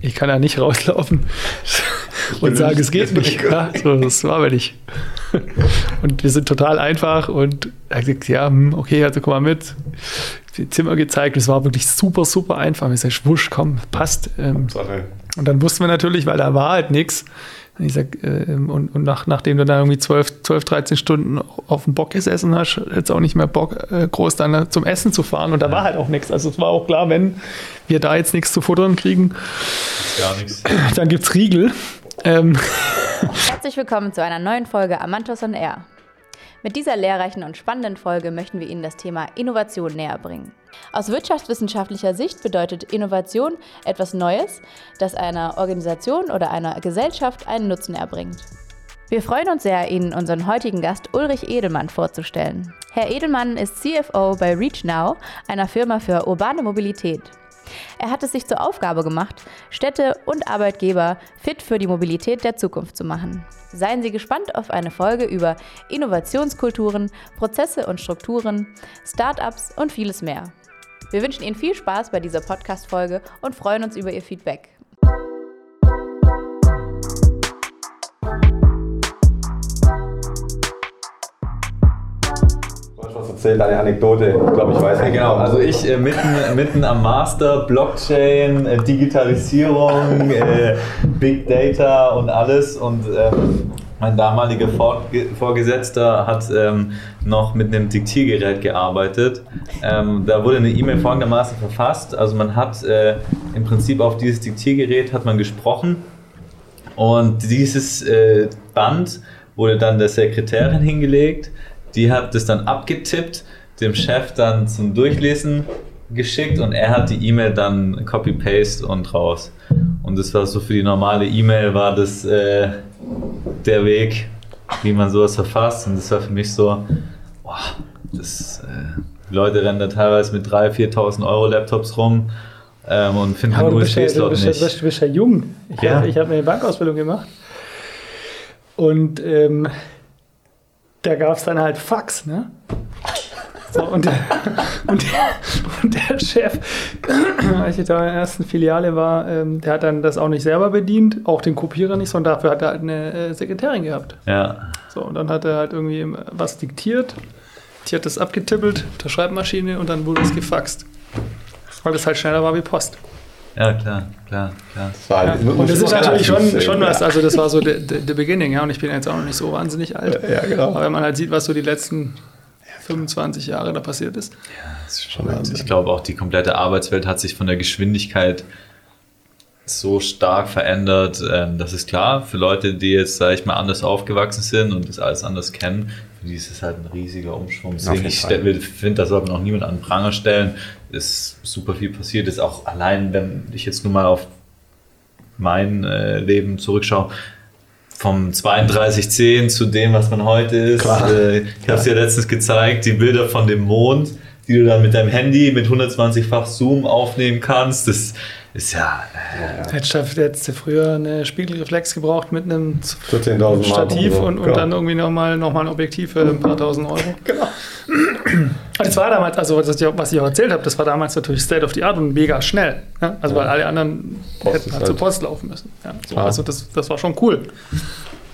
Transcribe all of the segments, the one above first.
ich kann ja nicht rauslaufen und sagen, es geht nicht. Ja, so, das war aber nicht. Und wir sind total einfach und er hat gesagt, ja, hm, okay, also komm mal mit. Die Zimmer gezeigt, es war wirklich super, super einfach. Ich sage, wusch, komm, passt. Ähm, und dann wussten wir natürlich, weil da war halt nichts, ich sag, äh, und, und nach, nachdem du dann irgendwie 12, 12, 13 Stunden auf dem Bock gesessen hast, jetzt auch nicht mehr Bock, äh, groß dann zum Essen zu fahren. Und da ja. war halt auch nichts. Also es war auch klar, wenn wir da jetzt nichts zu futtern kriegen, Gar nichts. dann gibt es Riegel. Ähm. Herzlich willkommen zu einer neuen Folge Amantos on Air. Mit dieser lehrreichen und spannenden Folge möchten wir Ihnen das Thema Innovation näher bringen. Aus wirtschaftswissenschaftlicher Sicht bedeutet Innovation etwas Neues, das einer Organisation oder einer Gesellschaft einen Nutzen erbringt. Wir freuen uns sehr, Ihnen unseren heutigen Gast Ulrich Edelmann vorzustellen. Herr Edelmann ist CFO bei ReachNow, einer Firma für urbane Mobilität. Er hat es sich zur Aufgabe gemacht, Städte und Arbeitgeber fit für die Mobilität der Zukunft zu machen. Seien Sie gespannt auf eine Folge über Innovationskulturen, Prozesse und Strukturen, Startups und vieles mehr. Wir wünschen Ihnen viel Spaß bei dieser Podcast-Folge und freuen uns über Ihr Feedback. Erzähl deine Anekdote. Ich glaube, ich weiß nicht. Genau, also ich äh, mitten, mitten am Master, Blockchain, äh, Digitalisierung, äh, Big Data und alles. Und ähm, mein damaliger Vorgesetzter hat ähm, noch mit einem Diktiergerät gearbeitet. Ähm, da wurde eine E-Mail folgendermaßen verfasst. Also man hat äh, im Prinzip auf dieses Diktiergerät hat man gesprochen und dieses äh, Band wurde dann der Sekretärin hingelegt die hat das dann abgetippt, dem Chef dann zum Durchlesen geschickt und er hat die E-Mail dann copy-paste und raus. Und das war so für die normale E-Mail war das äh, der Weg, wie man sowas verfasst. Und das war für mich so, boah, das, äh, die Leute rennen da teilweise mit 3.000, 4.000 Euro Laptops rum ähm, und finden halt USB-Slot nicht. Du bist, du bist ja jung. Ich ja. habe hab eine Bankausbildung gemacht. Und ähm, da gab es dann halt Fax, ne? So, und, der, und, der, und der Chef, als ich da in der ersten Filiale war, ähm, der hat dann das auch nicht selber bedient, auch den Kopierer nicht, sondern dafür hat er halt eine äh, Sekretärin gehabt. Ja. So, und dann hat er halt irgendwie was diktiert, die hat das abgetippelt, der Schreibmaschine und dann wurde es gefaxt. Weil das halt schneller war wie Post. Ja, klar, klar, klar. Ja. Und das ist natürlich schon, schon was, also das war so der, Beginning, ja, und ich bin jetzt auch noch nicht so wahnsinnig alt. Ja, genau. Aber wenn man halt sieht, was so die letzten 25 Jahre da passiert ist. Ja, das ist schon Wahnsinn. Ich glaube auch, die komplette Arbeitswelt hat sich von der Geschwindigkeit so stark verändert. Ähm, das ist klar, für Leute, die jetzt, sage ich mal, anders aufgewachsen sind und das alles anders kennen, für die ist es halt ein riesiger Umschwung. Deswegen, ich finde, da sollte man auch niemand an den Pranger stellen ist super viel passiert. Ist auch allein, wenn ich jetzt nur mal auf mein äh, Leben zurückschaue, vom 3210 zu dem, was man heute ist. Äh, ich habe es dir letztens gezeigt, die Bilder von dem Mond, die du dann mit deinem Handy mit 120-fach Zoom aufnehmen kannst. Das ist ja. Äh, Hättest du früher eine Spiegelreflex gebraucht mit einem Stativ und, und genau. dann irgendwie nochmal noch mal ein Objektiv für ein paar tausend Euro. genau. Das war damals, also was ich auch erzählt habe, das war damals natürlich State of the Art und mega schnell. Ja? Also ja. weil alle anderen Post hätten halt, halt zur Post laufen müssen. Ja, so, also das, das war schon cool.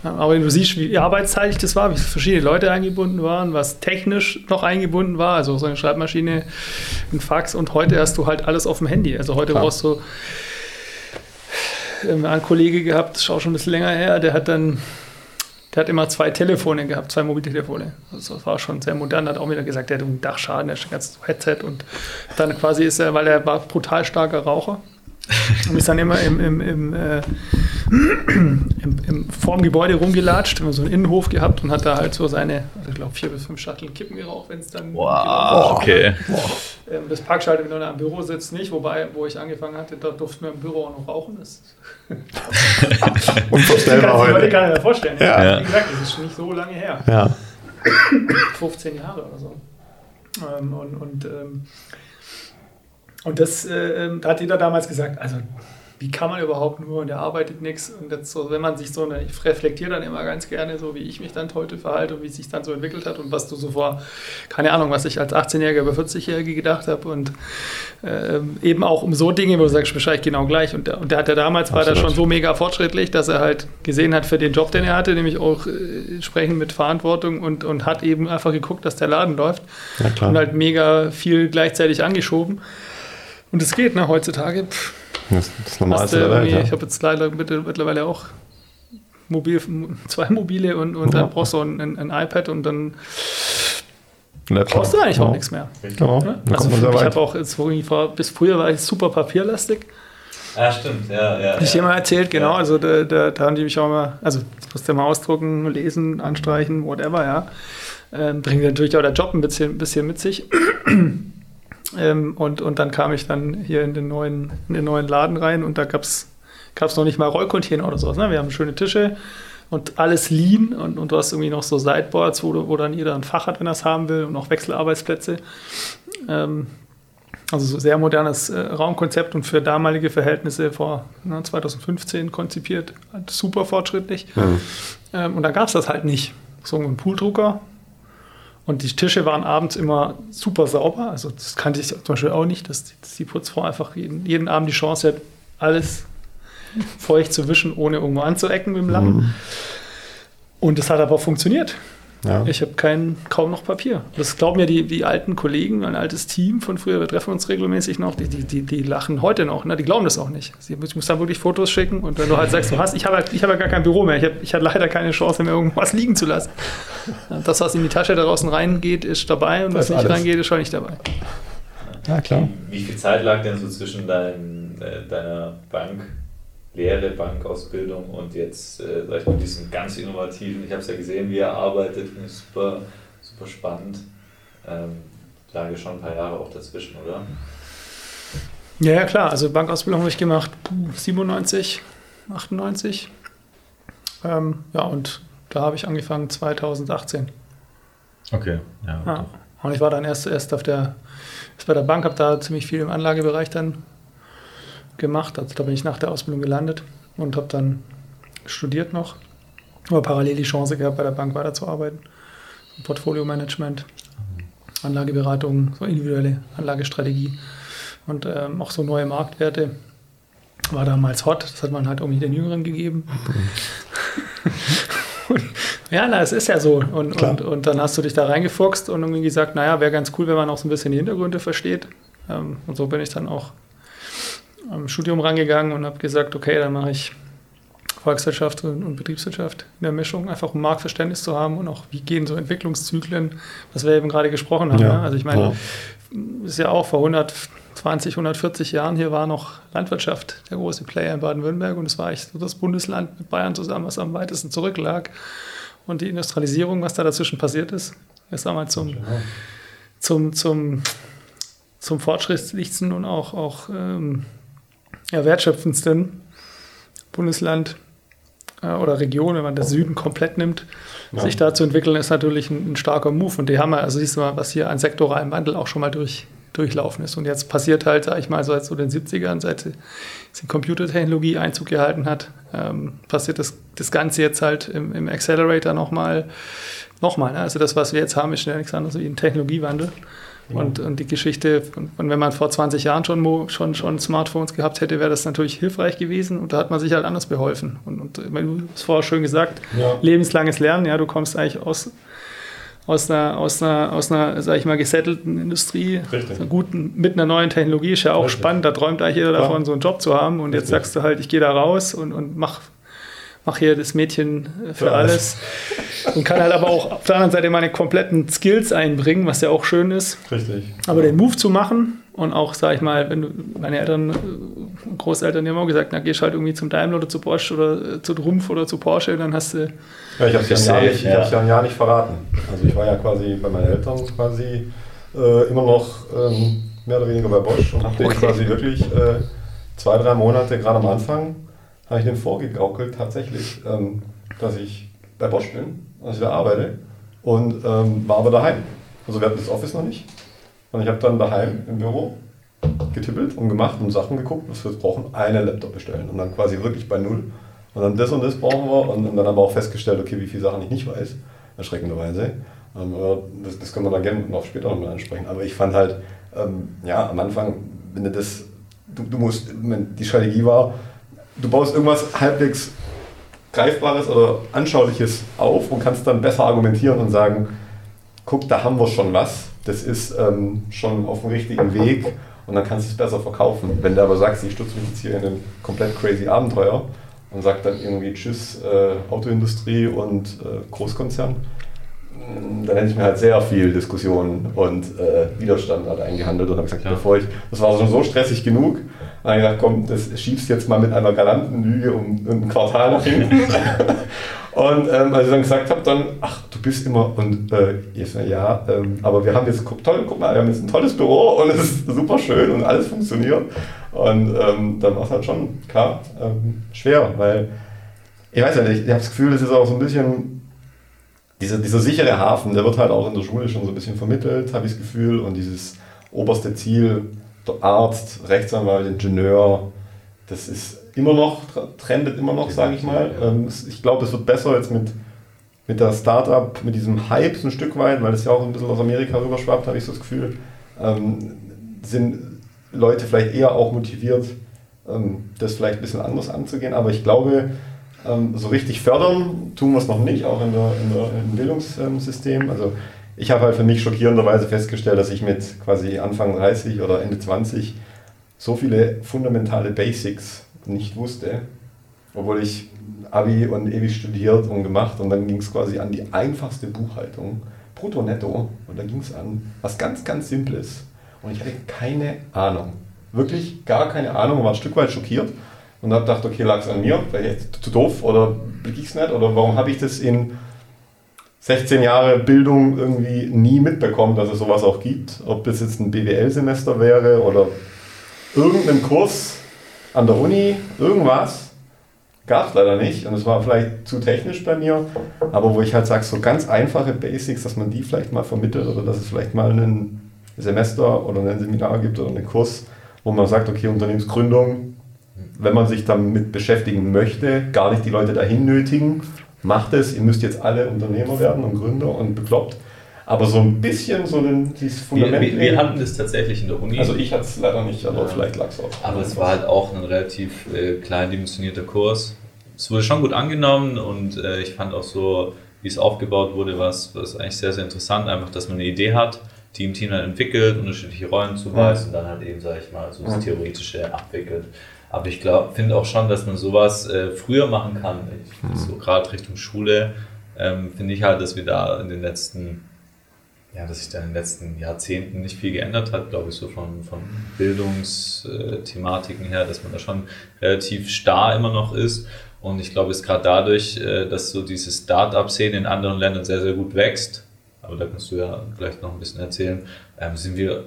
Aber wenn du siehst, wie arbeitsteilig das war, wie verschiedene Leute eingebunden waren, was technisch noch eingebunden war, also so eine Schreibmaschine, ein Fax und heute hast du halt alles auf dem Handy. Also heute Klar. brauchst du ähm, einen Kollege gehabt, das ist auch schon ein bisschen länger her, der hat dann der hat immer zwei Telefone gehabt, zwei Mobiltelefone. Also das war schon sehr modern. Hat auch wieder gesagt, der hat einen Dachschaden, der hat ein ganzes Headset und dann quasi ist er, weil er war brutal starker Raucher und ist dann immer im, im, im, äh, im, im vorm Gebäude rumgelatscht, immer so einen Innenhof gehabt und hat da halt so seine, also ich glaube, vier bis fünf Schachteln Kippen geraucht, wenn es dann. Wow, okay. Ähm, das Parkschalter, wenn du da am Büro sitzt, nicht, wobei, wo ich angefangen hatte, da durften wir im Büro auch noch rauchen. Das Unvorstellbar heute. Das kann ich mir vorstellen. Ja. Ja. Wie gesagt, das ist nicht so lange her. Ja. 15 Jahre oder so. Ähm, und und, ähm, und das äh, ähm, da hat jeder damals gesagt, also wie kann man überhaupt nur und der arbeitet nichts. Und jetzt so, wenn man sich so, eine, ich reflektiere dann immer ganz gerne, so wie ich mich dann heute verhalte und wie es sich dann so entwickelt hat und was du so vor, keine Ahnung, was ich als 18-Jähriger über 40-Jährige gedacht habe und äh, eben auch um so Dinge, wo du sagst, wahrscheinlich genau gleich. Und der, und der hat ja damals, Absolut. war da schon so mega fortschrittlich, dass er halt gesehen hat für den Job, den er hatte, nämlich auch äh, entsprechend mit Verantwortung und, und hat eben einfach geguckt, dass der Laden läuft ja, und halt mega viel gleichzeitig angeschoben. Und es geht, ne, heutzutage. Pff, das, das Normalste der Welt, ja. Ich habe jetzt leider mittlerweile auch mobil, zwei mobile und, und ja. dann brauchst du ein, ein, ein iPad und dann Laptop. brauchst du eigentlich ja. auch nichts mehr. Genau. Ja? Also ich habe auch jetzt bis früher war ich super papierlastig. Ah, stimmt, ja, ja. Ich ja. dir mal erzählt, genau. Also da, da, da haben die mich auch mal, also das musst du mal ausdrucken, lesen, anstreichen, whatever, ja. Ähm, bringt natürlich auch der Job ein bisschen, bisschen mit sich. Ähm, und, und dann kam ich dann hier in den neuen, in den neuen Laden rein und da gab es noch nicht mal Rollcontainer oder sowas. Ne? Wir haben schöne Tische und alles lean und, und du hast irgendwie noch so Sideboards, wo, wo dann jeder ein Fach hat, wenn er es haben will und noch Wechselarbeitsplätze. Ähm, also so sehr modernes äh, Raumkonzept und für damalige Verhältnisse vor ne, 2015 konzipiert, super fortschrittlich. Mhm. Ähm, und da gab es das halt nicht. So ein Pooldrucker, und die Tische waren abends immer super sauber. Also das kannte ich zum Beispiel auch nicht, dass die, Putzfrau einfach jeden, jeden, Abend die Chance hat, alles feucht zu wischen, ohne irgendwo anzuecken mit dem Lappen. Mhm. Und das hat aber funktioniert. Ja. Ich habe kein, kaum noch Papier. Das glauben ja die, die alten Kollegen, ein altes Team von früher, wir treffen uns regelmäßig noch, die, die, die, die lachen heute noch, ne? die glauben das auch nicht. Ich muss dann wirklich Fotos schicken und wenn du halt sagst, du hast, ich habe ich hab ja gar kein Büro mehr, ich, hab, ich hatte leider keine Chance mehr, irgendwas liegen zu lassen. Das, was in die Tasche da draußen reingeht, ist dabei und was nicht alles. reingeht, ist schon nicht dabei. Ja, klar. Wie viel Zeit lag denn so zwischen dein, äh, deiner Bank Lehre, Bankausbildung und jetzt, äh, sag ich mal, diesen ganz innovativen, ich habe es ja gesehen, wie er arbeitet, finde ich super, super spannend. Ähm, lag schon ein paar Jahre auch dazwischen, oder? Ja, ja, klar. Also Bankausbildung habe ich gemacht, 97, 98. Ähm, ja, und da habe ich angefangen 2018. Okay, ja. ja. Und ich war dann erst, erst auf der, erst bei der Bank, habe da ziemlich viel im Anlagebereich dann gemacht. Also da bin ich nach der Ausbildung gelandet und habe dann studiert noch. Aber parallel die Chance gehabt, bei der Bank weiterzuarbeiten. Portfolio-Management, Anlageberatung, so individuelle Anlagestrategie und ähm, auch so neue Marktwerte. War damals hot, das hat man halt irgendwie den Jüngeren gegeben. und, ja, na, es ist ja so. Und, und, und, dann hast du dich da reingefuchst und irgendwie gesagt, naja, wäre ganz cool, wenn man auch so ein bisschen die Hintergründe versteht. Ähm, und so bin ich dann auch am Studium rangegangen und habe gesagt, okay, dann mache ich Volkswirtschaft und Betriebswirtschaft in der Mischung, einfach um Marktverständnis zu haben und auch, wie gehen so Entwicklungszyklen, was wir eben gerade gesprochen haben. Ja, ne? Also ich meine, ja. ist ja auch vor 120, 140 Jahren, hier war noch Landwirtschaft der große Player in Baden-Württemberg und es war echt so das Bundesland mit Bayern zusammen, was am weitesten zurücklag. Und die Industrialisierung, was da dazwischen passiert ist, ist damals zum, genau. zum, zum, zum fortschrittlichsten und auch, auch ähm, ja, wertschöpfendsten Bundesland äh, oder Region, wenn man das Süden komplett nimmt, ja. sich da zu entwickeln, ist natürlich ein, ein, starker Move. Und die haben wir, also siehst du mal, was hier an sektoralem Wandel auch schon mal durch, durchlaufen ist. Und jetzt passiert halt, sag ich mal, seit so den 70ern, seit die Computertechnologie Einzug gehalten hat, ähm, passiert das, das Ganze jetzt halt im, im Accelerator nochmal. Nochmal, ne? also das, was wir jetzt haben, ist ja nichts anderes wie ein Technologiewandel. Und, und die Geschichte, und wenn man vor 20 Jahren schon, schon, schon Smartphones gehabt hätte, wäre das natürlich hilfreich gewesen und da hat man sich halt anders beholfen. Und, und du hast vorher schön gesagt, ja. lebenslanges Lernen, ja, du kommst eigentlich aus, aus einer, aus einer, aus einer, sag ich mal, gesettelten Industrie, Richtig. guten, mit einer neuen Technologie, ist ja auch Richtig. spannend, da träumt eigentlich jeder davon, so einen Job zu haben und Richtig. jetzt sagst du halt, ich gehe da raus und, und mach mache hier das Mädchen für, für alles. alles. Und kann halt aber auch auf der anderen Seite meine kompletten Skills einbringen, was ja auch schön ist. Richtig. Aber ja. den Move zu machen und auch, sag ich mal, wenn du, meine Eltern, Großeltern, die haben auch gesagt, na, gehst halt irgendwie zum Daimler oder zu Bosch oder äh, zu Trumpf oder zu Porsche, dann hast du. Ja, ich habe es ja, nicht, ja. ja ein Jahr nicht verraten. Also ich war ja quasi bei meinen Eltern quasi äh, immer noch ähm, mehr oder weniger bei Bosch und habe okay. quasi wirklich äh, zwei, drei Monate gerade am Anfang habe ich dem vorgegaukelt tatsächlich, ähm, dass ich bei Bosch bin, dass ich da arbeite und ähm, war aber daheim. Also wir hatten das Office noch nicht. Und ich habe dann daheim im Büro getippelt und gemacht und Sachen geguckt, was wir brauchen, einen Laptop bestellen und dann quasi wirklich bei null. Und dann das und das brauchen wir und, dann aber auch festgestellt, okay, wie viele Sachen ich nicht weiß, erschreckenderweise. Ähm, das, das können wir dann gerne noch später nochmal ansprechen. Aber ich fand halt, ähm, ja, am Anfang, wenn du das, du, du musst, die Strategie war, du baust irgendwas halbwegs Greifbares oder Anschauliches auf und kannst dann besser argumentieren und sagen, guck, da haben wir schon was, das ist ähm, schon auf dem richtigen Weg und dann kannst du es besser verkaufen. Wenn du aber sagst, ich stürze mich jetzt hier in ein komplett crazy Abenteuer und sag dann irgendwie Tschüss, äh, Autoindustrie und äh, Großkonzern, dann hätte ich mir halt sehr viel Diskussion und äh, Widerstand halt eingehandelt und habe gesagt, ja. bevor ich, das war schon so stressig genug, habe ich gesagt, komm, das schiebst jetzt mal mit einer galanten Lüge um ein Quartal nach hinten. und ähm, als ich dann gesagt habe, dann, ach, du bist immer, und äh, ich sage, ja, ähm, aber wir haben jetzt, guck, toll, guck mal, wir haben jetzt ein tolles Büro und es ist super schön und alles funktioniert. Und ähm, dann war es halt schon, klar, ähm, schwer, weil, ich weiß ja nicht, ich habe das Gefühl, es ist auch so ein bisschen dieser, dieser sichere Hafen, der wird halt auch in der Schule schon so ein bisschen vermittelt, habe ich das Gefühl. Und dieses oberste Ziel, der Arzt, Rechtsanwalt, Ingenieur, das ist immer noch, trendet immer noch, sage ich mal. Ähm, ich glaube, es wird besser jetzt mit, mit der Startup, mit diesem Hype so ein Stück weit, weil es ja auch ein bisschen aus Amerika rüberschwappt, habe ich so das Gefühl, ähm, sind Leute vielleicht eher auch motiviert, ähm, das vielleicht ein bisschen anders anzugehen. Aber ich glaube, so richtig fördern tun wir es noch nicht, auch in der, in der, im Bildungssystem. Also ich habe halt für mich schockierenderweise festgestellt, dass ich mit quasi Anfang 30 oder Ende 20 so viele fundamentale Basics nicht wusste, obwohl ich Abi und ewig studiert und gemacht und dann ging es quasi an die einfachste Buchhaltung, brutto netto und dann ging es an was ganz, ganz Simples. Und ich hatte keine Ahnung, wirklich gar keine Ahnung, war ein Stück weit schockiert und habe gedacht, okay, lag es an mir, weil ich zu doof oder blick ich es nicht oder warum habe ich das in 16 Jahre Bildung irgendwie nie mitbekommen, dass es sowas auch gibt. Ob das jetzt ein BWL-Semester wäre oder irgendein Kurs an der Uni, irgendwas, gab es leider nicht. Und es war vielleicht zu technisch bei mir, aber wo ich halt sage, so ganz einfache Basics, dass man die vielleicht mal vermittelt oder dass es vielleicht mal ein Semester oder ein Seminar gibt oder einen Kurs, wo man sagt, okay, Unternehmensgründung, wenn man sich damit beschäftigen möchte, gar nicht die Leute dahin nötigen. Macht es, ihr müsst jetzt alle Unternehmer werden und Gründer und bekloppt. Aber so ein bisschen so ein, dieses Fundament. Wir, wir, wir hatten das tatsächlich in der Uni. Also ich hatte es leider nicht, aber ja. vielleicht lag es auch. Aber es war halt auch ein relativ äh, klein dimensionierter Kurs. Es wurde schon gut angenommen und äh, ich fand auch so, wie es aufgebaut wurde, was, was eigentlich sehr, sehr interessant. Einfach, dass man eine Idee hat, die im Team dann entwickelt, unterschiedliche Rollen zuweist ja. und dann halt eben, sage ich mal, so das Theoretische abwickelt. Aber ich glaube, finde auch schon, dass man sowas äh, früher machen kann. Ich, mhm. So gerade Richtung Schule ähm, finde ich halt, dass wir da in den letzten, ja, dass sich da in den letzten Jahrzehnten nicht viel geändert hat, glaube ich, so von, von Bildungsthematiken her, dass man da schon relativ starr immer noch ist. Und ich glaube, es ist gerade dadurch, äh, dass so diese Start-up-Szene in anderen Ländern sehr, sehr gut wächst, aber da kannst du ja vielleicht noch ein bisschen erzählen, ähm, sind wir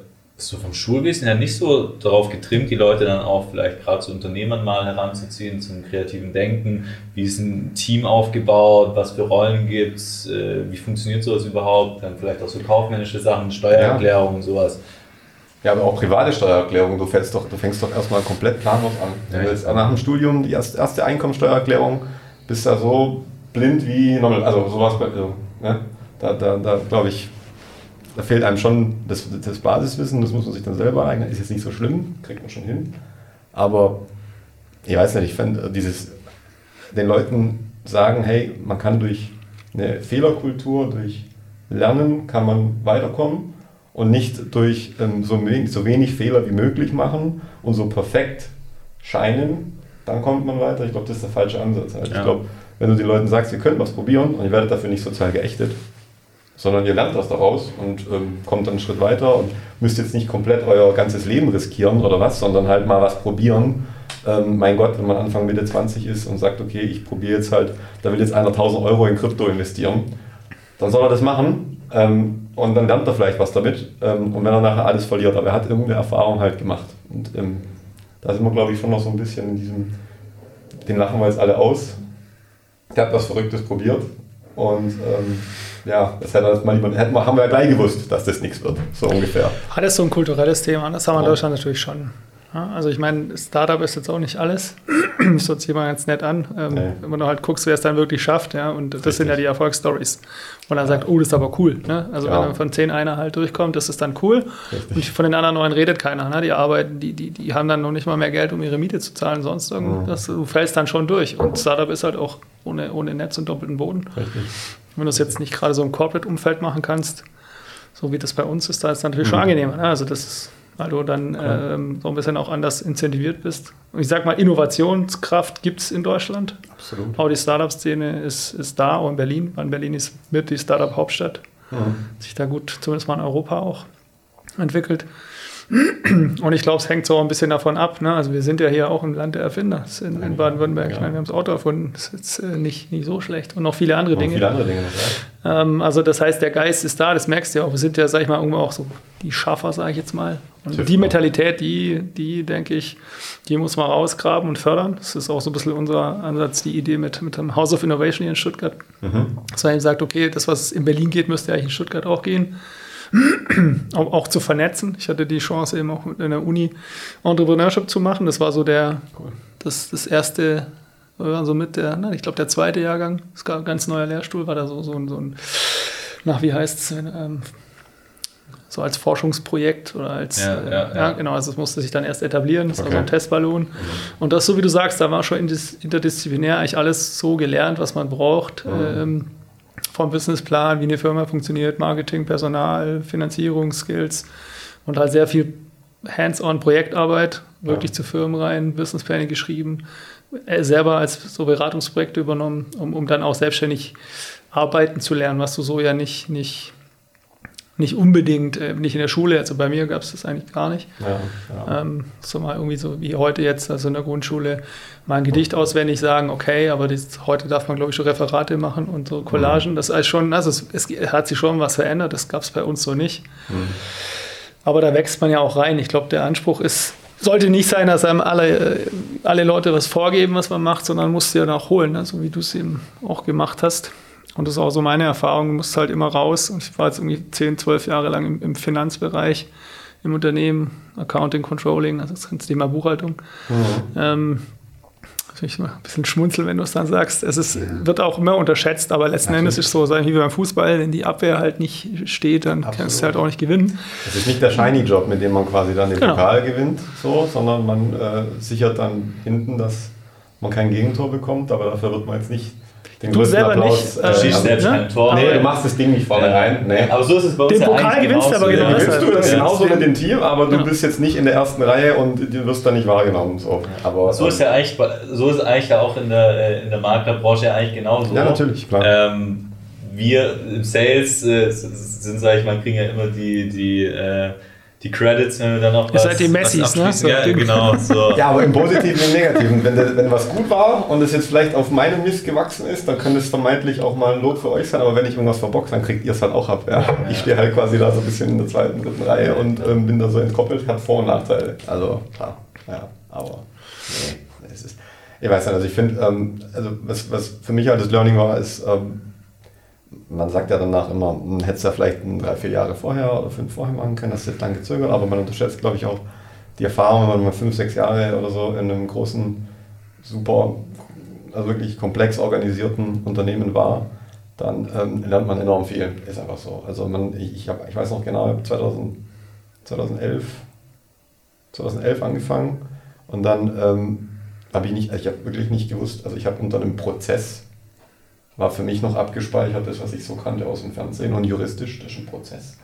so vom Schulwesen her nicht so darauf getrimmt, die Leute dann auch vielleicht gerade zu Unternehmern mal heranzuziehen, zum kreativen Denken. Wie ist ein Team aufgebaut? Was für Rollen gibt es? Äh, wie funktioniert sowas überhaupt? Dann vielleicht auch so kaufmännische Sachen, Steuererklärung ja. und sowas. Ja, aber auch private Steuererklärung. Du, fällst doch, du fängst doch erstmal komplett planlos an. Ja, willst nach dem Studium die erste Einkommensteuererklärung, bist da so blind wie normal. Also sowas, also, ne? da, da, da glaube ich, da fehlt einem schon das, das, Basiswissen, das muss man sich dann selber eignen. Ist jetzt nicht so schlimm, kriegt man schon hin. Aber ich weiß nicht, ich fände dieses, den Leuten sagen, hey, man kann durch eine Fehlerkultur, durch Lernen kann man weiterkommen und nicht durch ähm, so, wenig, so wenig Fehler wie möglich machen und so perfekt scheinen, dann kommt man weiter. Ich glaube, das ist der falsche Ansatz. Also ja. Ich glaube, wenn du den Leuten sagst, ihr könnt was probieren und ihr werdet dafür nicht sozial geächtet, sondern ihr lernt das daraus und ähm, kommt dann einen Schritt weiter und müsst jetzt nicht komplett euer ganzes Leben riskieren oder was, sondern halt mal was probieren. Ähm, mein Gott, wenn man Anfang Mitte 20 ist und sagt, okay, ich probiere jetzt halt, da will jetzt einer 1000 Euro in Krypto investieren, dann soll er das machen ähm, und dann lernt er vielleicht was damit ähm, und wenn er nachher alles verliert, aber er hat irgendeine Erfahrung halt gemacht und ähm, da sind wir, glaube ich, schon noch so ein bisschen in diesem, den lachen wir jetzt alle aus. Der hat was Verrücktes probiert und ähm, ja, das hätte, man, haben wir ja gleich gewusst, dass das nichts wird, so ungefähr. Ah, das ist so ein kulturelles Thema, das haben wir in Deutschland natürlich schon. Ja, also ich meine, Startup ist jetzt auch nicht alles. Das hört sich immer ganz nett an. Ähm, nee. Wenn du halt guckst, wer es dann wirklich schafft, ja, und das Richtig. sind ja die Erfolgsstories. Und dann sagt, oh, das ist aber cool. Ne? Also ja. wenn von zehn einer halt durchkommt, das ist dann cool. Richtig. Und von den anderen neun redet keiner. Ne? Die arbeiten, die, die, die haben dann noch nicht mal mehr Geld, um ihre Miete zu zahlen, sonst irgendwas. Mhm. Du fällst dann schon durch. Und Startup ist halt auch ohne, ohne Netz und doppelten Boden. Richtig. Wenn du es jetzt nicht gerade so im Corporate-Umfeld machen kannst, so wie das bei uns ist, da ist es natürlich mhm. schon angenehmer. Ne? Also das ist weil du dann ähm, so ein bisschen auch anders incentiviert bist. Und ich sag mal, Innovationskraft gibt es in Deutschland. Absolut. Auch die Startup-Szene ist, ist da, auch in Berlin, weil Berlin ist mit die Startup-Hauptstadt. Mhm. Sich da gut, zumindest mal in Europa auch entwickelt. Und ich glaube, es hängt so ein bisschen davon ab. Ne? Also wir sind ja hier auch im Land der Erfinder in, in Baden-Württemberg. Ja. Ich meine, wir haben das Auto erfunden. Das ist jetzt äh, nicht, nicht so schlecht. Und noch viele andere Dinge. Viele andere Dinge ähm, also das heißt, der Geist ist da, das merkst du ja auch. Wir sind ja, sag ich mal, irgendwo auch so die Schaffer, sage ich jetzt mal. Und die Mentalität, die, die, denke ich, die muss man rausgraben und fördern. Das ist auch so ein bisschen unser Ansatz, die Idee mit, mit dem House of Innovation hier in Stuttgart. Mhm. Dass man eben sagt, okay, das, was in Berlin geht, müsste eigentlich in Stuttgart auch gehen. auch, zu vernetzen. Ich hatte die Chance eben auch in der Uni Entrepreneurship zu machen. Das war so der, das, das erste, so mit der, nein, ich glaube der zweite Jahrgang. Es gab ein ganz neuer Lehrstuhl, war da so, so, so ein, nach wie heißt es, ähm, so als Forschungsprojekt oder als, ja, äh, ja, ja, genau, also es musste sich dann erst etablieren, das okay. war so ein Testballon. Mhm. Und das, so wie du sagst, da war schon interdisziplinär eigentlich alles so gelernt, was man braucht. Mhm. Ähm, vom Businessplan, wie eine Firma funktioniert, Marketing, Personal, Finanzierungsskills und halt sehr viel Hands-on Projektarbeit, wirklich ja. zu Firmen rein, Businesspläne geschrieben, äh, selber als so Beratungsprojekte übernommen, um, um dann auch selbstständig arbeiten zu lernen, was du so ja nicht, nicht nicht unbedingt, äh, nicht in der Schule, also bei mir gab es das eigentlich gar nicht. Ja, ja. Ähm, so mal irgendwie so wie heute jetzt, also in der Grundschule, mal ein Gedicht auswendig sagen, okay, aber das, heute darf man, glaube ich, schon Referate machen und so Collagen. Mhm. Das ist schon, also es, es, hat sich schon was verändert, das gab es bei uns so nicht. Mhm. Aber da wächst man ja auch rein. Ich glaube, der Anspruch ist, sollte nicht sein, dass einem alle, äh, alle Leute was vorgeben, was man macht, sondern musst du ja auch holen, ne? so wie du es eben auch gemacht hast. Und das ist auch so meine Erfahrung. Du musst halt immer raus. Und ich war jetzt irgendwie 10, 12 Jahre lang im, im Finanzbereich, im Unternehmen, Accounting, Controlling, also das ganze Thema Buchhaltung. Mhm. Ähm, ich ein bisschen schmunzeln, wenn du es dann sagst. Es ist, wird auch immer unterschätzt, aber letzten Natürlich. Endes ist es so, wie beim Fußball, wenn die Abwehr halt nicht steht, dann Absolut. kannst du halt auch nicht gewinnen. Es ist nicht der Shiny-Job, mit dem man quasi dann den genau. Pokal gewinnt, so, sondern man äh, sichert dann hinten, dass man kein Gegentor bekommt, aber dafür wird man jetzt nicht den du selber Applaus, nicht. Äh, schießt also, selbst ne? kein Tor. Nee, du machst das Ding nicht vorne ja. rein. Nee. Aber so ist es bei uns Den ja Pokal gewinnst du aber genau. Ja. Gewinnst du das genauso mit dem Team, aber du bist jetzt nicht in der ersten Reihe und du wirst da nicht wahrgenommen. So, aber, so ist ja eigentlich, so ist eigentlich ja auch in der, äh, in der Maklerbranche eigentlich genauso. Ja, natürlich, klar. Ähm, wir im Sales äh, sind, sag ich mal, kriegen ja immer die, die äh, die Credits, wenn wir dann noch was. Ihr seid die Messis, ne? So ja, genau. So. ja, aber im Positiven und im Negativen. Wenn, wenn was gut war und es jetzt vielleicht auf meinem Mist gewachsen ist, dann könnte es vermeintlich auch mal ein Lob für euch sein. Aber wenn ich irgendwas verbockt, dann kriegt ihr es halt auch ab. Ja? ja. Ich stehe halt quasi da so ein bisschen in der zweiten, dritten Reihe und ähm, bin da so entkoppelt. Hat Vor- und Nachteile. Also, klar. Ja, aber. Nee, es ist. Ich weiß nicht, also ich finde, ähm, also was, was für mich halt das Learning war, ist, ähm, man sagt ja danach immer, man hätte es ja vielleicht drei, vier Jahre vorher oder fünf vorher machen können, das ist lang gezögert, aber man unterschätzt, glaube ich, auch die Erfahrung, wenn man mal fünf, sechs Jahre oder so in einem großen, super, also wirklich komplex organisierten Unternehmen war, dann ähm, lernt man enorm viel. Ist einfach so. Also man, ich, ich, hab, ich weiß noch genau, ich habe 2000, 2011, 2011 angefangen und dann ähm, habe ich nicht, ich habe wirklich nicht gewusst, also ich habe unter einem Prozess war für mich noch abgespeichert, das, was ich so kannte aus dem Fernsehen und juristisch, das ist ein Prozess.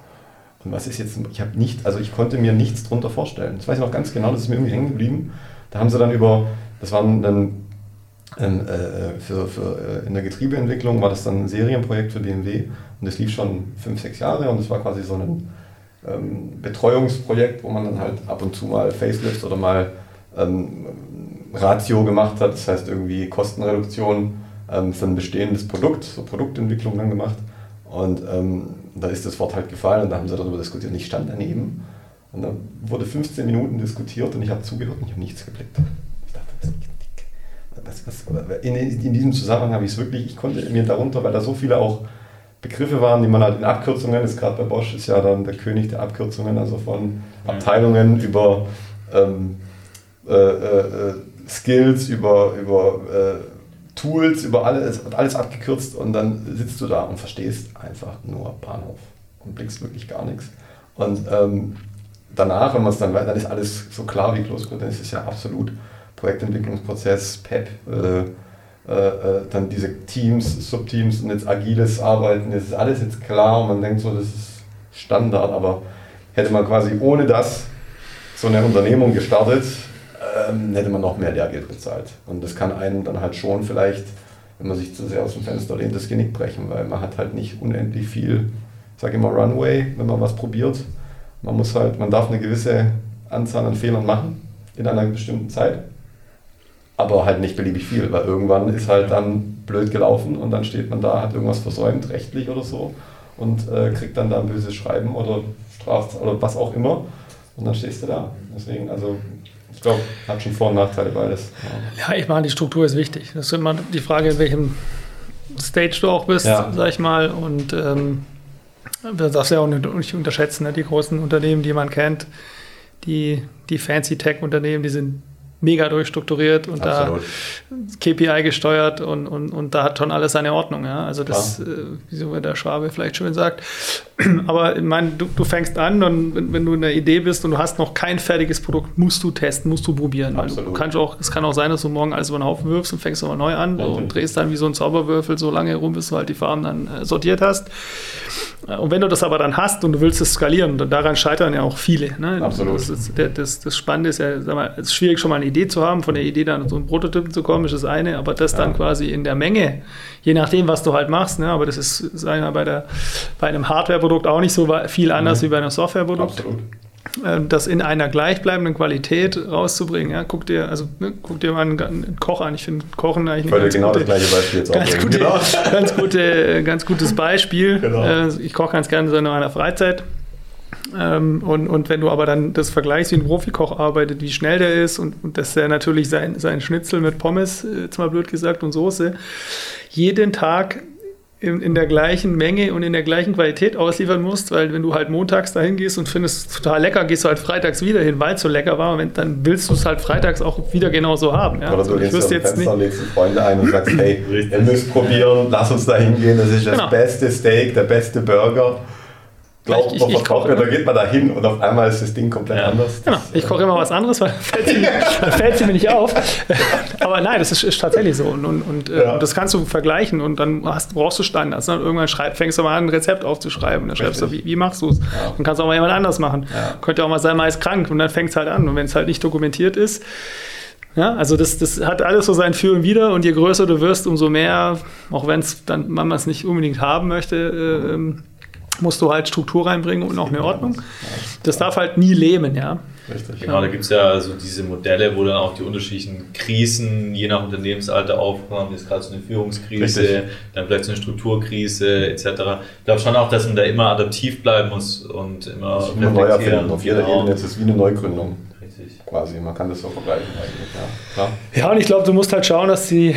Und was ist jetzt, ich habe nicht, also ich konnte mir nichts darunter vorstellen. Das weiß ich noch ganz genau, das ist mir irgendwie hängen geblieben. Da haben sie dann über, das waren dann ähm, äh, für, für, äh, in der Getriebeentwicklung war das dann ein Serienprojekt für BMW und das lief schon fünf, sechs Jahre und es war quasi so ein ähm, Betreuungsprojekt, wo man dann halt ab und zu mal Facelifts oder mal ähm, Ratio gemacht hat, das heißt irgendwie Kostenreduktion ähm, für ein bestehendes Produkt, so Produktentwicklung dann gemacht. Und ähm, da ist das Wort halt gefallen und da haben sie darüber diskutiert. Und ich stand daneben und dann wurde 15 Minuten diskutiert und ich habe zugehört und ich habe nichts geblickt. Ich dachte, was, was, was, in, in diesem Zusammenhang habe ich es wirklich, ich konnte mir darunter, weil da so viele auch Begriffe waren, die man halt in Abkürzungen, ist gerade bei Bosch, ist ja dann der König der Abkürzungen, also von Abteilungen über ähm, äh, äh, Skills, über, über äh, Tools, über alles, alles abgekürzt und dann sitzt du da und verstehst einfach nur Bahnhof und blickst wirklich gar nichts. Und ähm, danach, wenn man es dann weiß, dann ist alles so klar wie Kloßbrot, dann ist es ja absolut Projektentwicklungsprozess, PEP, äh, äh, äh, dann diese Teams, Subteams und jetzt agiles Arbeiten, das ist alles jetzt klar und man denkt so, das ist Standard, aber hätte man quasi ohne das so eine Unternehmung gestartet, ähm, hätte man noch mehr Lehrgeld bezahlt. Und das kann einen dann halt schon vielleicht, wenn man sich zu sehr aus dem Fenster lehnt, das Genick brechen, weil man hat halt nicht unendlich viel, ich sage immer Runway, wenn man was probiert. Man muss halt, man darf eine gewisse Anzahl an Fehlern machen in einer bestimmten Zeit, aber halt nicht beliebig viel, weil irgendwann ist halt dann blöd gelaufen und dann steht man da, hat irgendwas versäumt, rechtlich oder so und äh, kriegt dann da ein böses Schreiben oder Straf oder was auch immer und dann stehst du da. Deswegen, also ich glaube, hat schon Vor- und Nachteile beides. Ja. ja, ich meine, die Struktur ist wichtig. Das ist immer die Frage, in welchem Stage du auch bist, ja. sag ich mal. Und ähm, das darfst du ja auch nicht unterschätzen. Ne? Die großen Unternehmen, die man kennt, die, die Fancy Tech-Unternehmen, die sind mega durchstrukturiert und Absolut. da KPI gesteuert und, und, und da hat schon alles seine Ordnung. Ja? Also das, äh, wie so der Schwabe vielleicht schön sagt. Aber ich meine, du, du fängst an und wenn, wenn, du eine Idee bist und du hast noch kein fertiges Produkt, musst du testen, musst du probieren. Absolut. Du kannst auch, es kann auch sein, dass du morgen alles über den Haufen wirfst und fängst nochmal neu an ja, und drehst dann wie so ein Zauberwürfel so lange rum, bis du halt die Farben dann äh, sortiert hast. Und wenn du das aber dann hast und du willst es skalieren, dann daran scheitern ja auch viele. Ne? Absolut. Das, ist, das, das, Spannende ist ja, sag mal, es ist schwierig, schon mal eine Idee zu haben, von der Idee dann so ein Prototypen zu kommen, ist das eine, aber das ja. dann quasi in der Menge, je nachdem, was du halt machst, ne? aber das ist, sagen wir, bei, der, bei einem Hardware-Produkt auch nicht so viel anders mhm. wie bei einem Software-Produkt. Absolut. Ähm, das in einer gleichbleibenden Qualität rauszubringen. Ja, guck dir, also ne, guck dir mal einen, einen, Koch an. Ich finde Kochen eigentlich ein ganz, genau gute, das gleiche Beispiel jetzt ganz, gute, genau. ganz, gute, ganz gutes Beispiel. Genau. Äh, ich koche ganz gerne so in meiner Freizeit. Ähm, und, und wenn du aber dann das vergleichst, wie ein Profikoch arbeitet, wie schnell der ist und, und dass er natürlich sein, sein Schnitzel mit Pommes, äh, jetzt mal blöd gesagt, und Soße, jeden Tag in, in, der gleichen Menge und in der gleichen Qualität ausliefern musst, weil wenn du halt montags dahin gehst und findest es total lecker, gehst du halt freitags wieder hin, weil es so lecker war, und dann willst du es halt freitags auch wieder genauso haben. Ja? Oder du also, gehst jetzt Fenster, legst Freunde ein und sagst, hey, ihr müsst probieren, lass uns da hingehen, das ist das genau. beste Steak, der beste Burger glaubt, ich, ich, ich koche, da geht man da hin und auf einmal ist das Ding komplett ja. anders. Genau, ich koche immer was anderes, weil fällt sie mir nicht auf. Aber nein, das ist, ist tatsächlich so. Und, und, und, äh, ja. das kannst du vergleichen und dann hast, brauchst du Standards. Dann irgendwann schreib, fängst du mal an, ein Rezept aufzuschreiben. Dann schreibst du, wie, wie machst du es? Ja. Dann kannst du auch mal jemand anders machen. Könnte auch mal sein, mal ist krank und dann fängt es halt an. Und wenn es halt nicht dokumentiert ist, ja, also das, das hat alles so sein Für und Wider und je größer du wirst, umso mehr, auch wenn es dann man es nicht unbedingt haben möchte, äh, ähm, musst du halt Struktur reinbringen und auch eine Ordnung. Das darf halt nie lähmen, ja. Richtig. Genau, da gibt es ja so diese Modelle, wo dann auch die unterschiedlichen Krisen je nach Unternehmensalter aufkommen. Jetzt gerade so eine Führungskrise, Richtig. dann vielleicht so eine Strukturkrise etc. Ich glaube schon auch, dass man da immer adaptiv bleiben muss und immer, also immer neu erfinden. Auf jeder genau. Ebene ist es wie eine Neugründung quasi. Man kann das so vergleichen eigentlich. Ja, ja und ich glaube, du musst halt schauen, dass die,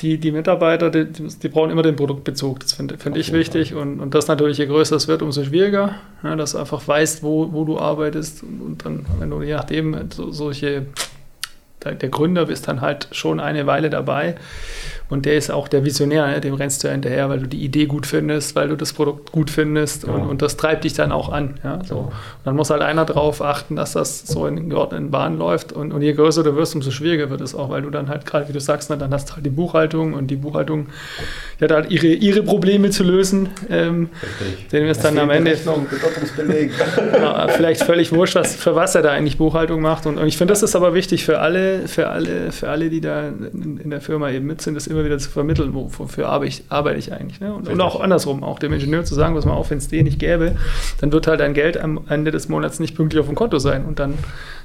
die, die Mitarbeiter, die, die brauchen immer den Produktbezug. Das finde find ich wichtig. Und, und das natürlich, je größer es wird, umso schwieriger. Ja, dass du einfach weißt, wo, wo du arbeitest. Und, und dann, wenn du je nachdem so, solche der Gründer bist dann halt schon eine Weile dabei und der ist auch der Visionär, ne? dem rennst du ja hinterher, weil du die Idee gut findest, weil du das Produkt gut findest ja. und, und, das treibt dich dann auch an. Ja? So. Und dann muss halt einer darauf achten, dass das so in geordneten Bahnen läuft und, und je größer du wirst, umso schwieriger wird es auch, weil du dann halt gerade, wie du sagst, ne, dann hast du halt die Buchhaltung und die Buchhaltung die hat halt ihre, ihre Probleme zu lösen. Ähm, sehen wir es dann am Ende. Rechnung, ja, vielleicht völlig wurscht, was, für was er da eigentlich Buchhaltung macht. Und, und ich finde, das ist aber wichtig für alle, für alle, für alle, die da in, in der Firma eben mit sind, das immer wieder zu vermitteln, wofür arbeite ich, arbeite ich eigentlich. Ne? Und, und, auch andersrum, auch dem Ingenieur zu sagen, was man auch, wenn es den nicht gäbe, dann wird halt dein Geld am Ende des Monats nicht pünktlich auf dem Konto sein und dann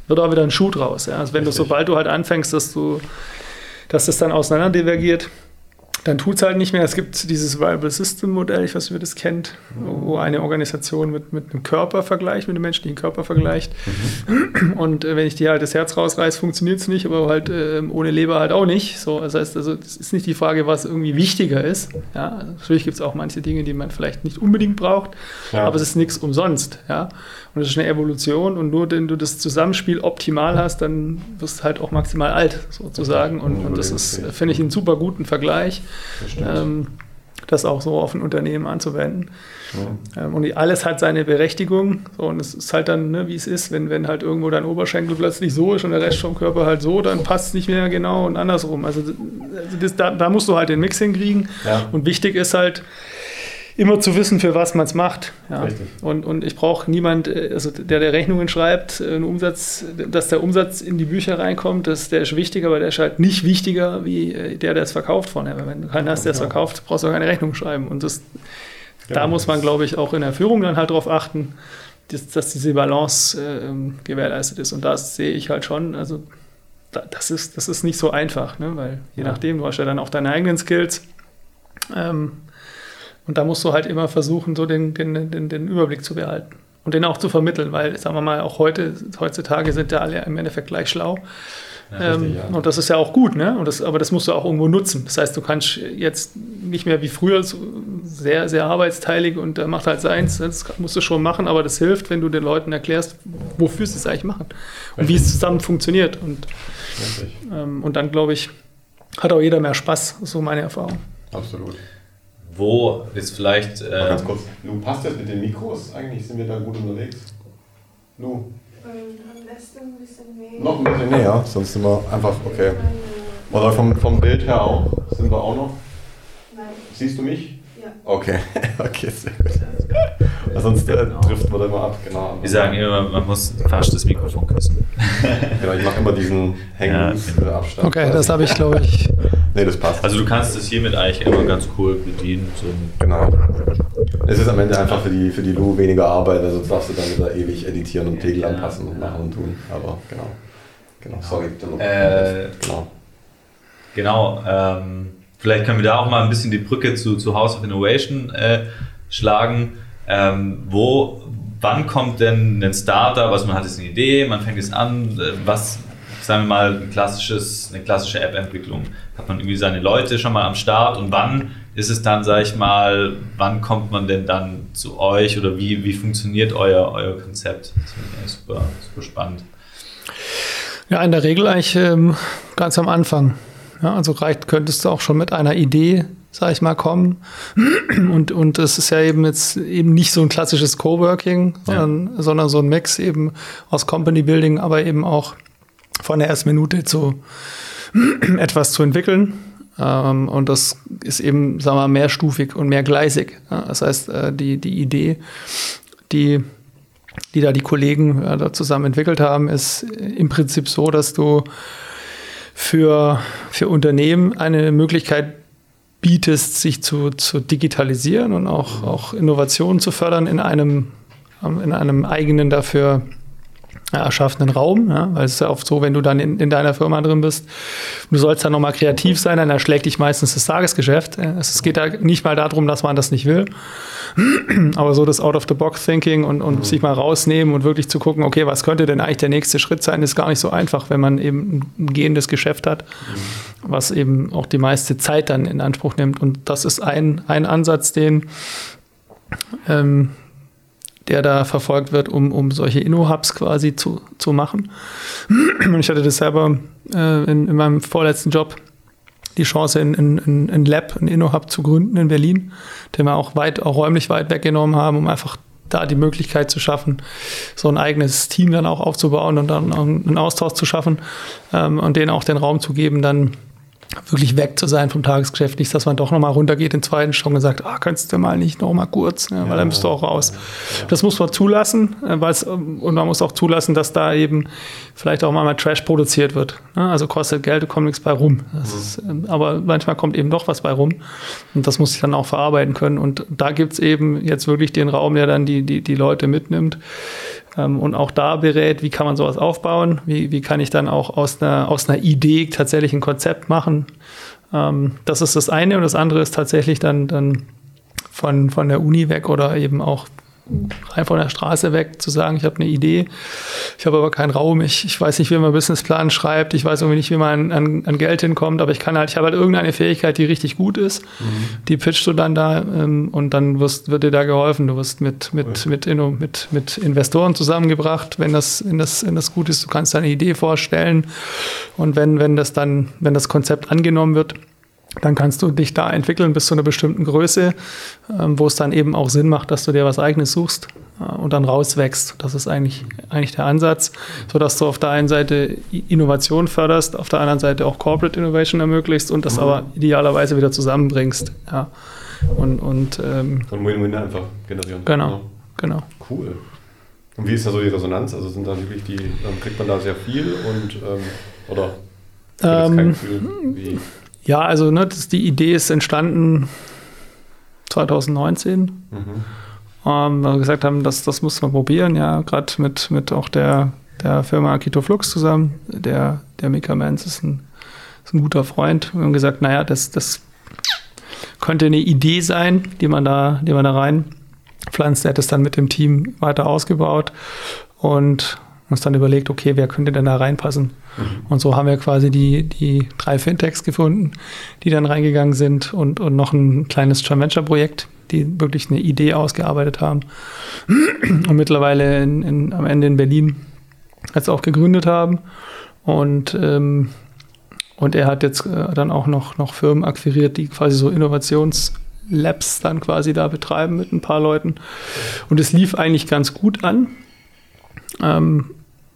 wird auch wieder ein Schuh draus. Ja? Also wenn Richtig. du, sobald du halt anfängst, dass du, dass das dann auseinander divergiert, dann tut es halt nicht mehr. Es gibt dieses Viable System Modell, ich weiß nicht, ob ihr das kennt, wo eine Organisation mit, mit einem Körper vergleicht, mit einem menschlichen Körper vergleicht. Mhm. Und äh, wenn ich dir halt das Herz rausreiße, funktioniert es nicht, aber halt äh, ohne Leber halt auch nicht. So, das heißt, also, es ist nicht die Frage, was irgendwie wichtiger ist. Ja, natürlich gibt es auch manche Dinge, die man vielleicht nicht unbedingt braucht, ja. aber es ist nichts umsonst. Ja. Und es ist eine Evolution und nur wenn du das Zusammenspiel optimal hast, dann wirst du halt auch maximal alt, sozusagen. Und, und das ist, finde ich, einen super guten Vergleich, das, ähm, das auch so auf ein Unternehmen anzuwenden. Ja. Ähm, und alles hat seine Berechtigung. Und es ist halt dann, ne, wie es ist, wenn, wenn halt irgendwo dein Oberschenkel plötzlich so ist und der Rest vom Körper halt so, dann passt es nicht mehr genau und andersrum. Also, also das, da, da, musst du halt den Mix hinkriegen. Ja. Und wichtig ist halt, immer zu wissen, für was man es macht. Ja. Und, und ich brauche niemand, äh, also der, der Rechnungen schreibt, äh, einen Umsatz, dass der Umsatz in die Bücher reinkommt, das, der ist wichtig, aber der ist halt nicht wichtiger wie äh, der, der es verkauft vorne. Wenn du keinen hast, der es verkauft, brauchst du auch keine Rechnung schreiben. Und das, ja, da muss man, glaube ich, auch in der Führung dann halt darauf achten, dass, dass diese Balance äh, gewährleistet ist. Und das sehe ich halt schon, also das ist, das ist nicht so einfach, ne? weil je ja. nachdem, du hast ja dann auch deine eigenen Skills. Ähm, und da musst du halt immer versuchen, so den, den, den, den Überblick zu behalten und den auch zu vermitteln, weil, sagen wir mal, auch heute, heutzutage sind ja alle im Endeffekt gleich schlau. Ja, ähm, richtig, ja. Und das ist ja auch gut, ne? Und das, aber das musst du auch irgendwo nutzen. Das heißt, du kannst jetzt nicht mehr wie früher so sehr, sehr arbeitsteilig und der macht halt seins. Das musst du schon machen, aber das hilft, wenn du den Leuten erklärst, wofür sie es eigentlich machen und richtig. wie es zusammen funktioniert. Und, ähm, und dann, glaube ich, hat auch jeder mehr Spaß, so meine Erfahrung. Absolut wo ist vielleicht. Äh ganz kurz, Lu, passt das mit den Mikros eigentlich? Sind wir da gut unterwegs? Lu? Ähm, am besten ein bisschen näher. Noch ein bisschen näher, sonst sind wir einfach, okay. Oder vom, vom Bild her auch? Sind wir auch noch? Nein. Siehst du mich? Ja. Okay, okay, sehr gut. Sonst äh, trifft man immer ab, genau. Wir sagen immer, man muss fast das Mikrofon küssen. genau, ich mache immer diesen Hängens ja. Abstand. Okay, das habe ich, glaube ich. nee, das passt. Also du kannst das hiermit eigentlich immer ganz cool bedienen. So genau. Es ist am Ende einfach für die, für die Lu weniger Arbeit, also darfst du dann wieder ewig editieren und Pegel anpassen und machen und tun. Aber genau. Genau, sorry. Äh, genau. Genau, ähm, vielleicht können wir da auch mal ein bisschen die Brücke zu, zu House of Innovation äh, schlagen. Ähm, wo, wann kommt denn ein Starter, was man hat jetzt eine Idee, man fängt es an, äh, was, sagen wir mal, ein klassisches, eine klassische App-Entwicklung. Hat man irgendwie seine Leute schon mal am Start und wann ist es dann, sag ich mal, wann kommt man denn dann zu euch oder wie, wie funktioniert euer, euer Konzept? Das finde ich eigentlich super, super spannend. Ja, in der Regel eigentlich ähm, ganz am Anfang. Ja, also reicht, könntest du auch schon mit einer Idee sag ich mal, kommen. Und, und es ist ja eben jetzt eben nicht so ein klassisches Coworking, sondern, ja. sondern so ein Mix eben aus Company Building, aber eben auch von der ersten Minute zu etwas zu entwickeln. Ähm, und das ist eben, sagen wir, mehrstufig und mehrgleisig. Das heißt, äh, die, die Idee, die, die da die Kollegen äh, da zusammen entwickelt haben, ist im Prinzip so, dass du für, für Unternehmen eine Möglichkeit bietest, sich zu, zu digitalisieren und auch, auch Innovationen zu fördern in einem, in einem eigenen dafür erschaffenen Raum, ja, weil es ist ja oft so, wenn du dann in, in deiner Firma drin bist, du sollst dann nochmal kreativ sein, dann erschlägt dich meistens das Tagesgeschäft. Es geht da nicht mal darum, dass man das nicht will, aber so das Out-of-the-Box-Thinking und, und sich mal rausnehmen und wirklich zu gucken, okay, was könnte denn eigentlich der nächste Schritt sein, ist gar nicht so einfach, wenn man eben ein gehendes Geschäft hat, was eben auch die meiste Zeit dann in Anspruch nimmt. Und das ist ein, ein Ansatz, den ähm, der da verfolgt wird, um, um solche Inno-Hubs quasi zu, zu machen. Und ich hatte das selber äh, in, in meinem vorletzten Job die Chance, in, in, in Lab, ein Inno-Hub zu gründen in Berlin, den wir auch weit, auch räumlich weit weggenommen haben, um einfach da die Möglichkeit zu schaffen, so ein eigenes Team dann auch aufzubauen und dann einen Austausch zu schaffen ähm, und denen auch den Raum zu geben, dann wirklich weg zu sein vom Tagesgeschäft. Nicht, dass man doch nochmal runtergeht in den zweiten Stock und sagt, ah, könntest du mal nicht nochmal kurz, ne, weil dann bist du auch raus. Das muss man zulassen, äh, weil und man muss auch zulassen, dass da eben vielleicht auch mal Trash produziert wird. Ne? Also kostet Geld, da kommt nichts bei rum. Ist, ähm, aber manchmal kommt eben doch was bei rum. Und das muss ich dann auch verarbeiten können. Und da gibt es eben jetzt wirklich den Raum, der dann die, die, die Leute mitnimmt ähm, und auch da berät, wie kann man sowas aufbauen, wie, wie kann ich dann auch aus einer, aus einer Idee tatsächlich ein Konzept machen. Ähm, das ist das eine und das andere ist tatsächlich dann, dann von, von der Uni weg oder eben auch rein von der Straße weg zu sagen, ich habe eine Idee, ich habe aber keinen Raum, ich, ich weiß nicht, wie man einen Businessplan schreibt, ich weiß irgendwie nicht, wie man an, an Geld hinkommt, aber ich kann halt, ich habe halt irgendeine Fähigkeit, die richtig gut ist, mhm. die pitchst du dann da ähm, und dann wirst, wird dir da geholfen. Du wirst mit, mit, mit, mit, mit Investoren zusammengebracht, wenn das, wenn, das, wenn das gut ist, du kannst deine Idee vorstellen. Und wenn, wenn das dann, wenn das Konzept angenommen wird, dann kannst du dich da entwickeln bis zu einer bestimmten Größe, ähm, wo es dann eben auch Sinn macht, dass du dir was Eigenes suchst äh, und dann rauswächst. Das ist eigentlich, eigentlich der Ansatz, sodass du auf der einen Seite Innovation förderst, auf der anderen Seite auch Corporate Innovation ermöglicht und das mhm. aber idealerweise wieder zusammenbringst. Ja. Und, und, ähm, und Win-Win einfach generieren. Genau, genau. Cool. Und wie ist da so die Resonanz? Also sind da wirklich die, dann kriegt man da sehr viel und ähm, oder ähm, kein Gefühl, wie ja, also ne, das, die Idee ist entstanden 2019. Mhm. Ähm, weil wir gesagt haben, das, das muss man probieren, ja, gerade mit, mit auch der, der Firma Akito Flux zusammen. Der, der Mika Mans ist ein, ist ein guter Freund. Wir haben gesagt, naja, das, das könnte eine Idee sein, die man da, die man da reinpflanzt. Er hat es dann mit dem Team weiter ausgebaut und uns dann überlegt, okay, wer könnte denn da reinpassen? Mhm. Und so haben wir quasi die, die drei Fintechs gefunden, die dann reingegangen sind und, und noch ein kleines Joint Venture Projekt, die wirklich eine Idee ausgearbeitet haben und mittlerweile in, in, am Ende in Berlin jetzt auch gegründet haben. Und, ähm, und er hat jetzt äh, dann auch noch, noch Firmen akquiriert, die quasi so Innovationslabs dann quasi da betreiben mit ein paar Leuten. Und es lief eigentlich ganz gut an. Ähm,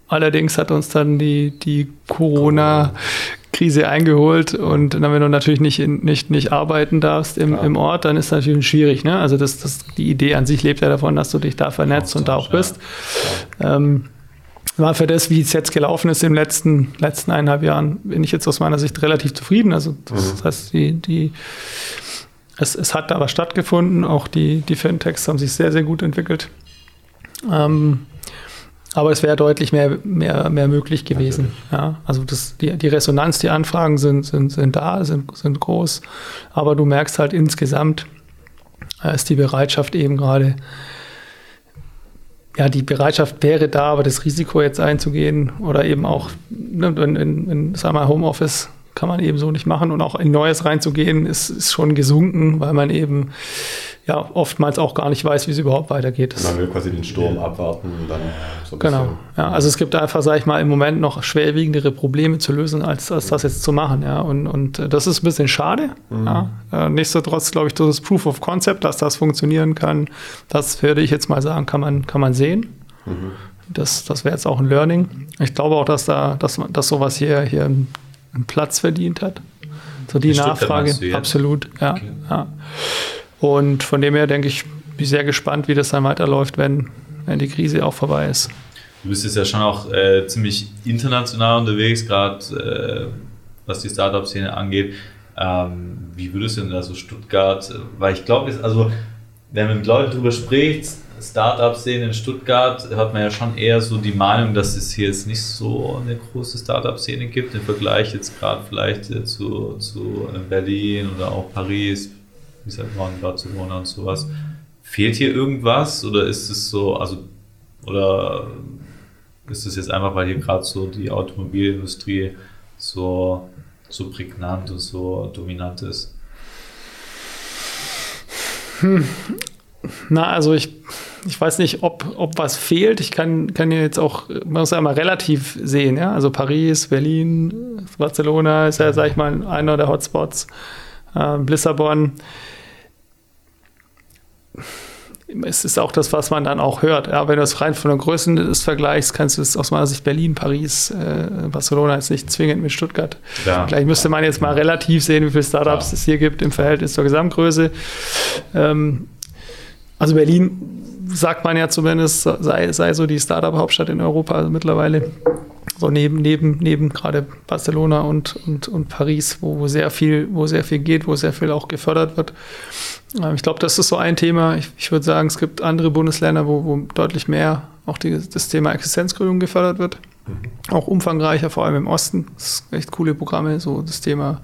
allerdings hat uns dann die, die Corona-Krise eingeholt und dann, wenn du natürlich nicht, in, nicht, nicht arbeiten darfst im, im Ort, dann ist das natürlich schwierig. Ne? Also das, das, die Idee an sich lebt ja davon, dass du dich da vernetzt und da auch bist. Ähm, war für das, wie es jetzt gelaufen ist im letzten, letzten eineinhalb Jahren, bin ich jetzt aus meiner Sicht relativ zufrieden. Also das mhm. heißt, die, die, es, es hat aber stattgefunden, auch die, die Fintechs haben sich sehr, sehr gut entwickelt. Ähm, aber es wäre deutlich mehr, mehr, mehr möglich gewesen. Ja, also das, die, die Resonanz, die Anfragen sind, sind, sind da, sind, sind groß. Aber du merkst halt insgesamt, äh, ist die Bereitschaft eben gerade, ja, die Bereitschaft wäre da, aber das Risiko jetzt einzugehen oder eben auch ne, in, in, in sagen wir, Homeoffice kann man eben so nicht machen und auch in Neues reinzugehen ist, ist schon gesunken, weil man eben ja oftmals auch gar nicht weiß, wie es überhaupt weitergeht. Man will quasi den Sturm abwarten und dann so ein Genau. Ja, also es gibt einfach, sage ich mal, im Moment noch schwerwiegendere Probleme zu lösen, als, als das jetzt zu machen. Ja. Und, und äh, das ist ein bisschen schade. Mhm. Ja. Äh, nichtsdestotrotz glaube ich, das ist Proof of Concept, dass das funktionieren kann. Das würde ich jetzt mal sagen, kann man, kann man sehen. Mhm. Das, das wäre jetzt auch ein Learning. Ich glaube auch, dass da, dass, dass sowas hier, hier einen, einen Platz verdient hat. So die, die Nachfrage, absolut, ja, okay. ja. Und von dem her denke ich, bin sehr gespannt, wie das dann weiterläuft, wenn, wenn die Krise auch vorbei ist. Du bist jetzt ja schon auch äh, ziemlich international unterwegs, gerade äh, was die Startup-Szene angeht. Ähm, wie würdest du denn da so Stuttgart, weil ich glaube, also wenn man mit Leuten darüber spricht, Startup-Szene in Stuttgart, hat man ja schon eher so die Meinung, dass es hier jetzt nicht so eine große Startup-Szene gibt, im Vergleich jetzt gerade vielleicht äh, zu, zu äh, Berlin oder auch Paris, wie sagt man, Barcelona und sowas. Fehlt hier irgendwas oder ist es so, also, oder ist es jetzt einfach, weil hier gerade so die Automobilindustrie so, so prägnant und so dominant ist? Hm. Na, also ich, ich weiß nicht, ob, ob was fehlt. Ich kann, kann jetzt auch, man muss ja mal relativ sehen, ja. Also Paris, Berlin, Barcelona ist ja, sag ich mal, einer der Hotspots. Äh, Lissabon es ist auch das, was man dann auch hört. Ja, wenn du es rein von der Größe des Vergleichs kannst du es aus meiner Sicht Berlin, Paris, äh, Barcelona jetzt nicht zwingend mit Stuttgart. Ja. Gleich müsste man jetzt mal relativ sehen, wie viele Startups ja. es hier gibt im Verhältnis zur Gesamtgröße. Ähm, also Berlin sagt man ja zumindest, sei, sei so die Startup-Hauptstadt in Europa mittlerweile. So neben, neben, neben gerade Barcelona und, und, und Paris, wo, wo sehr viel, wo sehr viel geht, wo sehr viel auch gefördert wird. Ähm, ich glaube, das ist so ein Thema. Ich, ich würde sagen, es gibt andere Bundesländer, wo, wo deutlich mehr auch die, das Thema Existenzgründung gefördert wird. Mhm. Auch umfangreicher, vor allem im Osten. Das sind echt coole Programme, so das Thema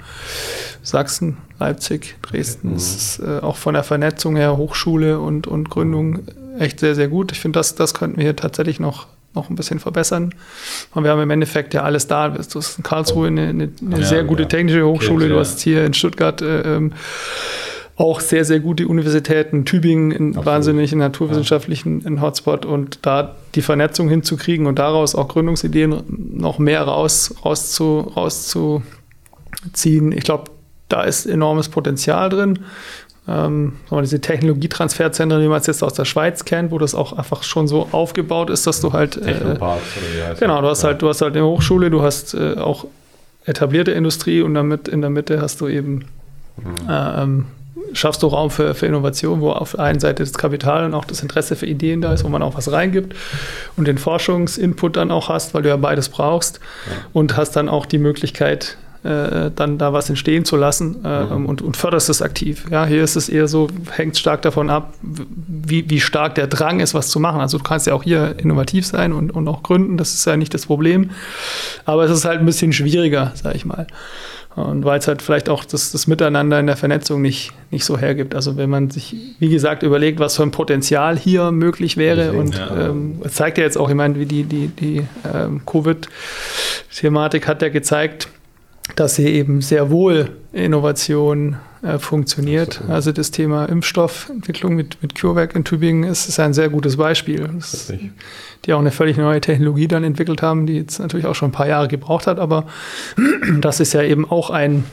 Sachsen, Leipzig, Dresden. Mhm. Das ist äh, auch von der Vernetzung her Hochschule und, und Gründung echt sehr, sehr gut. Ich finde, das, das könnten wir hier tatsächlich noch noch ein bisschen verbessern. Und wir haben im Endeffekt ja alles da. Du hast in Karlsruhe eine, eine, eine ja, sehr gute ja. technische Hochschule, okay, du hast hier in Stuttgart äh, ähm, auch sehr, sehr gute Universitäten, Tübingen, in Absolut. wahnsinnigen naturwissenschaftlichen ja. Hotspot und da die Vernetzung hinzukriegen und daraus auch Gründungsideen noch mehr raus, rauszu, rauszuziehen. Ich glaube, da ist enormes Potenzial drin. Ähm, diese Technologietransferzentren, wie man es jetzt aus der Schweiz kennt, wo das auch einfach schon so aufgebaut ist, dass du halt. Äh, genau, du hast halt, du hast halt eine Hochschule, du hast äh, auch etablierte Industrie und damit in der Mitte hast du eben mhm. äh, ähm, schaffst du Raum für, für Innovation, wo auf der einen Seite das Kapital und auch das Interesse für Ideen da ist, wo man auch was reingibt und den Forschungsinput dann auch hast, weil du ja beides brauchst ja. und hast dann auch die Möglichkeit, äh, dann da was entstehen zu lassen äh, mhm. und, und förderst es aktiv. Ja, hier ist es eher so, hängt stark davon ab, wie, wie stark der Drang ist, was zu machen. Also du kannst ja auch hier innovativ sein und, und auch gründen, das ist ja nicht das Problem. Aber es ist halt ein bisschen schwieriger, sag ich mal. Und weil es halt vielleicht auch das, das Miteinander in der Vernetzung nicht, nicht so hergibt. Also wenn man sich, wie gesagt, überlegt, was für ein Potenzial hier möglich wäre. Deswegen, und ja. ähm, es zeigt ja jetzt auch, ich meine, wie die, die, die ähm, Covid-Thematik hat ja gezeigt, dass hier eben sehr wohl Innovation äh, funktioniert. Das also das Thema Impfstoffentwicklung mit, mit CureVac in Tübingen ist, ist ein sehr gutes Beispiel. Das, die auch eine völlig neue Technologie dann entwickelt haben, die jetzt natürlich auch schon ein paar Jahre gebraucht hat, aber das ist ja eben auch ein,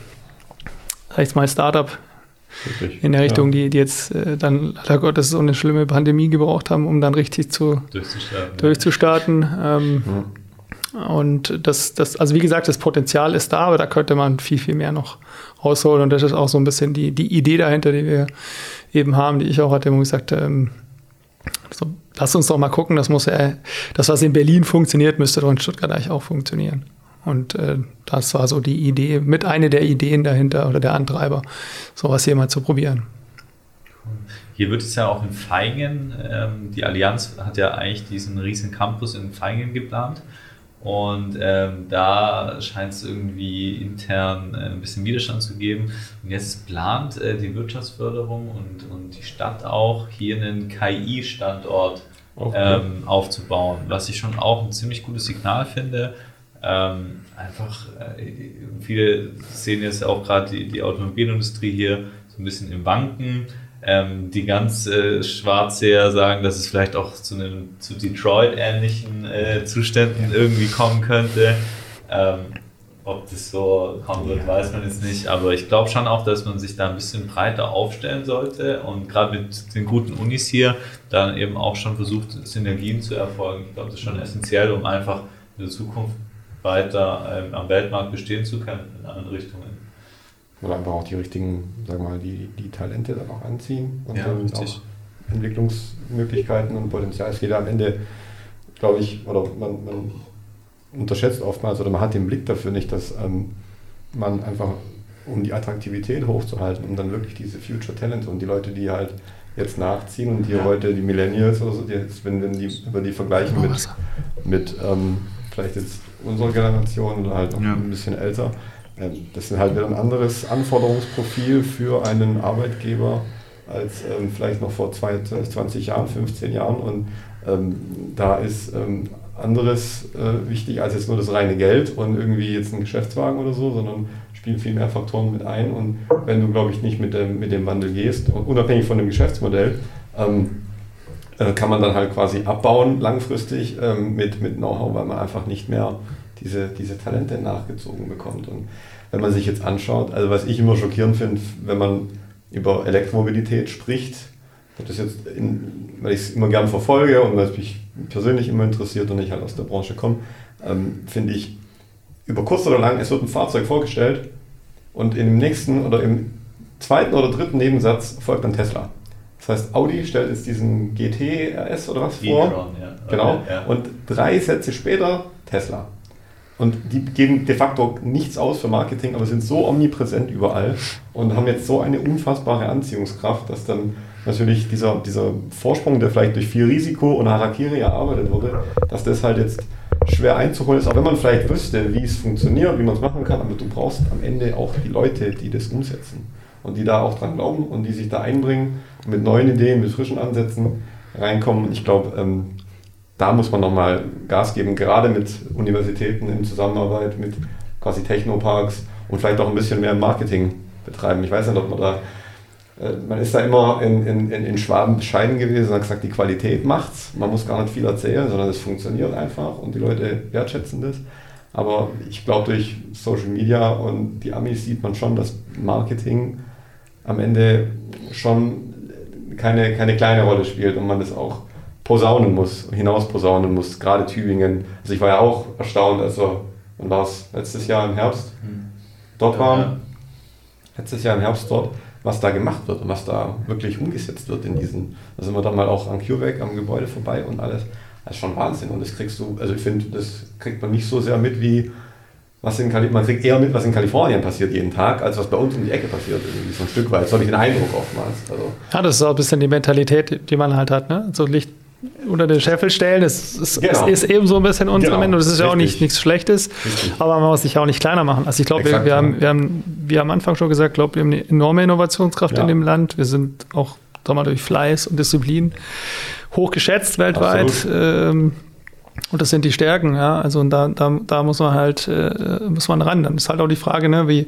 sag ich mal, Startup in der Richtung, ja. die, die jetzt äh, dann leider Gottes so eine schlimme Pandemie gebraucht haben, um dann richtig zu, durchzustarten. durchzustarten. Ähm, mhm. Und das, das, also wie gesagt, das Potenzial ist da, aber da könnte man viel, viel mehr noch rausholen. Und das ist auch so ein bisschen die, die Idee dahinter, die wir eben haben, die ich auch hatte, wo ich sagte, ähm, so, lass uns doch mal gucken, das muss ja, das, was in Berlin funktioniert, müsste doch in Stuttgart eigentlich auch funktionieren. Und äh, das war so die Idee, mit einer der Ideen dahinter oder der Antreiber, sowas hier mal zu probieren. Hier wird es ja auch in Feingen, ähm, die Allianz hat ja eigentlich diesen riesen Campus in Feingen geplant. Und ähm, da scheint es irgendwie intern äh, ein bisschen Widerstand zu geben. Und jetzt plant äh, die Wirtschaftsförderung und, und die Stadt auch, hier einen KI-Standort okay. ähm, aufzubauen, was ich schon auch ein ziemlich gutes Signal finde. Ähm, einfach, äh, viele sehen jetzt auch gerade die, die Automobilindustrie hier so ein bisschen im Wanken ähm, die ganz äh, Schwarzseher sagen, dass es vielleicht auch zu, einem, zu Detroit-ähnlichen äh, Zuständen irgendwie kommen könnte. Ähm, ob das so kommen wird, weiß man jetzt nicht. Aber ich glaube schon auch, dass man sich da ein bisschen breiter aufstellen sollte und gerade mit den guten Unis hier dann eben auch schon versucht, Synergien zu erfolgen. Ich glaube, das ist schon essentiell, um einfach in der Zukunft weiter ähm, am Weltmarkt bestehen zu können in anderen Richtungen. Oder einfach auch die richtigen, sagen wir mal, die, die Talente dann auch anziehen und ja, dann auch Entwicklungsmöglichkeiten und Potenzial. Es geht am Ende, glaube ich, oder man, man, unterschätzt oftmals oder man hat den Blick dafür nicht, dass ähm, man einfach, um die Attraktivität hochzuhalten, um dann wirklich diese Future Talent und die Leute, die halt jetzt nachziehen und die ja. heute, die Millennials oder so, die jetzt, wenn, wenn die über die vergleichen mit, mit ähm, vielleicht jetzt unserer Generation oder halt noch ja. ein bisschen älter, das ist halt wieder ein anderes Anforderungsprofil für einen Arbeitgeber als ähm, vielleicht noch vor 20 Jahren, 15 Jahren. Und ähm, da ist ähm, anderes äh, wichtig als jetzt nur das reine Geld und irgendwie jetzt ein Geschäftswagen oder so, sondern spielen viel mehr Faktoren mit ein. Und wenn du, glaube ich, nicht mit dem, mit dem Wandel gehst, unabhängig von dem Geschäftsmodell, ähm, äh, kann man dann halt quasi abbauen langfristig ähm, mit, mit Know-how, weil man einfach nicht mehr diese, diese Talente nachgezogen bekommt. Und wenn man sich jetzt anschaut, also was ich immer schockierend finde, wenn man über Elektromobilität spricht, das jetzt in, weil ich es immer gern verfolge und weil es mich persönlich immer interessiert und ich halt aus der Branche komme, ähm, finde ich, über kurz oder lang, es wird ein Fahrzeug vorgestellt und im nächsten oder im zweiten oder dritten Nebensatz folgt dann Tesla. Das heißt, Audi stellt jetzt diesen GT RS oder was vor. Ja. Genau. Ja. Und drei Sätze später Tesla. Und die geben de facto nichts aus für Marketing, aber sind so omnipräsent überall und haben jetzt so eine unfassbare Anziehungskraft, dass dann natürlich dieser, dieser Vorsprung, der vielleicht durch viel Risiko und Harakiri erarbeitet wurde, dass das halt jetzt schwer einzuholen ist, auch wenn man vielleicht wüsste, wie es funktioniert, wie man es machen kann, aber du brauchst am Ende auch die Leute, die das umsetzen und die da auch dran glauben und die sich da einbringen, mit neuen Ideen, mit frischen Ansätzen reinkommen. Ich glaube, ähm, da muss man nochmal Gas geben, gerade mit Universitäten in Zusammenarbeit, mit quasi Technoparks und vielleicht auch ein bisschen mehr Marketing betreiben. Ich weiß nicht, ob man da, äh, man ist da immer in, in, in Schwaben bescheiden gewesen und hat gesagt, die Qualität macht's. Man muss gar nicht viel erzählen, sondern es funktioniert einfach und die Leute wertschätzen das. Aber ich glaube, durch Social Media und die Amis sieht man schon, dass Marketing am Ende schon keine, keine kleine Rolle spielt und man das auch posaunen muss, hinaus posaunen muss, gerade Tübingen. Also ich war ja auch erstaunt, also wann war es letztes Jahr im Herbst hm. dort waren, ja. letztes Jahr im Herbst dort, was da gemacht wird und was da wirklich umgesetzt wird in diesen, da sind wir dann mal auch am CureVac, am Gebäude vorbei und alles. Das ist schon Wahnsinn und das kriegst du, also ich finde, das kriegt man nicht so sehr mit wie was in Kali man kriegt eher mit, was in Kalifornien passiert jeden Tag, als was bei uns um die Ecke passiert, irgendwie so ein Stück weit. So habe ich den Eindruck oftmals. Also. Ja, das ist auch ein bisschen die Mentalität, die man halt hat, ne? So Licht unter den Scheffel stellen. Das ist, genau. ist eben so ein bisschen unsere genau. Meinung. Das ist ja auch nicht, nichts Schlechtes, Richtig. aber man muss sich auch nicht kleiner machen. Also ich glaube, wir, wir, haben, wir haben, wie am Anfang schon gesagt, glaube wir haben eine enorme Innovationskraft ja. in dem Land. Wir sind auch mal, durch Fleiß und Disziplin hoch geschätzt weltweit. Ähm, und das sind die Stärken, ja. Also und da, da, da muss man halt, äh, muss man ran. Dann ist halt auch die Frage, ne, wie,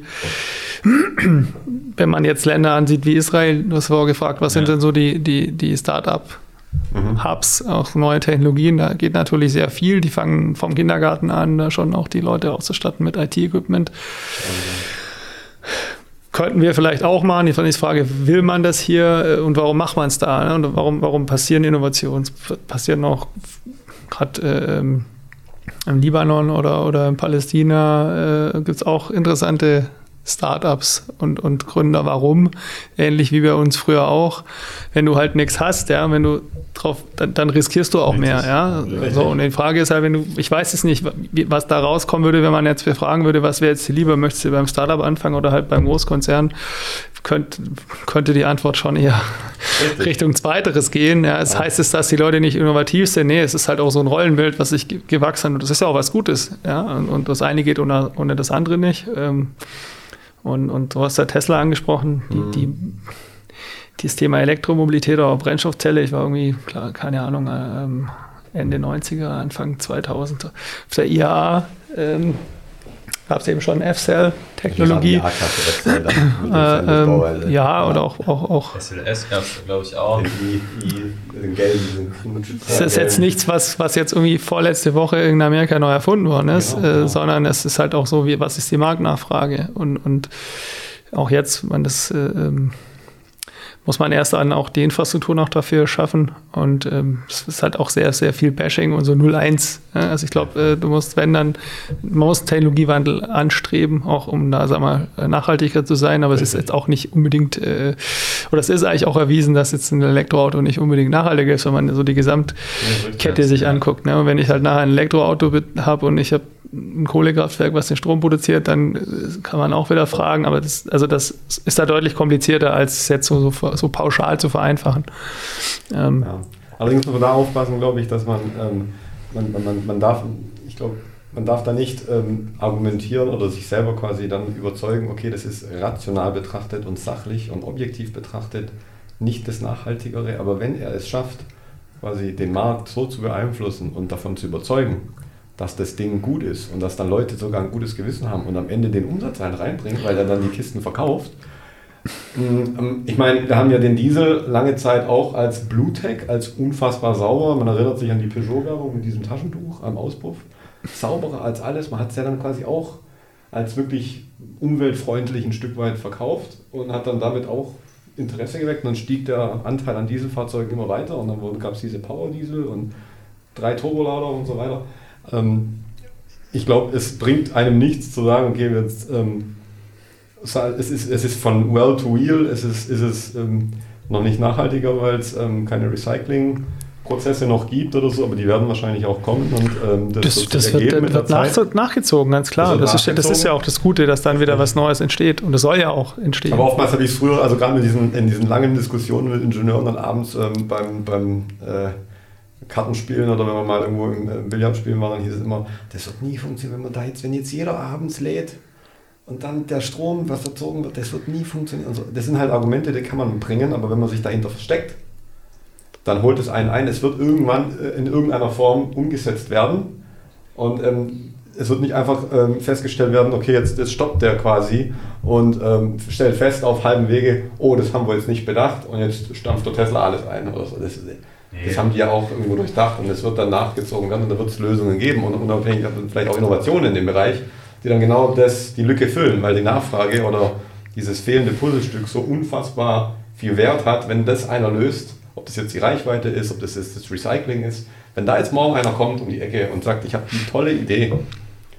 wenn man jetzt Länder ansieht wie Israel, du hast vorher gefragt, was ja. sind denn so die, die, die Start-up mhm. Hubs, auch neue Technologien, da geht natürlich sehr viel. Die fangen vom Kindergarten an, da schon auch die Leute auszustatten mit IT-Equipment. Könnten wir vielleicht auch machen. Die Frage, will man das hier äh, und warum macht man es da? Ne? Und warum, warum passieren Innovationen? Passieren auch gerade äh, im Libanon oder, oder in Palästina äh, gibt es auch interessante Startups und, und Gründer. Warum? Ähnlich wie bei uns früher auch. Wenn du halt nichts hast, ja, wenn du drauf, dann, dann riskierst du auch Richtig. mehr, ja. So, und die Frage ist halt, wenn du, ich weiß es nicht, was da rauskommen würde, wenn man jetzt fragen würde, was wäre jetzt lieber, möchtest du beim Startup anfangen oder halt beim Großkonzern? Könnt, könnte die Antwort schon eher Richtig. Richtung Zweiteres gehen. Ja, es ja. heißt es, dass die Leute nicht innovativ sind. Nee, es ist halt auch so ein Rollenbild, was sich gewachsen hat. Und das ist ja auch was Gutes. Ja? Und, und das eine geht ohne, ohne das andere nicht. Ähm, und, und du hast ja Tesla angesprochen, die, mhm. die, dieses Thema Elektromobilität oder Brennstoffzelle, ich war irgendwie, klar, keine Ahnung, ähm, Ende 90er, Anfang 2000 auf der IAA. Ähm, gab es eben schon F-Cell-Technologie. Ja, äh, ähm, ja, oder auch. auch, auch SLS gab es, glaube ich, auch. Das ist jetzt nichts, was, was jetzt irgendwie vorletzte Woche in Amerika neu erfunden worden ist, genau, äh, genau. sondern es ist halt auch so, wie, was ist die Marktnachfrage? Und, und auch jetzt, man das. Äh, ähm, muss man erst dann auch die Infrastruktur noch dafür schaffen. Und ähm, es ist halt auch sehr, sehr viel Bashing und so 0-1. Ja? Also ich glaube, äh, du musst, wenn dann, man muss Technologiewandel anstreben, auch um da, sag mal, nachhaltiger zu sein, aber es ist jetzt auch nicht unbedingt, äh, oder es ist eigentlich auch erwiesen, dass jetzt ein Elektroauto nicht unbedingt nachhaltiger ist, wenn man so die Gesamtkette sich anguckt. Ne? Und wenn ich halt nachher ein Elektroauto habe und ich habe ein Kohlekraftwerk, was den Strom produziert, dann äh, kann man auch wieder fragen, aber das, also das ist da deutlich komplizierter, als jetzt so, so, so pauschal zu vereinfachen. Ähm, ja. Allerdings muss man da aufpassen, glaube ich, dass man, ähm, man, man, man darf, ich glaube, man darf da nicht ähm, argumentieren oder sich selber quasi dann überzeugen, okay, das ist rational betrachtet und sachlich und objektiv betrachtet nicht das Nachhaltigere, aber wenn er es schafft, quasi den Markt so zu beeinflussen und davon zu überzeugen, dass das Ding gut ist und dass dann Leute sogar ein gutes Gewissen haben und am Ende den Umsatz halt reinbringen, weil er dann die Kisten verkauft. Mm, ähm, ich meine, wir haben ja den Diesel lange Zeit auch als Bluetech, als unfassbar sauber. Man erinnert sich an die Peugeot-Werbung mit diesem Taschentuch am Auspuff. Sauberer als alles. Man hat es ja dann quasi auch als wirklich umweltfreundlich ein Stück weit verkauft und hat dann damit auch Interesse geweckt. Und dann stieg der Anteil an Dieselfahrzeugen immer weiter und dann gab es diese Power-Diesel und drei Turbolader und so weiter. Ähm, ich glaube, es bringt einem nichts zu sagen, okay, jetzt, ähm, es, ist, es ist von well to wheel, es ist, ist es ähm, noch nicht nachhaltiger, weil es ähm, keine Recycling- Prozesse noch gibt oder so, aber die werden wahrscheinlich auch kommen und ähm, das, das, das wird, wird, nach, nachgezogen, ganz klar. Das, das, ist, das ist ja auch das Gute, dass dann wieder was Neues entsteht und das soll ja auch entstehen. Aber oftmals habe ich es früher, also gerade in diesen, in diesen langen Diskussionen mit Ingenieuren dann abends ähm, beim, beim äh, Kartenspielen oder wenn man mal irgendwo im, im Billard spielen war, dann hieß es immer, das wird nie funktionieren, wenn man da jetzt, wenn jetzt jeder abends lädt und dann der Strom, was erzogen wird, das wird nie funktionieren. Also das sind halt Argumente, die kann man bringen, aber wenn man sich dahinter versteckt, dann holt es einen ein. Es wird irgendwann äh, in irgendeiner Form umgesetzt werden. Und ähm, es wird nicht einfach ähm, festgestellt werden, okay, jetzt, jetzt stoppt der quasi und ähm, stellt fest auf halbem Wege, oh, das haben wir jetzt nicht bedacht und jetzt stampft der Tesla alles ein oder so. Das, das haben die ja auch irgendwo durchdacht und es wird dann nachgezogen werden und da wird es Lösungen geben und unabhängig vielleicht auch Innovationen in dem Bereich, die dann genau das, die Lücke füllen, weil die Nachfrage oder dieses fehlende Puzzlestück so unfassbar viel Wert hat, wenn das einer löst, ob das jetzt die Reichweite ist, ob das jetzt das Recycling ist. Wenn da jetzt morgen einer kommt um die Ecke und sagt, ich habe die tolle Idee,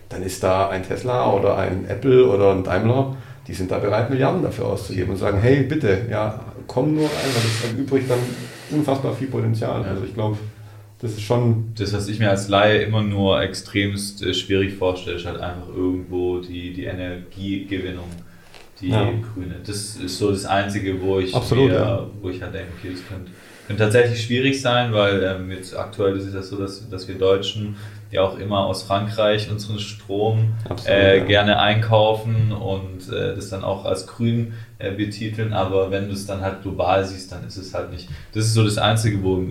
dann ist da ein Tesla oder ein Apple oder ein Daimler, die sind da bereit, Milliarden dafür auszugeben und sagen, hey, bitte, ja, komm nur rein, weil das erübrigt dann unfassbar viel Potenzial. Also ich glaube, das ist schon. Das, was ich mir als Laie immer nur extremst äh, schwierig vorstelle, ist halt einfach irgendwo die, die Energiegewinnung die ja. grüne. Das ist so das Einzige, wo ich, Absolut, eher, ja. wo ich halt denke, okay, das könnte, könnte tatsächlich schwierig sein, weil ähm, jetzt aktuell ist es ja so, dass, dass wir Deutschen ja auch immer aus Frankreich unseren Strom Absolut, äh, ja. gerne einkaufen und äh, das dann auch als grün äh, betiteln, aber wenn du es dann halt global siehst, dann ist es halt nicht. Das ist so das Einzige, wo,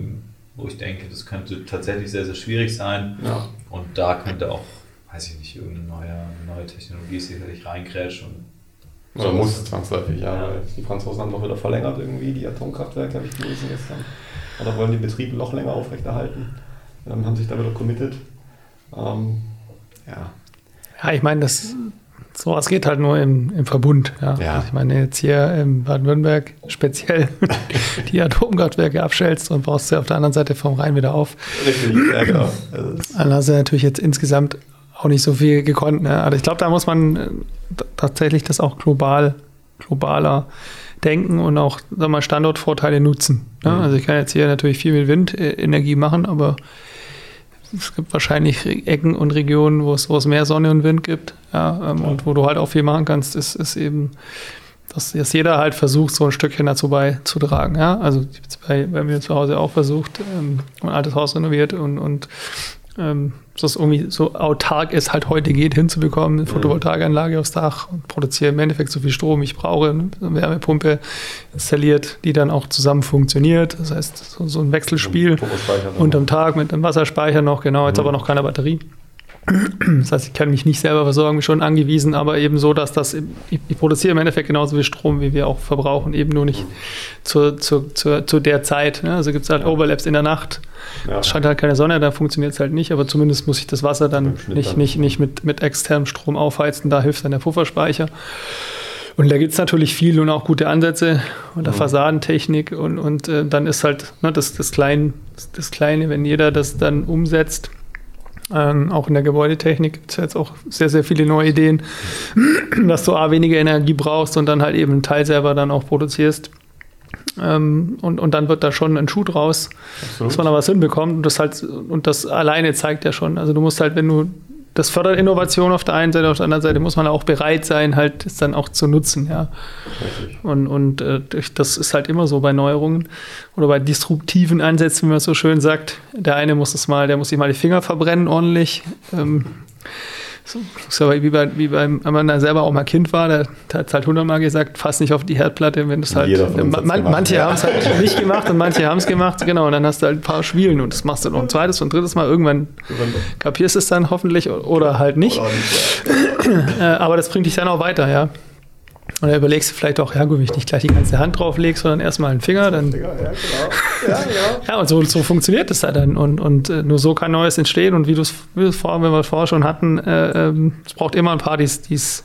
wo ich denke, das könnte tatsächlich sehr, sehr schwierig sein ja. und da könnte auch, weiß ich nicht, irgendeine neue, neue Technologie sicherlich reingrätschen und oder muss es zwangsläufig, ja, ja. die Franzosen haben doch wieder verlängert irgendwie, die Atomkraftwerke, habe ich gelesen gestern. Oder wollen den Betrieb noch länger aufrechterhalten. Ähm, haben sich da wieder committed. Ähm, ja. Ja, ich meine, das sowas geht halt nur im, im Verbund. Ja. ja. Also ich meine, jetzt hier in Baden-Württemberg speziell die Atomkraftwerke abschälst und baust sie auf der anderen Seite vom Rhein wieder auf. Richtig, ja, genau. Dann hast du natürlich jetzt insgesamt auch nicht so viel gekonnt. Ne? Also ich glaube, da muss man äh, tatsächlich das auch global, globaler denken und auch sag mal, Standortvorteile nutzen. Ne? Mhm. Also ich kann jetzt hier natürlich viel mit Windenergie machen, aber es gibt wahrscheinlich Ecken und Regionen, wo es, wo es mehr Sonne und Wind gibt. Ja, ähm, und wo du halt auch viel machen kannst, ist, ist eben, dass, dass jeder halt versucht, so ein Stückchen dazu beizutragen. Ja? Also bei, bei mir zu Hause auch versucht, ähm, ein altes Haus renoviert und, und ähm, dass es irgendwie so autark es halt heute geht, hinzubekommen, eine mhm. Photovoltaikanlage aufs Dach und produziere im Endeffekt so viel Strom, ich brauche, eine Wärmepumpe installiert, die dann auch zusammen funktioniert. Das heißt, so, so ein Wechselspiel unterm Tag mit einem Wasserspeicher noch, genau, jetzt mhm. aber noch keine Batterie. Das heißt, ich kann mich nicht selber versorgen, bin schon angewiesen, aber eben so, dass das, ich, ich, produziere im Endeffekt genauso viel Strom, wie wir auch verbrauchen, eben nur nicht zu, zu, zu, zu der Zeit. Ne? Also gibt es halt Overlaps in der Nacht. Ja. Es scheint halt keine Sonne, da funktioniert es halt nicht, aber zumindest muss ich das Wasser dann nicht, nicht, nicht mit, mit externem Strom aufheizen, da hilft dann der Pufferspeicher. Und da gibt es natürlich viel und auch gute Ansätze und der mhm. Fassadentechnik und, und äh, dann ist halt ne, das, das, Klein, das Kleine, wenn jeder das dann umsetzt, ähm, auch in der Gebäudetechnik gibt es jetzt auch sehr, sehr viele neue Ideen, dass du A, weniger Energie brauchst und dann halt eben einen Teil selber dann auch produzierst. Ähm, und, und dann wird da schon ein Schuh draus, Absolut. dass man da was hinbekommt. Und das halt, und das alleine zeigt ja schon. Also du musst halt, wenn du das fördert Innovation auf der einen Seite, auf der anderen Seite muss man auch bereit sein, halt es dann auch zu nutzen, ja. Und, und äh, das ist halt immer so bei Neuerungen oder bei disruptiven Ansätzen, wie man so schön sagt. Der eine muss es mal, der muss sich mal die Finger verbrennen ordentlich. Ähm, so, wie, bei, wie beim, wenn man da selber auch mal Kind war, der, der hat halt hundertmal gesagt, fass nicht auf die Herdplatte, wenn es halt. Man, manche ja. haben es halt nicht gemacht und manche haben es gemacht, genau. Und dann hast du halt ein paar Schwielen und das machst du noch ein zweites und drittes Mal. Irgendwann kapierst du es dann hoffentlich oder halt nicht. Oder nicht ja. Aber das bringt dich dann auch weiter, ja. Und dann überlegst du vielleicht auch, ja gut, wenn ich nicht gleich die ganze Hand drauf lege, sondern erstmal einen Finger, dann. Ja, genau. Ja, genau. ja und so, so funktioniert es dann. Und, und äh, nur so kann Neues entstehen. Und wie du es vorher, wenn wir es vorher schon hatten, äh, ähm, es braucht immer ein paar, die es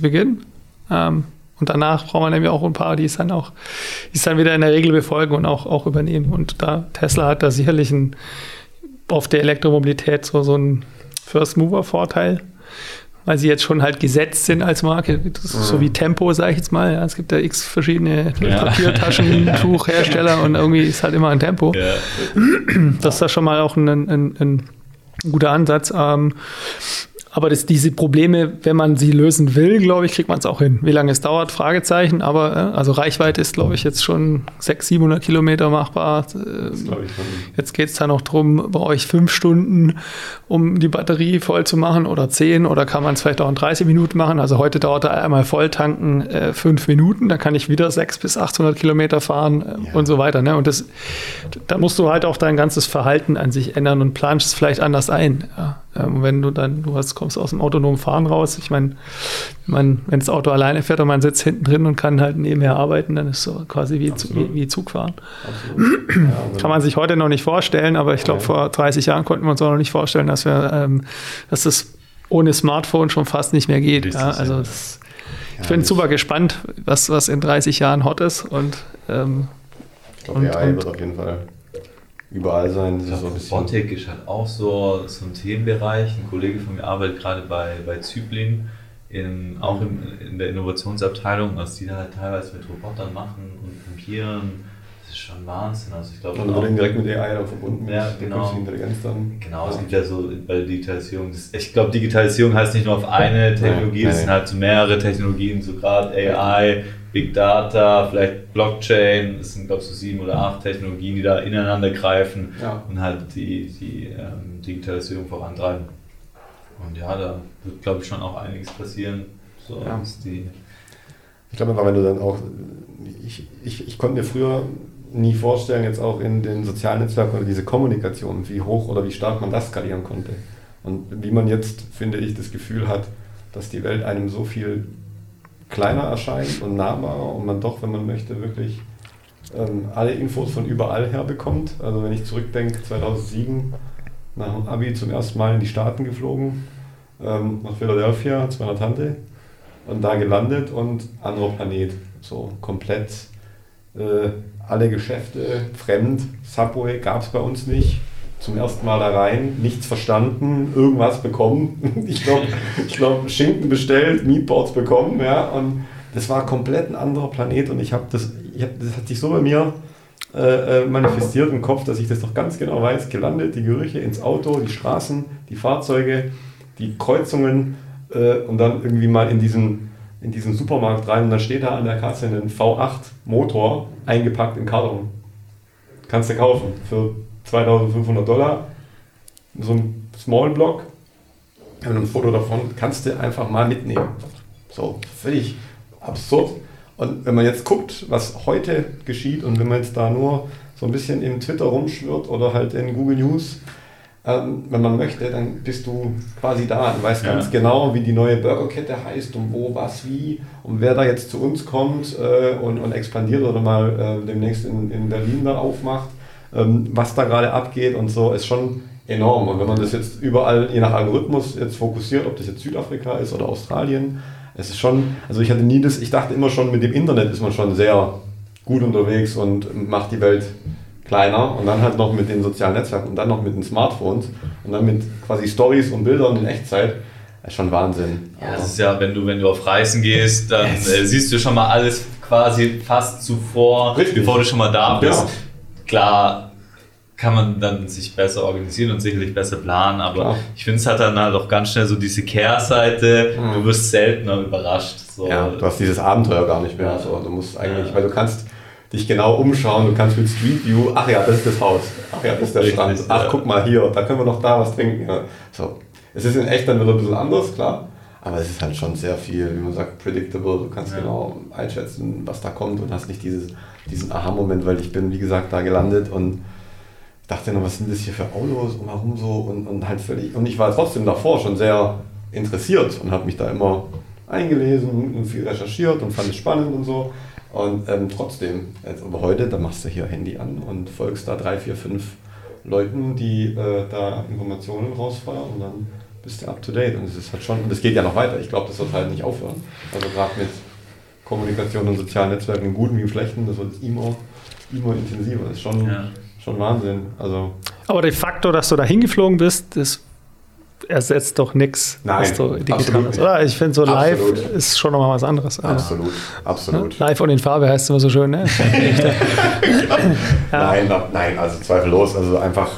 beginnen. Ähm, und danach braucht man nämlich auch ein paar, die es dann auch, die es dann wieder in der Regel befolgen und auch, auch übernehmen. Und da Tesla hat da sicherlich ein, auf der Elektromobilität so, so einen First Mover Vorteil weil sie jetzt schon halt gesetzt sind als Marke, so wie Tempo, sage ich jetzt mal. Ja, es gibt ja x verschiedene ja. Papiertaschentuchhersteller und irgendwie ist halt immer ein Tempo. Ja. Das ist da schon mal auch ein, ein, ein guter Ansatz. Ähm, aber das, diese Probleme, wenn man sie lösen will, glaube ich, kriegt man es auch hin. Wie lange es dauert, Fragezeichen. Aber äh, also Reichweite ist, glaube ich, jetzt schon 600, 700 Kilometer machbar. Ähm, jetzt geht es da noch darum, brauche ich fünf Stunden, um die Batterie voll zu machen oder zehn oder kann man es vielleicht auch in 30 Minuten machen. Also heute dauert einmal Volltanken äh, fünf Minuten, dann kann ich wieder 600 bis 800 Kilometer fahren äh, ja. und so weiter. Ne? Und das, da musst du halt auch dein ganzes Verhalten an sich ändern und planst es vielleicht anders ein. Ja? Ähm, wenn du dann, du hast, kommst aus dem autonomen Fahren raus, ich meine, wenn das Auto alleine fährt und man sitzt hinten drin und kann halt nebenher arbeiten, dann ist es so quasi wie, wie, wie Zugfahren. Ja, kann man sich heute noch nicht vorstellen, aber ich glaube, ja. vor 30 Jahren konnten wir uns auch noch nicht vorstellen, dass wir, ähm, dass das ohne Smartphone schon fast nicht mehr geht. Ja, also das, ich bin super gespannt, was, was in 30 Jahren hot ist und ähm, ich glaube, AI wird auf jeden Fall überall sein. Ich glaube, Robotik ist halt auch so, so ein Themenbereich. Ein Kollege von mir arbeitet gerade bei, bei Zyplin, in, auch in, in der Innovationsabteilung, was die da halt teilweise mit Robotern machen und campieren. Das ist schon Wahnsinn. Also ich glaube, und dann direkt mit AI dann verbunden ja, genau. Intelligenz dann. Genau, es gibt ja so bei der Digitalisierung, das, ich glaube, Digitalisierung heißt nicht nur auf eine Technologie, es sind halt so mehrere Technologien, so gerade AI, Big Data, vielleicht Blockchain, das sind glaube ich so sieben oder acht Technologien, die da ineinander greifen ja. und halt die, die ähm, Digitalisierung vorantreiben. Und ja, da wird glaube ich schon auch einiges passieren. So ja. die ich glaube einfach, wenn du dann auch, ich, ich, ich konnte mir früher nie vorstellen, jetzt auch in den sozialen Netzwerken oder diese Kommunikation, wie hoch oder wie stark man das skalieren konnte. Und wie man jetzt, finde ich, das Gefühl hat, dass die Welt einem so viel kleiner erscheint und nahbarer und man doch, wenn man möchte, wirklich ähm, alle Infos von überall her bekommt. Also wenn ich zurückdenke, 2007 nach dem Abi zum ersten Mal in die Staaten geflogen, ähm, nach Philadelphia zu meiner Tante und da gelandet und anderer Planet. So komplett äh, alle Geschäfte fremd. Subway gab es bei uns nicht zum ersten Mal da rein, nichts verstanden, irgendwas bekommen. Ich glaube, ich glaub, Schinken bestellt, Meatballs bekommen, ja, und das war komplett ein anderer Planet und ich habe das, hab, das hat sich so bei mir äh, äh, manifestiert im Kopf, dass ich das doch ganz genau weiß, gelandet, die Gerüche ins Auto, die Straßen, die Fahrzeuge, die Kreuzungen äh, und dann irgendwie mal in diesen, in diesen Supermarkt rein und dann steht da an der Kasse ein V8 Motor eingepackt in Karton. Kannst du kaufen für 2500 Dollar, so ein Small Block, ein Foto davon, kannst du einfach mal mitnehmen. So, völlig absurd. Und wenn man jetzt guckt, was heute geschieht und wenn man jetzt da nur so ein bisschen im Twitter rumschwirrt oder halt in Google News, ähm, wenn man möchte, dann bist du quasi da. Du weißt ja. ganz genau, wie die neue Burgerkette heißt und wo, was, wie und wer da jetzt zu uns kommt äh, und, und expandiert oder mal äh, demnächst in, in Berlin da aufmacht ähm, was da gerade abgeht und so, ist schon enorm. Und wenn man das jetzt überall, je nach Algorithmus, jetzt fokussiert, ob das jetzt Südafrika ist oder Australien, es ist schon, also ich hatte nie das, ich dachte immer schon, mit dem Internet ist man schon sehr gut unterwegs und macht die Welt kleiner und dann halt noch mit den sozialen Netzwerken und dann noch mit den Smartphones und dann mit quasi Stories und Bildern in Echtzeit. Das ist schon Wahnsinn. Ja, das ist ja, wenn du, wenn du auf Reisen gehst, dann äh, siehst du schon mal alles quasi fast zuvor, Richtig. bevor du schon mal da bist. Ja klar kann man dann sich besser organisieren und sicherlich besser planen, aber klar. ich finde es hat dann halt auch ganz schnell so diese Kehrseite, mhm. du wirst seltener überrascht. So. Ja, du hast dieses Abenteuer gar nicht mehr. Ja. So. Du musst eigentlich, weil du kannst dich genau umschauen, du kannst mit Street View, ach ja, das ist das Haus, ach ja, das ist der Richtig, Strand, ach ja. guck mal hier, da können wir noch da was trinken. Ja. So. Es ist in echt dann wieder ein bisschen anders, klar, aber es ist halt schon sehr viel, wie man sagt, predictable, du kannst genau einschätzen, was da kommt und hast nicht dieses diesen Aha-Moment, weil ich bin, wie gesagt, da gelandet und dachte noch, was sind das hier für Autos und warum so und, und halt völlig. Und ich war trotzdem davor schon sehr interessiert und habe mich da immer eingelesen und viel recherchiert und fand es spannend und so. Und ähm, trotzdem, jetzt, aber heute, da machst du hier Handy an und folgst da drei, vier, fünf Leuten, die äh, da Informationen rausfeuern und dann bist du up to date. Und es ist halt schon, und es geht ja noch weiter. Ich glaube, das wird halt nicht aufhören. Also gerade mit Kommunikation und sozialen Netzwerken, im Guten wie im Schlechten, das wird immer, immer intensiver. Das ist schon, ja. schon Wahnsinn. Also Aber de facto, dass du da hingeflogen bist, das ersetzt doch nichts, was so digital ist. Oder? Ich finde so live absolut. ist schon nochmal was anderes. Absolut, absolut. Live und in Farbe heißt es immer so schön, ne? ja. Nein, nein, also zweifellos. Also einfach,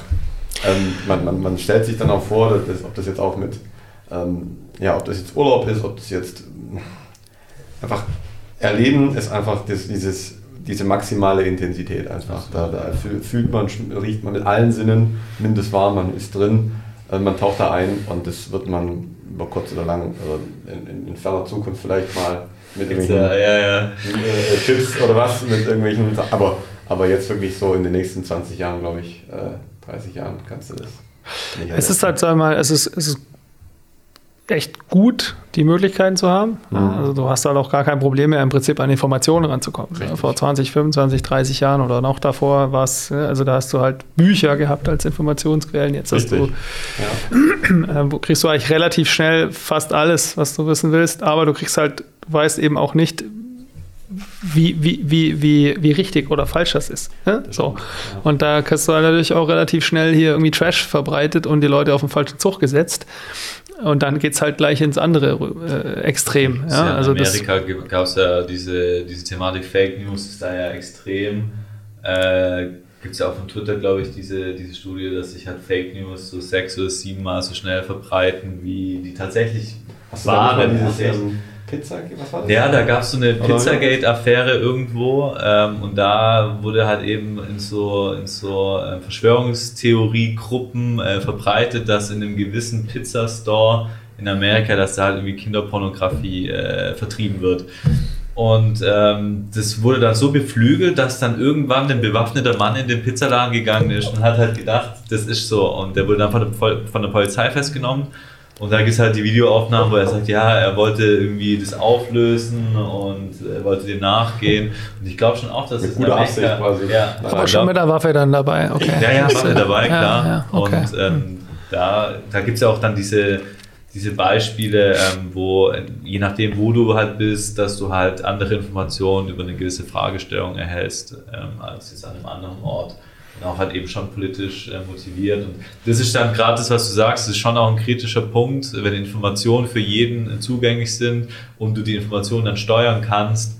ähm, man, man, man stellt sich dann auch vor, dass, ob das jetzt auch mit, ähm, ja, ob das jetzt Urlaub ist, ob das jetzt einfach Erleben ist einfach das, dieses, diese maximale Intensität einfach. Da, da, fühlt man, riecht man mit allen Sinnen, wahr, man ist drin, man taucht da ein und das wird man über kurz oder lang, also in, in, in ferner Zukunft vielleicht mal mit irgendwelchen ja, ja, ja. Äh, Chips oder was, mit irgendwelchen, aber, aber jetzt wirklich so in den nächsten 20 Jahren, glaube ich, äh, 30 Jahren kannst du das. Es ist halt, sag mal, es ist, es ist echt gut, die Möglichkeiten zu haben. Mhm. Also du hast halt auch gar kein Problem mehr, im Prinzip an Informationen ranzukommen. Richtig. Vor 20, 25, 30 Jahren oder noch davor war es, also da hast du halt Bücher gehabt als Informationsquellen. Jetzt hast du, ja. äh, kriegst du eigentlich relativ schnell fast alles, was du wissen willst, aber du kriegst halt, du weißt eben auch nicht, wie, wie, wie, wie, wie richtig oder falsch das ist. Ne? So. Und da hast du halt natürlich auch relativ schnell hier irgendwie Trash verbreitet und die Leute auf den falschen Zug gesetzt. Und dann geht es halt gleich ins andere äh, Extrem. Ja? ja also in Amerika gab es ja diese, diese Thematik Fake News, ist da ja extrem. Äh, Gibt es ja auch von Twitter, glaube ich, diese, diese Studie, dass sich halt Fake News so sechs oder sieben Mal so schnell verbreiten, wie die tatsächlich waren. Pizza, was war das? Ja, da gab es so eine Pizzagate-Affäre irgendwo ähm, und da wurde halt eben in so, in so äh, Verschwörungstheorie-Gruppen äh, verbreitet, dass in einem gewissen Pizzastore in Amerika, dass da halt irgendwie Kinderpornografie äh, vertrieben wird. Und ähm, das wurde dann so beflügelt, dass dann irgendwann ein bewaffneter Mann in den Pizzaladen gegangen ist und hat halt gedacht, das ist so. Und der wurde dann von der, von der Polizei festgenommen und da gibt es halt die Videoaufnahmen, wo er sagt, ja, er wollte irgendwie das auflösen und er wollte dem nachgehen. Und ich glaube schon auch, dass mit es guter Absicht quasi. Ja, aber schon mit der Waffe dann dabei, okay. Ja, ja, Waffe dabei, klar. Ja, okay. Und ähm, da, da gibt es ja auch dann diese, diese Beispiele, ähm, wo je nachdem, wo du halt bist, dass du halt andere Informationen über eine gewisse Fragestellung erhältst, ähm, als jetzt an einem anderen Ort auch halt eben schon politisch äh, motiviert. Und das ist dann gerade das, was du sagst, das ist schon auch ein kritischer Punkt, wenn Informationen für jeden zugänglich sind und du die Informationen dann steuern kannst,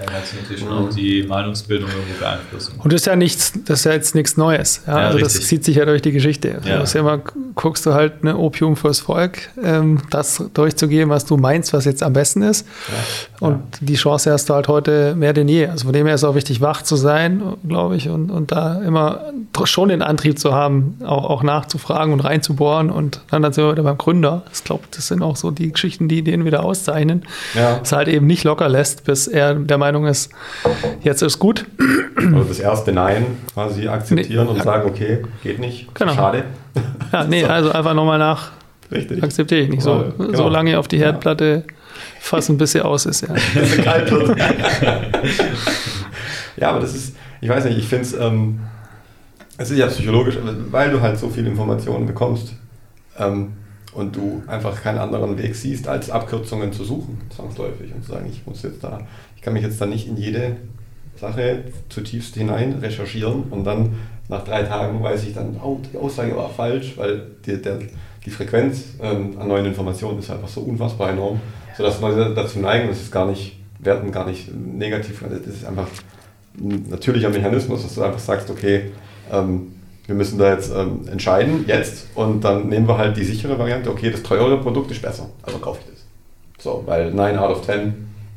dann kannst du natürlich schon auch die Meinungsbildung irgendwie beeinflussen. Und das ist ja nichts, das ist ja jetzt nichts Neues. Ja? ja also richtig. das zieht sich ja durch die Geschichte. Also ja. Du ja immer, guckst du halt eine Opium fürs Volk, ähm, das durchzugehen, was du meinst, was jetzt am besten ist. Ja. Und die Chance hast du halt heute mehr denn je. Also von dem her ist es auch wichtig, wach zu sein, glaube ich, und, und da immer schon den Antrieb zu haben, auch, auch nachzufragen und reinzubohren. Und dann, dann sind wir wieder beim Gründer. Ich glaube, das sind auch so die Geschichten, die den wieder auszeichnen. Ja. Es halt eben nicht locker lässt, bis er der Meinung Meinung ist, jetzt ist gut. Also das erste Nein quasi akzeptieren nee. und sagen, okay, geht nicht, genau. schade. Ja, nee, so. also einfach nochmal nach. Richtig. Akzeptiere ich nicht. So, genau. so lange auf die Herdplatte fassen, bis sie aus ist. Ja. bis sie kalt wird. ja, aber das ist, ich weiß nicht, ich finde es, ähm, es ist ja psychologisch, weil du halt so viele Informationen bekommst. Ähm, und du einfach keinen anderen Weg siehst, als Abkürzungen zu suchen, zwangsläufig und zu sagen, ich muss jetzt da, ich kann mich jetzt da nicht in jede Sache zutiefst hinein recherchieren und dann nach drei Tagen weiß ich dann, oh, die Aussage war falsch, weil die, der, die Frequenz ähm, an neuen Informationen ist einfach so unfassbar enorm, sodass Leute dazu neigen, das ist gar nicht werten, gar nicht negativ, das ist einfach ein natürlicher Mechanismus, dass du einfach sagst, okay, ähm, wir müssen da jetzt ähm, entscheiden, jetzt, und dann nehmen wir halt die sichere Variante, okay, das teure Produkt ist besser, also kaufe ich das. So, weil 9 out of 10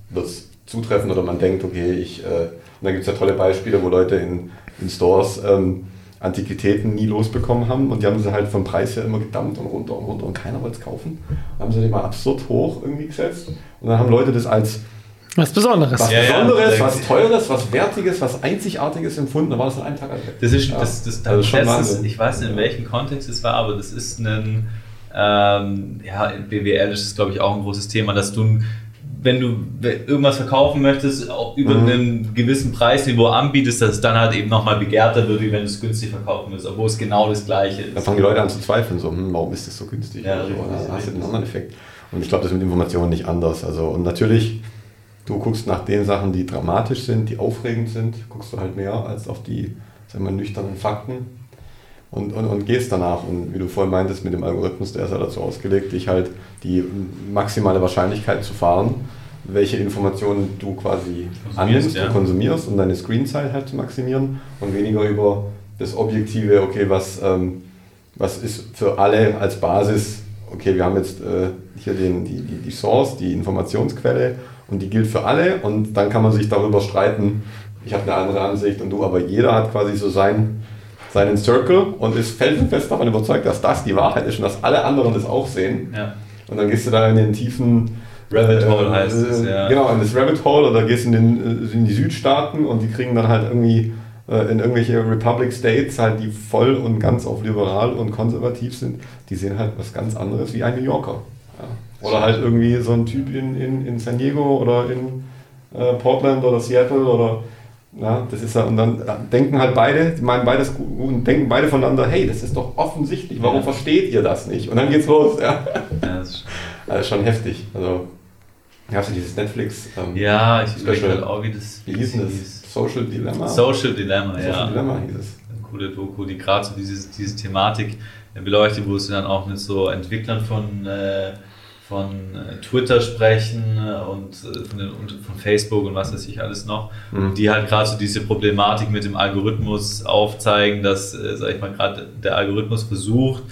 wird es zutreffen oder man denkt, okay, ich, äh, und dann gibt es ja tolle Beispiele, wo Leute in, in Stores ähm, Antiquitäten nie losbekommen haben und die haben sie halt vom Preis her immer gedammt und runter und runter und keiner wollte es kaufen. Dann haben sie die mal absurd hoch irgendwie gesetzt und dann haben Leute das als was Besonderes. Was ja, Besonderes, ja, was Teures, was Wertiges, was Einzigartiges empfunden. Da war das nach einem Tag alt. Das ist, ja. das, das, das, also das ist, ich weiß nicht, in welchem Kontext es war, aber das ist ein, ähm, ja, in BWL ist es, glaube ich, auch ein großes Thema, dass du, wenn du irgendwas verkaufen möchtest, auch über mhm. einen gewissen Preisniveau anbietest, dass es dann halt eben nochmal begehrter wird, wie wenn du es günstig verkaufen willst, obwohl es genau das Gleiche ist. Da fangen die Leute an zu zweifeln, so, hm, warum ist das so günstig? Ja, richtig, da hast du einen anderen Effekt. Und ich glaube, das ist mit Informationen nicht anders. Also, und natürlich Du guckst nach den Sachen, die dramatisch sind, die aufregend sind, guckst du halt mehr als auf die sagen wir, nüchternen Fakten. Und, und, und gehst danach. Und wie du vorhin meintest, mit dem Algorithmus, der ist ja dazu ausgelegt, dich halt die maximale Wahrscheinlichkeit zu fahren, welche Informationen du quasi annimmst ja. und konsumierst, um deine Screenzeit halt zu maximieren und weniger über das Objektive, okay, was, ähm, was ist für alle als Basis, okay, wir haben jetzt äh, hier den, die, die, die Source, die Informationsquelle und die gilt für alle und dann kann man sich darüber streiten, ich habe eine andere Ansicht und du, aber jeder hat quasi so sein, seinen Circle und ist felsenfest davon überzeugt, dass das die Wahrheit ist und dass alle anderen das auch sehen. Ja. Und dann gehst du da in den tiefen Rabbit Hole äh, heißt es, ja. Genau, in das Rabbit Hole oder gehst in, den, äh, in die Südstaaten und die kriegen dann halt irgendwie äh, in irgendwelche Republic States, halt die voll und ganz auf liberal und konservativ sind, die sehen halt was ganz anderes wie ein New Yorker. Ja. Oder halt irgendwie so ein Typ in, in, in San Diego oder in äh, Portland oder Seattle oder ja, das ist ja, und dann denken halt beide, die meinen beides und denken beide voneinander, hey, das ist doch offensichtlich, warum ja. versteht ihr das nicht? Und dann geht's los, ja. ja das ist also schon heftig. Also, hast du dieses Netflix? Ähm, ja, ich überlege halt auch, wie das. Wie hieß das? Social Dilemma? Social Dilemma, Social ja. Social Dilemma hieß es. Eine coole Doku, die gerade so diese, diese Thematik beleuchtet, wo sie dann auch mit so Entwicklern von. Äh, von äh, Twitter sprechen äh, und äh, von, den, von, Facebook und was weiß ich alles noch, mhm. die halt gerade so diese Problematik mit dem Algorithmus aufzeigen, dass, sag ich mal, gerade der Algorithmus versucht,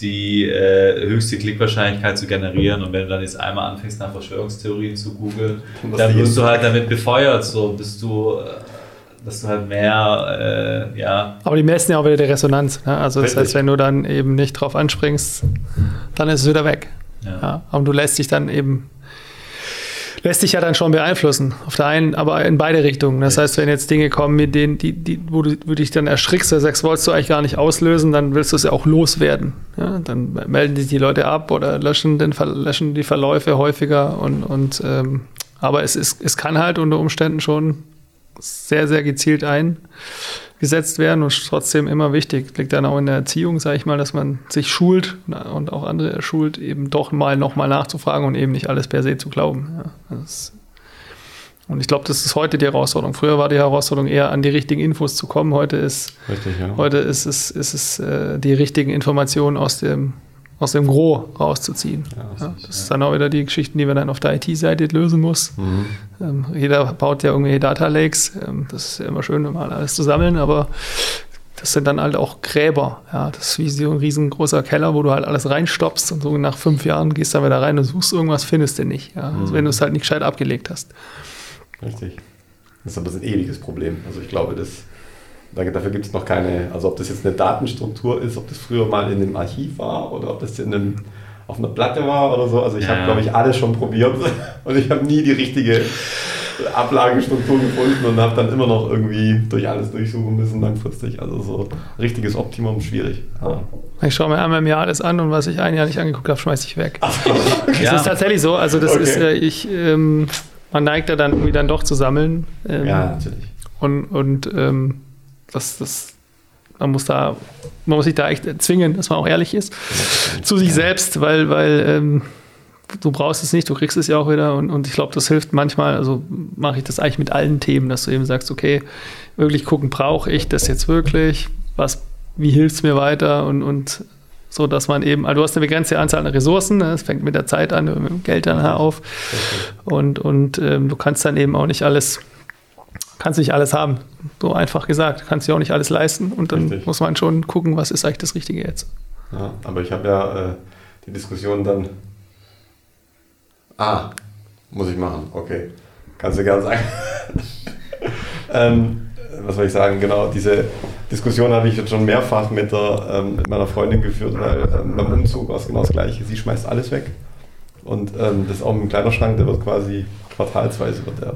die äh, höchste Klickwahrscheinlichkeit zu generieren. Und wenn du dann jetzt einmal anfängst, nach Verschwörungstheorien zu googeln, dann wirst du halt damit befeuert, so bist du, dass du halt mehr, äh, ja. Aber die messen ja auch wieder die Resonanz. Ne? Also das heißt, wenn du dann eben nicht drauf anspringst, dann ist es wieder weg. Ja. ja. Und du lässt dich dann eben, lässt dich ja dann schon beeinflussen. Auf der einen, aber in beide Richtungen. Das heißt, wenn jetzt Dinge kommen, mit denen, die, die, wo, du, wo dich dann erschrickst, oder sagst, wolltest du eigentlich gar nicht auslösen, dann willst du es ja auch loswerden. Ja? Dann melden sich die Leute ab oder löschen, den, löschen die Verläufe häufiger. Und, und ähm, aber es, ist, es kann halt unter Umständen schon sehr, sehr gezielt ein gesetzt werden und trotzdem immer wichtig. Liegt dann auch in der Erziehung, sage ich mal, dass man sich schult und auch andere schult, eben doch mal nochmal nachzufragen und eben nicht alles per se zu glauben. Ja, und ich glaube, das ist heute die Herausforderung. Früher war die Herausforderung eher an die richtigen Infos zu kommen. Heute ist, Richtig, ja. heute ist es, ist es äh, die richtigen Informationen aus dem aus dem Gros rauszuziehen. Ja, das, ja, das ist dann auch wieder die Geschichten, die man dann auf der IT-Seite lösen muss. Mhm. Ähm, jeder baut ja irgendwelche Data Lakes. Ähm, das ist ja immer schön, mal alles zu sammeln, aber das sind dann halt auch Gräber. Ja, das ist wie so ein riesengroßer Keller, wo du halt alles reinstoppst und so nach fünf Jahren gehst du dann wieder rein und suchst irgendwas, findest du nicht. Ja? Also mhm. wenn du es halt nicht gescheit abgelegt hast. Richtig. Das ist aber ein ewiges Problem. Also ich glaube, das Dafür gibt es noch keine, also ob das jetzt eine Datenstruktur ist, ob das früher mal in einem Archiv war oder ob das in einem, auf einer Platte war oder so. Also ich ja. habe, glaube ich, alles schon probiert und ich habe nie die richtige Ablagestruktur gefunden und habe dann immer noch irgendwie durch alles durchsuchen müssen langfristig. Also so richtiges Optimum schwierig. Ja. Ich schaue mir einmal im Jahr alles an und was ich ein Jahr nicht angeguckt habe, schmeiße ich weg. okay. Das ist tatsächlich so. Also das okay. ist, äh, ich, ähm, man neigt da dann irgendwie dann doch zu sammeln. Ähm, ja, natürlich. Und, und ähm, das, das, man muss da, man muss sich da echt zwingen, dass man auch ehrlich ist zu sich selbst, weil, weil ähm, du brauchst es nicht, du kriegst es ja auch wieder und, und ich glaube, das hilft manchmal, also mache ich das eigentlich mit allen Themen, dass du eben sagst, okay, wirklich gucken, brauche ich das jetzt wirklich, was, wie hilft es mir weiter? Und, und so, dass man eben, also du hast eine begrenzte Anzahl an Ressourcen, es fängt mit der Zeit an, mit dem Geld dann auf. Und, und ähm, du kannst dann eben auch nicht alles kannst nicht alles haben. So einfach gesagt. Kannst dir auch nicht alles leisten und dann Richtig. muss man schon gucken, was ist eigentlich das Richtige jetzt. Ja, aber ich habe ja äh, die Diskussion dann. Ah, muss ich machen, okay. Kannst du gerne sagen. ähm, was soll ich sagen? Genau, diese Diskussion habe ich jetzt schon mehrfach mit, der, ähm, mit meiner Freundin geführt, weil ähm, beim Umzug war es genau das Gleiche. Sie schmeißt alles weg. Und ähm, das ist auch ein kleiner Schrank, der wird quasi quartalsweise wird der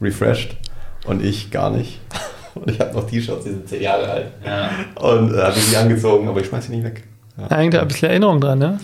refreshed und ich gar nicht. Und ich habe noch T-Shirts, die sind zehn Jahre alt. Ja. Und äh, habe die angezogen, aber ich schmeiße sie nicht weg. Ja. Da ein bisschen Erinnerung dran, ne?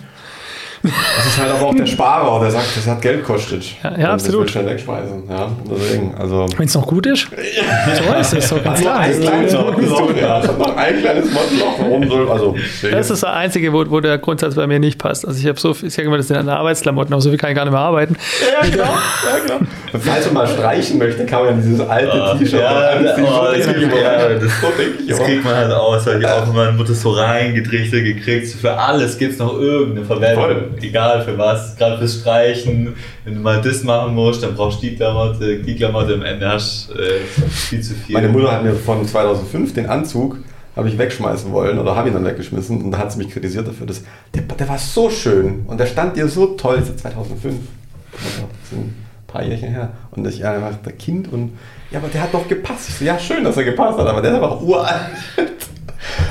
Das ist halt aber auch der Sparer, der sagt, das hat Geld kostet. Ja, ja absolut. Das schnell wegschmeißen. Ja, deswegen, also. Wenn es noch gut ist, so ist es. So ganz klar. Ein kleines Modloch, ja. noch ein kleines Modloch. Warum soll, also. Das ist das Einzige, wo, wo der Grundsatz bei mir nicht passt. Also ich habe so viel, ich sage immer, das sind Arbeitsklamotten, aber so viel kann ich gar nicht mehr arbeiten. Ja, genau. Ja, genau. Falls man mal streichen möchte, kann man dieses alte Oh, T-Shirt ja, anziehen. oh, das immer. ja, das- ich Das immer. kriegt man halt aus, ich auch wenn meine Mutter so reingetrichtert gekriegt. Für alles gibt es noch irgendeine Verwendung. Egal für was. Gerade fürs Streichen. Wenn du mal das machen musst, dann brauchst du die Klamotte. Die Klamotte am Ende hast äh, viel zu viel. Meine Mutter hat mir von 2005 den Anzug habe ich wegschmeißen wollen oder habe ihn dann weggeschmissen und da hat sie mich kritisiert dafür. Dass, der, der war so schön und der stand dir so toll. Ist 2005. Also, Das sind ein paar Jährchen her. Und ich ja, einfach der Kind und ja, aber der hat doch gepasst. Ich so, ja, schön, dass er gepasst hat, aber der ist einfach uralt.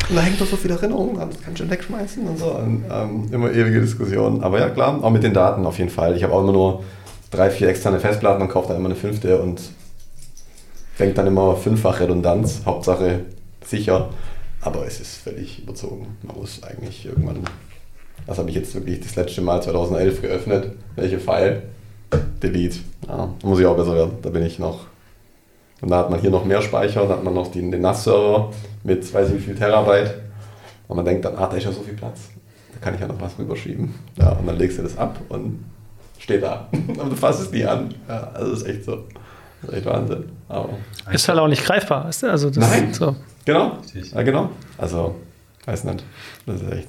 Und da hängt doch so viel Erinnerungen an, das kannst du wegschmeißen und so. Und, ähm, immer ewige Diskussionen. Aber ja, klar, auch mit den Daten auf jeden Fall. Ich habe auch immer nur drei, vier externe Festplatten und kaufe dann immer eine fünfte und denke dann immer fünffach Redundanz, Hauptsache sicher. Aber es ist völlig überzogen. Man muss eigentlich irgendwann. Das habe ich jetzt wirklich das letzte Mal 2011 geöffnet. Welche File? Delete. Ja, muss ich auch besser werden. Da bin ich noch. Und da hat man hier noch mehr Speicher, da hat man noch den, den NAS-Server mit weiß ich wie viel Terabyte. Und man denkt dann, ah, da ist ja so viel Platz. Da kann ich ja noch was rüberschieben. Ja, und dann legst du das ab und steht da. Aber du fasst es nie an. Ja, also das ist echt so. Das ist echt Wahnsinn. Aber Ist halt auch nicht greifbar. Weißt du? Also das Nein. So. Genau. Ja, genau. Also, weiß nicht. Das ist echt,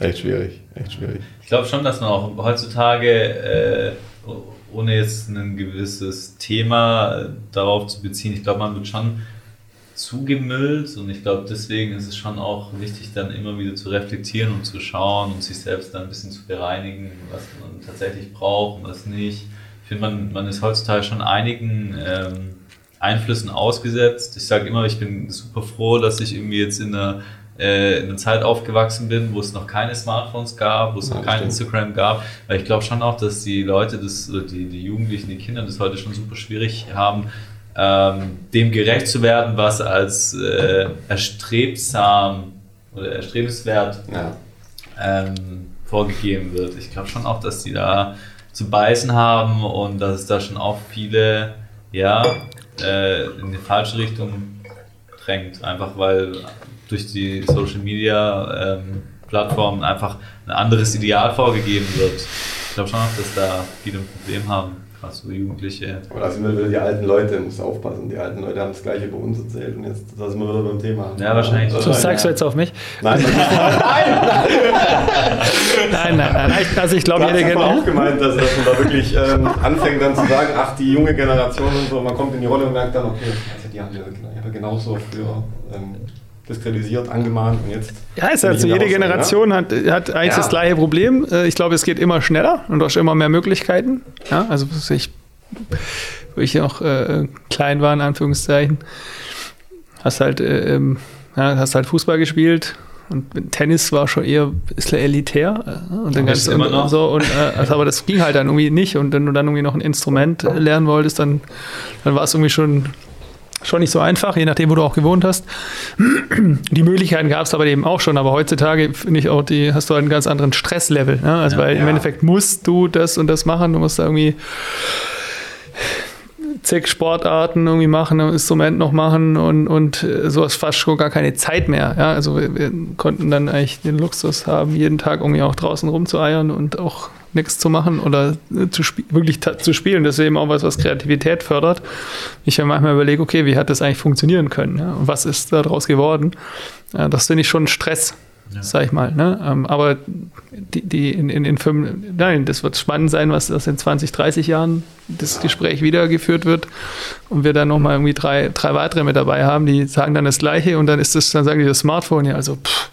echt schwierig. Echt schwierig. Ich glaube schon, dass man auch heutzutage, äh, ohne jetzt ein gewisses Thema äh, darauf zu beziehen, ich glaube, man wird schon zugemüllt und ich glaube, deswegen ist es schon auch wichtig, dann immer wieder zu reflektieren und zu schauen und sich selbst dann ein bisschen zu bereinigen, was man tatsächlich braucht und was nicht. Ich finde, man, man ist heutzutage schon einigen ähm, Einflüssen ausgesetzt. Ich sage immer, ich bin super froh, dass ich irgendwie jetzt in einer, äh, in einer Zeit aufgewachsen bin, wo es noch keine Smartphones gab, wo es Ja, noch kein stimmt. Instagram gab, weil ich glaube schon auch, dass die Leute, das, die, die Jugendlichen, die Kinder das heute schon super schwierig haben, ähm, dem gerecht zu werden, was als äh, erstrebsam oder erstrebenswert Ja. ähm, vorgegeben wird. Ich glaube schon auch, dass die da zu beißen haben und dass es da schon auch viele, ja, äh, in die falsche Richtung drängt. Einfach weil durch die Social Media ähm, Plattformen einfach ein anderes Ideal vorgegeben wird. Ich glaube schon dass da viele ein Problem haben, gerade so Jugendliche. Aber da sind wir wieder die alten Leute, musst aufpassen. Die alten Leute haben das Gleiche bei uns erzählt und jetzt da sind wir wieder beim Thema. Ja, wahrscheinlich. So zeigst du jetzt auf mich? Nein, nein, Nein, nein, nein. Ich- Also ich glaube, Du hast jede ja vorhin auch gemeint, dass, dass man da wirklich ähm, anfängt dann zu sagen, ach, die junge Generation und so, man kommt in die Rolle und merkt dann, okay, also die haben ja, die haben ja genauso früher ähm, diskreditiert, angemahnt und jetzt... Ja, ist also ich jede Generation hat, hat eigentlich Ja. das gleiche Problem. Äh, Ich glaube, es geht immer schneller und du hast immer mehr Möglichkeiten. Ja, also ich, wo ich noch äh, klein war, in Anführungszeichen, hast halt, äh, ähm, ja, hast halt Fußball gespielt und Tennis war schon eher ein bisschen elitär. äh, Und dann ganz immer noch. so und äh, also, aber das ging halt dann irgendwie nicht. Und wenn du dann irgendwie noch ein Instrument lernen wolltest, dann, dann war es irgendwie schon, schon nicht so einfach, je nachdem, wo du auch gewohnt hast. Die Möglichkeiten gab es aber eben auch schon, aber heutzutage finde ich auch, die hast du einen ganz anderen Stresslevel. Ne? Also Ja. weil im Ja. Endeffekt musst du das und das machen, du musst da irgendwie zig Sportarten irgendwie machen, Instrument noch machen und, und äh, so ist fast schon gar keine Zeit mehr. Ja? Also wir, wir konnten dann eigentlich den Luxus haben, jeden Tag irgendwie auch draußen rumzueiern und auch nichts zu machen oder äh, zu wirklich zu spielen. Das ist eben auch was, was Kreativität fördert. Ich ja manchmal überlege, okay, wie hat das eigentlich funktionieren können? Ja? Was ist daraus geworden? Ja, das finde ich schon Stress, Ja. sag ich mal. Ne? Ähm, aber die, die in, in, in fünf, nein, das wird spannend sein, was das in 20, 30 Jahren das Gespräch wieder geführt wird und wir dann nochmal irgendwie drei, drei weitere mit dabei haben, die sagen dann das Gleiche und dann ist das, dann sagen die das Smartphone, ja, also pff,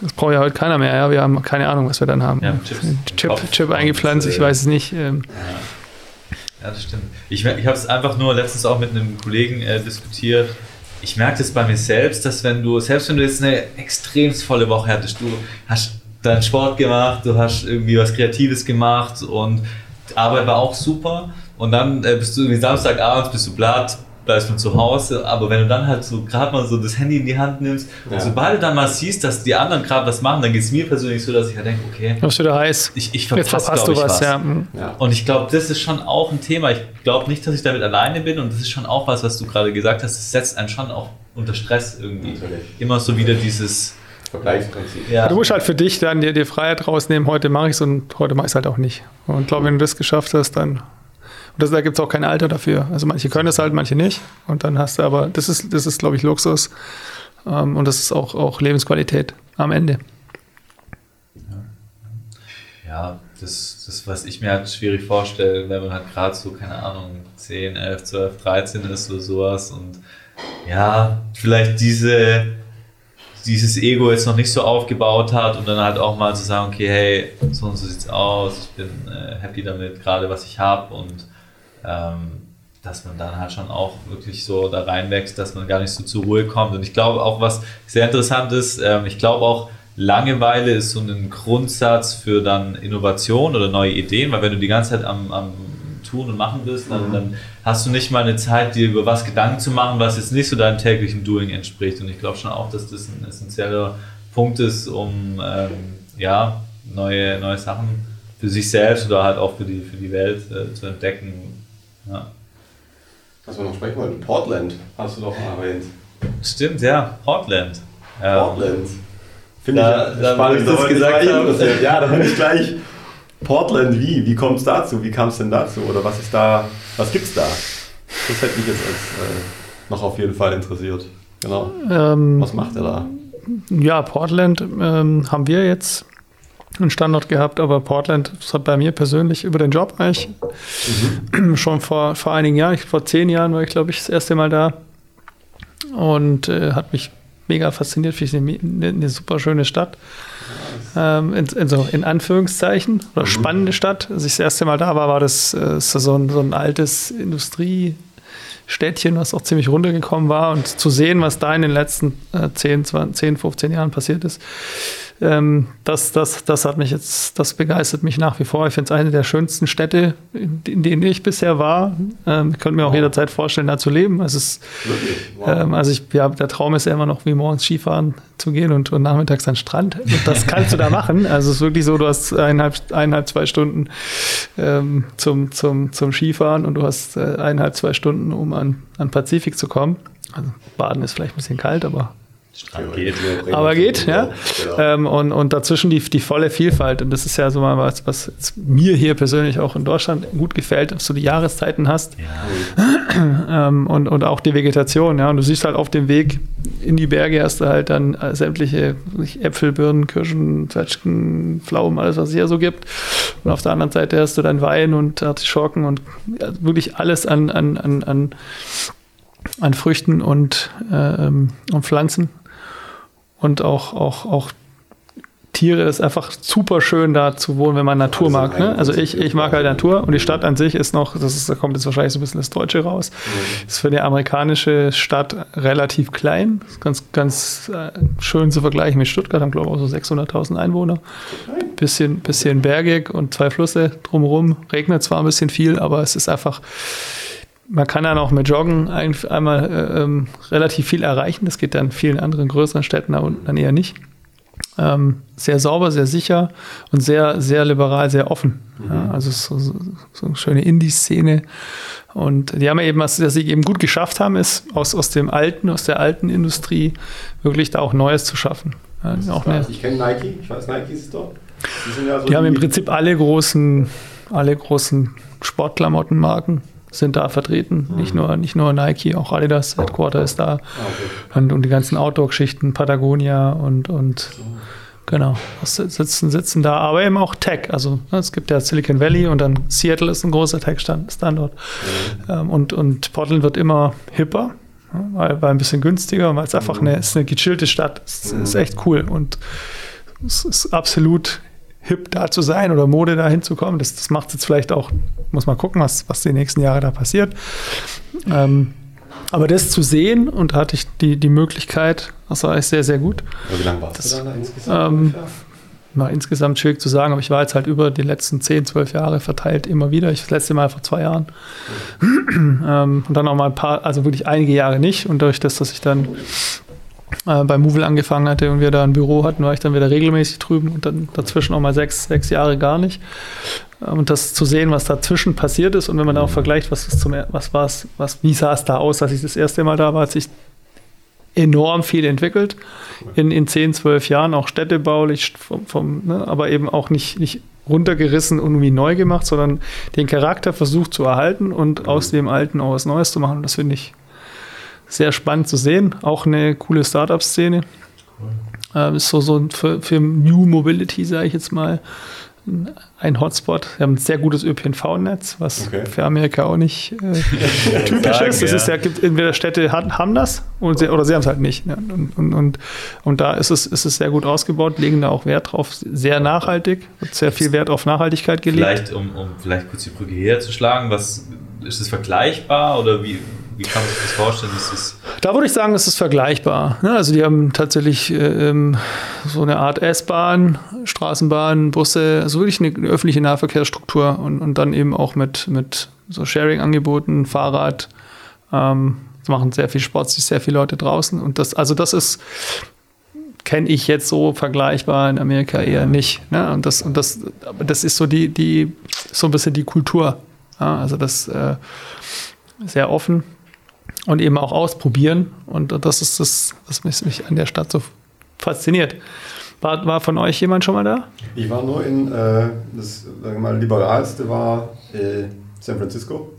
das braucht ja heute keiner mehr, ja, wir haben keine Ahnung, was wir dann haben. Ja, Chips Chip, Kopf. Chip eingepflanzt, ich weiß es nicht. Ähm, Ja, das stimmt. Ich, ich habe es einfach nur letztens auch mit einem Kollegen äh, diskutiert. Ich merke das bei mir selbst, dass wenn du, selbst wenn du jetzt eine extrem volle Woche hattest, du hast deinen Sport gemacht, du hast irgendwie was Kreatives gemacht und die Arbeit war auch super und dann äh, bist du irgendwie Samstagabends, bist du platt, bleibst von zu Hause, aber wenn du dann halt so gerade mal so das Handy in die Hand nimmst ja. und sobald du dann mal siehst, dass die anderen gerade was machen, dann geht es mir persönlich so, dass ich halt denke, okay, was wieder heiß. Ich, ich verpasse, Jetzt du was, was. Ja. Und ich glaube, das ist schon auch ein Thema. Ich glaube nicht, dass ich damit alleine bin und das ist schon auch was, was du gerade gesagt hast. Das setzt einen schon auch unter Stress irgendwie. Natürlich. Immer so wieder dieses Vergleichsprinzip. Ja. Du musst halt für dich dann dir die Freiheit rausnehmen, heute mache ich es und heute mache ich es halt auch nicht. Und ich glaube, wenn du das geschafft hast, dann das, da gibt es auch kein Alter dafür. Also manche können es halt, manche nicht. Und dann hast du aber, das ist, das ist glaube ich, Luxus. Ähm, und das ist auch, auch Lebensqualität am Ende. Ja, das, das, was ich mir halt schwierig vorstelle, wenn man halt gerade so, keine Ahnung, 10, 11, 12, 13 ist oder sowas und ja, vielleicht diese, dieses Ego jetzt noch nicht so aufgebaut hat und dann halt auch mal zu sagen, okay, hey, so und so sieht's aus, ich bin äh, happy damit, gerade was ich habe und ähm, dass man dann halt schon auch wirklich so da reinwächst, dass man gar nicht so zur Ruhe kommt. Und ich glaube auch, was sehr interessant ist, ähm, ich glaube auch, Langeweile ist so ein Grundsatz für dann Innovation oder neue Ideen, weil wenn du die ganze Zeit am, am Tun und Machen bist, dann, mhm. dann, hast du nicht mal eine Zeit, dir über was Gedanken zu machen, was jetzt nicht so deinem täglichen Doing entspricht. Und ich glaube schon auch, dass das ein essentieller Punkt ist, um ähm, ja, neue, neue Sachen für sich selbst oder halt auch für die, für die Welt äh, zu entdecken ja. Was wir noch sprechen wollten, Portland hast du doch erwähnt. Stimmt, ja, Portland. Portland. Finde da, ich da spannend, dass das gesagt haben. Ja, da bin ich gleich. Portland, wie? Wie kommt es dazu? Wie kam es denn dazu? Oder was ist da, was gibt's da? Das hätte mich jetzt als, äh, noch auf jeden Fall interessiert. Genau. Ähm, was macht er da? Ja, Portland ähm, haben wir jetzt einen Standort gehabt, aber Portland hat bei mir persönlich über den Job eigentlich mhm. schon vor, vor einigen Jahren, vor zehn Jahren war ich, glaube ich, das erste Mal da und äh, hat mich mega fasziniert. Finde ich eine, eine, super schöne Stadt. Ähm, in, in, so, in, Anführungszeichen, oder mhm. spannende Stadt. Als ich das erste Mal da war, war das, äh, so, ein, so ein altes Industriestädtchen, was auch ziemlich runtergekommen war. Und zu sehen, was da in den letzten äh, 10, 20, 10, 15 Jahren passiert ist, ähm, das, das, das hat mich jetzt, das begeistert mich nach wie vor. Ich finde es eine der schönsten Städte, in, denen ich bisher war. Ähm, ich könnte mir auch wow. jederzeit vorstellen, da zu leben. Es ist, wow. ähm, also ich, ja, der Traum ist ja immer noch, wie morgens Skifahren zu gehen und, und nachmittags an den Strand. Und das kannst du da machen. Also es ist wirklich so, du hast eineinhalb, eineinhalb zwei Stunden ähm, zum, zum, zum Skifahren und du hast äh, eineinhalb, zwei Stunden, um an, an Pazifik zu kommen. Also Baden ist vielleicht ein bisschen kalt, aber geht. Aber geht, ja. Genau. Ähm, und, und dazwischen die, die volle Vielfalt. Und das ist ja so mal was, was mir hier persönlich auch in Deutschland gut gefällt, dass du die Jahreszeiten hast. Ja. ähm, und, und auch die Vegetation, ja. Und du siehst halt auf dem Weg in die Berge hast du halt dann sämtliche Äpfel, Birnen, Kirschen, Zwetschgen, Pflaumen, alles, was es hier so gibt. Und auf der anderen Seite hast du dann Wein und Artischocken und ja, wirklich alles an, an, an, an an Früchten und, äh, und Pflanzen und auch, auch, auch Tiere. Ist einfach super schön da zu wohnen, wenn man Natur also mag. Ne? Also ich, ich mag halt Natur und die Stadt an sich ist noch, das ist, da kommt jetzt wahrscheinlich so ein bisschen das Deutsche raus, mhm. ist für eine amerikanische Stadt relativ klein. Das ist ganz, ganz äh, schön zu vergleichen mit Stuttgart, haben glaube ich auch so 600.000 Einwohner. Bisschen, bisschen bergig und zwei Flüsse drumherum. Regnet zwar ein bisschen viel, aber es ist einfach man kann dann auch mit Joggen ein, einmal äh, ähm, relativ viel erreichen. Das geht dann in vielen anderen größeren Städten da unten dann eher nicht. Ähm, sehr sauber, sehr sicher und sehr, sehr liberal, sehr offen. Mhm. Ja, also so, so, so, eine schöne Indie-Szene. Und die haben eben, was, was sie eben gut geschafft haben, ist aus, aus dem alten, aus der alten Industrie wirklich da auch Neues zu schaffen. Ja, auch eine, ich kenne Nike, ich weiß, Nike ist es doch. Die, ja so die haben im Prinzip alle großen, alle großen Sportklamottenmarken sind da vertreten. Mhm. Nicht, nur, nicht nur Nike, auch Adidas Headquarter ist da. Ah, okay. und, und, die ganzen Outdoor-Geschichten, Patagonia und, und so. genau, sitzen, sitzen da, aber eben auch Tech. Also ne, es gibt ja Silicon Valley und dann Seattle ist ein großer Tech-Standort. Mhm. Und, und Portland wird immer hipper. Weil, weil ein bisschen günstiger, weil es einfach mhm. eine, ist eine gechillte Stadt. Es ist echt cool und es ist absolut hip da zu sein oder Mode da hinzukommen. Das, das macht es jetzt vielleicht auch, muss man gucken, was, was die nächsten Jahre da passiert. Ähm, aber das zu sehen und da hatte ich die, die Möglichkeit, das war echt sehr, sehr gut. wie lange warst das, du da insgesamt? Ähm, mal insgesamt schwierig zu sagen, aber ich war jetzt halt über die letzten 10, 12 Jahre verteilt immer wieder. Ich das letzte Mal vor zwei Jahren. ähm, und dann auch mal ein paar, also wirklich einige Jahre nicht. Und durch das, dass ich dann äh, bei Movil angefangen hatte und wir da ein Büro hatten, war ich dann wieder regelmäßig drüben und dann dazwischen auch mal sechs, sechs Jahre gar nicht. Äh, und das zu sehen, was dazwischen passiert ist und wenn man da auch vergleicht, was zum, was war es, was, wie sah es da aus, als ich das erste Mal da war, hat sich enorm viel entwickelt in, in 10, 12 Jahren, auch städtebaulich, vom, vom, ne, aber eben auch nicht, nicht runtergerissen und irgendwie neu gemacht, sondern den Charakter versucht zu erhalten und aus dem Alten auch was Neues zu machen. Das finde ich sehr spannend zu sehen. Auch eine coole Startup-Szene. Äh, ist so, so für, für New Mobility, sage ich jetzt mal, ein Hotspot. Wir haben ein sehr gutes ÖPNV-Netz, was okay. für Amerika auch nicht äh, typisch sagen, ist. Es ja. ist ja, gibt entweder Städte haben das und sie, oder sie haben es halt nicht. Ne? Und, und, und, und, da ist es, ist es sehr gut ausgebaut, legen da auch Wert drauf, sehr nachhaltig, wird sehr viel Wert auf Nachhaltigkeit gelegt. Vielleicht, um, um vielleicht kurz die Brücke herzuschlagen, was ist es vergleichbar oder wie, wie kann man sich das vorstellen? Das da würde ich sagen, es ist vergleichbar. Also die haben tatsächlich ähm, so eine Art S-Bahn, Straßenbahn, Busse, also wirklich eine, öffentliche Nahverkehrsstruktur und, und dann eben auch mit, mit so Sharing-Angeboten, Fahrrad. Ähm, das machen sehr viel Sport, sich sehr viele Leute draußen. Und das, also das ist, kenne ich jetzt so vergleichbar in Amerika eher nicht. Ne? Und das, und das, das ist so die, die, so ein bisschen die Kultur. Ja? Also das äh, sehr offen und eben auch ausprobieren. Und das ist das, was mich an der Stadt so fasziniert. War, war von euch jemand schon mal da? Ich war nur in, äh, das sagen mal, liberalste war äh, San Francisco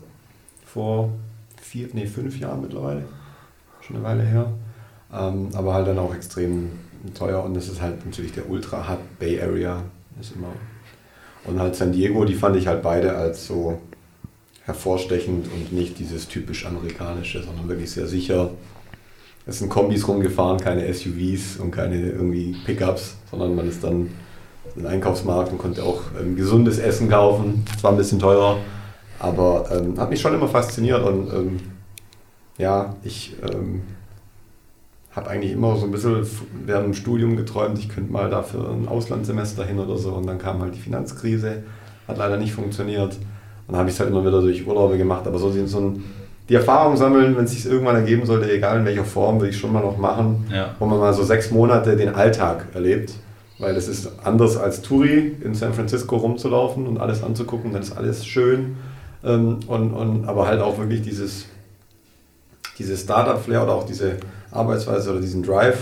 vor vier, nee, fünf Jahren mittlerweile. Schon eine Weile her. Ähm, aber halt dann auch extrem teuer und das ist halt natürlich der Ultra-Hub Bay Area. Ist immer. Und halt San Diego, die fand ich halt beide als so hervorstechend und nicht dieses typisch amerikanische, sondern wirklich sehr sicher. Es sind Kombis rumgefahren, keine SUVs und keine irgendwie Pickups, sondern man ist dann in den Einkaufsmarkt und konnte auch ähm, gesundes Essen kaufen. Zwar ein bisschen teurer, aber ähm, hat mich schon immer fasziniert und ähm, ja, ich ähm, habe eigentlich immer so ein bisschen während dem Studium geträumt, ich könnte mal dafür ein Auslandssemester hin oder so und dann kam halt die Finanzkrise, hat leider nicht funktioniert dann habe ich es halt immer wieder durch Urlaube gemacht. Aber so, so ein, die Erfahrung sammeln, wenn es sich irgendwann ergeben sollte, egal in welcher Form, würde ich schon mal noch machen, ja. wo man mal so sechs Monate den Alltag erlebt. Weil es ist anders als Touri in San Francisco rumzulaufen und alles anzugucken, dann ist alles schön. Ähm, und, und, aber halt auch wirklich dieses, dieses Startup-Flair oder auch diese Arbeitsweise oder diesen Drive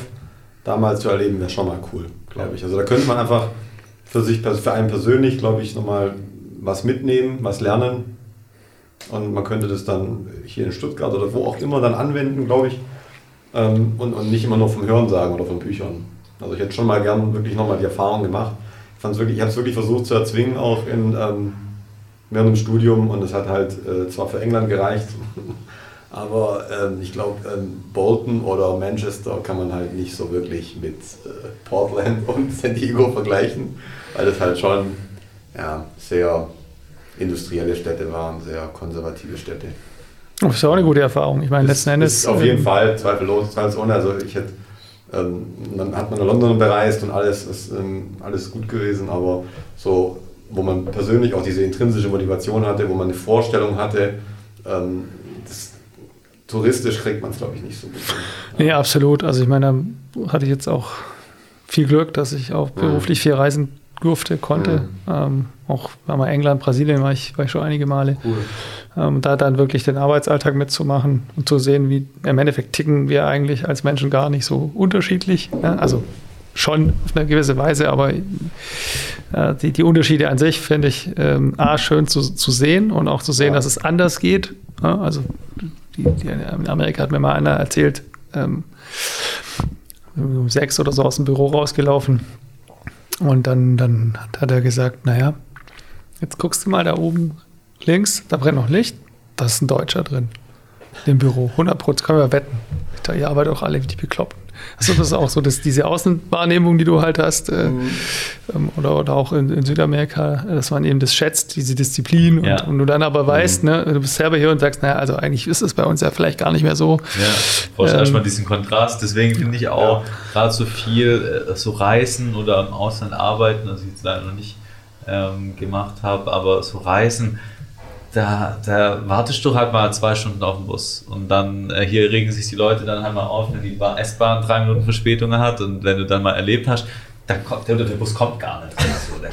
damals zu erleben, wäre schon mal cool, glaube ich. Also da könnte man einfach für sich, für einen persönlich, glaube ich, nochmal was mitnehmen, was lernen. Und man könnte das dann hier in Stuttgart oder wo auch immer dann anwenden, glaube ich. Ähm, und, und nicht immer nur vom Hören sagen oder von Büchern. Also ich hätte schon mal gern wirklich nochmal die Erfahrung gemacht. Ich, ich habe es wirklich versucht zu erzwingen, auch in, ähm, während dem Studium. Und es hat halt äh, zwar für England gereicht, aber ähm, ich glaube, ähm, Bolton oder Manchester kann man halt nicht so wirklich mit äh, Portland und San Diego vergleichen, weil das halt schon ja, sehr industrielle Städte waren, sehr konservative Städte. Das ist ja auch eine gute Erfahrung. Ich meine, letzten Endes. Ist auf jeden ähm, Fall, zweifellos, zweifelsohne. Also ich hätte, ähm, dann hat man nach London bereist und alles ist ähm, alles gut gewesen, aber so, wo man persönlich auch diese intrinsische Motivation hatte, wo man eine Vorstellung hatte, ähm, das, touristisch kriegt man es, glaube ich, nicht so gut. Nee, absolut. Also ich meine, da hatte ich jetzt auch viel Glück, dass ich auch beruflich viel reisen durfte, konnte. Mhm. Ähm, auch war mal England, Brasilien war ich, war ich schon einige Male. Cool. Ähm, da dann wirklich den Arbeitsalltag mitzumachen und zu sehen, wie im Endeffekt ticken wir eigentlich als Menschen gar nicht so unterschiedlich. Ne? Also schon auf eine gewisse Weise, aber äh, die, die, Unterschiede an sich finde ich ähm, A, schön zu, zu sehen und auch zu sehen, ja. dass es anders geht. Ja? Also die, die, in Amerika hat mir mal einer erzählt, ähm, um sechs oder so aus dem Büro rausgelaufen und dann, dann hat er gesagt, naja, jetzt guckst du mal da oben links, da brennt noch Licht, da ist ein Deutscher drin. Im Büro, 100 Prozent, können wir wetten. Ich dachte, ihr arbeitet auch alle wie die Bekloppten. Also das ist auch so, dass diese Außenwahrnehmung, die du halt hast, äh, mhm. ähm, oder, oder auch in, in, Südamerika, dass man eben das schätzt, diese Disziplin und, ja. und du dann aber weißt, mhm. ne, du bist selber hier und sagst, naja, also eigentlich ist es bei uns ja vielleicht gar nicht mehr so. Ja, brauchst ähm, erstmal diesen Kontrast. Deswegen finde ich auch ja. gerade so viel äh, so Reisen oder im Ausland arbeiten, was ich jetzt leider noch nicht ähm, gemacht habe, aber so Reisen, da, da wartest du halt mal zwei Stunden auf den Bus und dann äh, hier regen sich die Leute dann halt mal auf, wenn die S-Bahn drei Minuten Verspätung hat und wenn du dann mal erlebt hast, dann kommt der, der Bus kommt gar nicht. So, der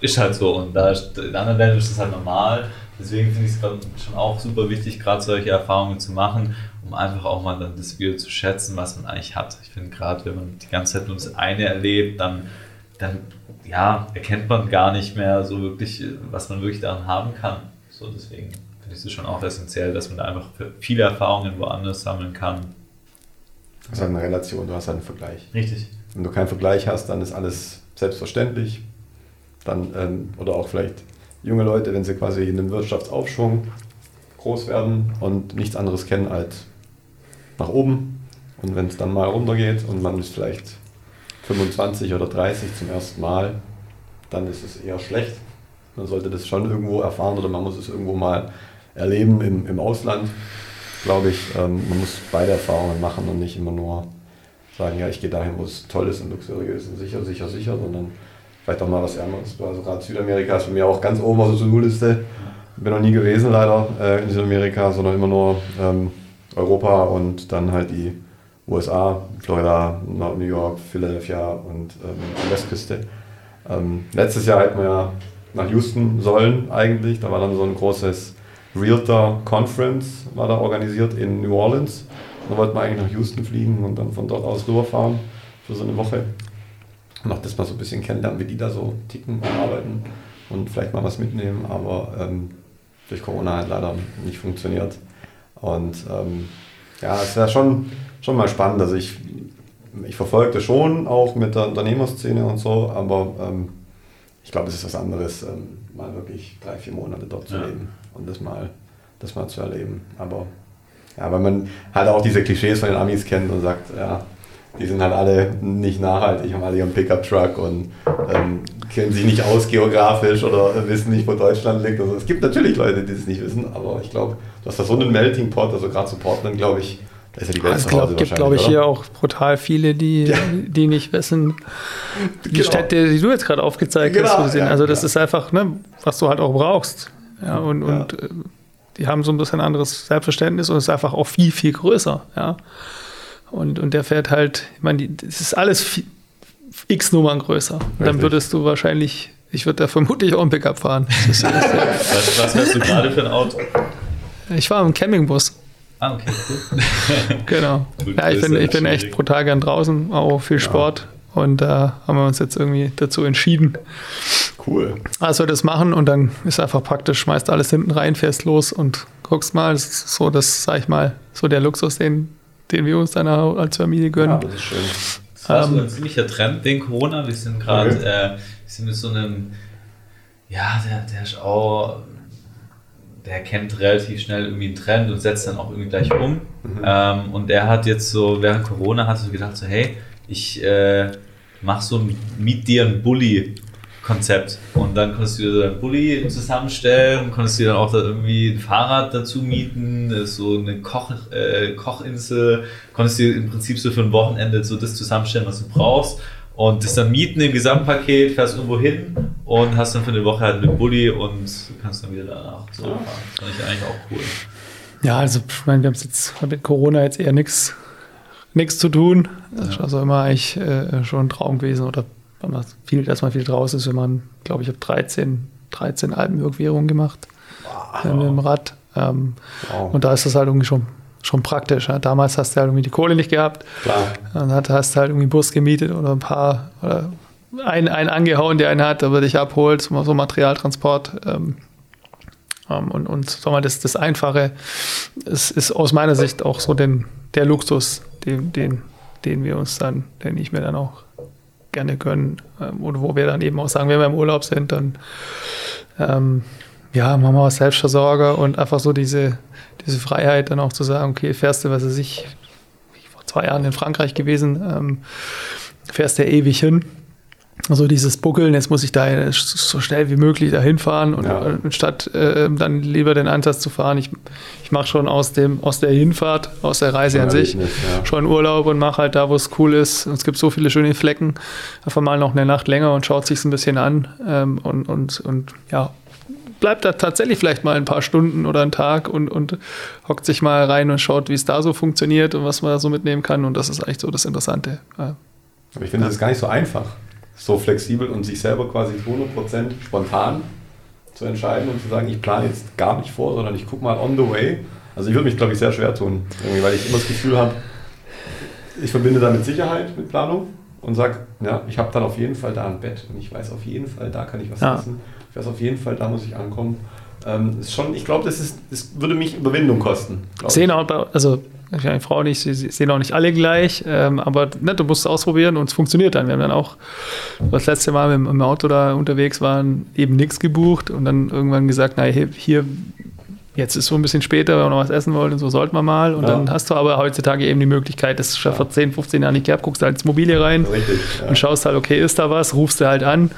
ist halt so und da in anderen Ländern ist das halt normal. Deswegen finde ich es schon auch super wichtig, gerade solche Erfahrungen zu machen, um einfach auch mal dann das wieder zu schätzen, was man eigentlich hat. Ich finde gerade, wenn man die ganze Zeit nur das eine erlebt, dann, dann ja, erkennt man gar nicht mehr so wirklich, was man wirklich daran haben kann. So, deswegen finde ich es schon auch essentiell, dass man da einfach viele Erfahrungen woanders sammeln kann. Das ist halt eine Relation, du hast halt einen Vergleich. Richtig. Wenn du keinen Vergleich hast, dann ist alles selbstverständlich. Dann, ähm, oder auch vielleicht junge Leute, wenn sie quasi in einem Wirtschaftsaufschwung groß werden und nichts anderes kennen als nach oben. Und wenn es dann mal runtergeht und man ist vielleicht 25 oder 30 zum ersten Mal, dann ist es eher schlecht. Man sollte das schon irgendwo erfahren oder man muss es irgendwo mal erleben im, im Ausland, glaube ich. Ähm, man muss beide Erfahrungen machen und nicht immer nur sagen, ja, ich gehe dahin, wo es toll ist und luxuriös und sicher, sicher, sicher, sondern vielleicht auch mal was Ärmeres. Also gerade Südamerika ist bei mir auch ganz oben auf der To-Do-Liste. Bin noch nie gewesen leider äh, in Südamerika, sondern immer nur ähm, Europa und dann halt die USA, Florida, New York, Philadelphia und ähm, die Westküste. Ähm, letztes Jahr hätten wir ja nach Houston sollen eigentlich. Da war dann so ein großes Realtor Conference, war da organisiert in New Orleans. Da wollten wir eigentlich nach Houston fliegen und dann von dort aus rüberfahren für so eine Woche. Und auch das mal so ein bisschen kennenlernen, wie die da so ticken und arbeiten und vielleicht mal was mitnehmen. Aber ähm, durch Corona hat leider nicht funktioniert. Und ähm, ja, es wäre schon, schon mal spannend. Also ich, ich verfolge das schon auch mit der Unternehmerszene und so, aber ähm, ich glaube, es ist was anderes, ähm, mal wirklich drei, vier Monate dort zu ja. leben und das mal, das mal zu erleben. Aber ja, weil man halt auch diese Klischees von den Amis kennt und sagt, ja, die sind halt alle nicht nachhaltig, haben alle ihren Pickup-Truck und ähm, kennen sich nicht aus geografisch oder wissen nicht, wo Deutschland liegt. Also es gibt natürlich Leute, die es nicht wissen, aber ich glaube, du hast da so einen Melting Pot, also gerade zu Portland, glaube ich, da ist ja die Welt also, Es gibt, glaube ich, oder? hier auch brutal viele, die, ja. die nicht wissen, die genau. Städte, die du jetzt gerade aufgezeigt genau, hast. Ja, also das ja. ist einfach, ne, was du halt auch brauchst. Ja, und, und äh, die haben so ein bisschen anderes Selbstverständnis und es ist einfach auch viel, viel größer. Ja. Und, und der fährt halt, ich meine, das ist alles x Nummern größer. Und dann würdest du wahrscheinlich, ich würde da vermutlich auch ein Pickup fahren. was, was hast du gerade für ein Auto? Ich war im Campingbus. Ah, okay, cool. genau. Ja, ich bin, ich bin echt brutal gern draußen, auch viel Sport. Ja. Und da haben wir uns jetzt irgendwie dazu entschieden. Cool. Also das machen und dann ist einfach praktisch, schmeißt alles hinten rein, fährst los und guckst mal. Das ist so, das sag ich mal, so der Luxus, den, den wir uns dann als Familie gönnen. Ja, das ist schön. Das war ähm, so ein ziemlicher Trend wegen Corona. Wir sind gerade, okay. äh, wir sind mit so einem, ja, der, der ist auch der kennt relativ schnell irgendwie einen Trend und setzt dann auch irgendwie gleich um. Mhm. Ähm, und der hat jetzt so, während Corona hat so gedacht, so, hey, ich äh, mach so ein Miet dir ein Bulli Konzept. Und dann konntest du dir einen Bulli zusammenstellen, konntest dir dann auch da irgendwie ein Fahrrad dazu mieten, so eine Koch, äh, Kochinsel, konntest dir im Prinzip so für ein Wochenende so das zusammenstellen, was du brauchst und das dann mieten im Gesamtpaket, fährst irgendwo hin und hast dann für eine Woche halt einen Bulli und kannst dann wieder danach zurückfahren. Das fand ich eigentlich auch cool. Ja, also ich meine, wir haben jetzt mit Corona jetzt eher nichts nichts zu tun. Das ist also immer eigentlich äh, schon ein Traum gewesen oder viel, dass man viel draußen ist, wenn man, glaube ich, habe 13, 13 Alpenüberquerungen gemacht wow. mit dem Rad. Ähm, wow. Und da ist das halt irgendwie schon schon praktisch. Ja. Damals hast du halt irgendwie die Kohle nicht gehabt. Klar. Dann hast du halt irgendwie einen Bus gemietet oder ein paar, oder einen, einen angehauen, der einen hat, aber dich abholt, so Materialtransport. Ähm, ähm, und, und sag mal, das, das Einfache ist, ist aus meiner Sicht auch so den, der Luxus, den, den, den wir uns dann, den ich mir dann auch gerne gönnen. Ähm, oder wo wir dann eben auch sagen, wenn wir im Urlaub sind, dann ähm, ja, machen wir was Selbstversorger und einfach so diese, diese Freiheit dann auch zu sagen, okay, fährst du, was weiß ich, zwei Jahren in Frankreich gewesen, ähm, fährst ja ewig hin. Also dieses Buckeln, jetzt muss ich da so schnell wie möglich dahin fahren und ja. statt äh, dann lieber den Ansatz zu fahren, ich, ich mache schon aus, dem, aus der Hinfahrt, aus der Reise an sich, ja. schon Urlaub und mache halt da, wo es cool ist. Und es gibt so viele schöne Flecken, einfach mal noch eine Nacht länger und schaut sich ein bisschen an ähm, und, und, und ja, bleibt da tatsächlich vielleicht mal ein paar Stunden oder einen Tag und, und hockt sich mal rein und schaut, wie es da so funktioniert und was man da so mitnehmen kann. Und das ist eigentlich so das Interessante. Ja. Aber ich finde, das ist gar nicht so einfach so flexibel und sich selber quasi 100% spontan zu entscheiden und zu sagen, ich plane jetzt gar nicht vor, sondern ich gucke mal on the way. Also ich würde mich, glaube ich, sehr schwer tun, weil ich immer das Gefühl habe, ich verbinde damit Sicherheit mit Planung und sage, ja, ich habe dann auf jeden Fall da ein Bett und ich weiß auf jeden Fall, da kann ich was ja. essen. Ich weiß auf jeden Fall, da muss ich ankommen. Ähm, ist schon, ich glaube, das, das würde mich Überwindung kosten. Sehen auch, also meine Frau nicht, sie, sehen auch nicht alle gleich, ähm, aber ne, du musst es ausprobieren und es funktioniert dann. Wir haben dann auch das letzte Mal, wenn wir im Auto da unterwegs waren, eben nichts gebucht und dann irgendwann gesagt, na hier, jetzt ist so ein bisschen später, wenn wir noch was essen wollen, so sollten wir mal. Und ja. dann hast du aber heutzutage eben die Möglichkeit, das schon ja. vor 10, 15 Jahren nicht gehabt, guckst halt ins Mobile rein Richtig, ja. und schaust halt, okay, ist da was, rufst du halt an.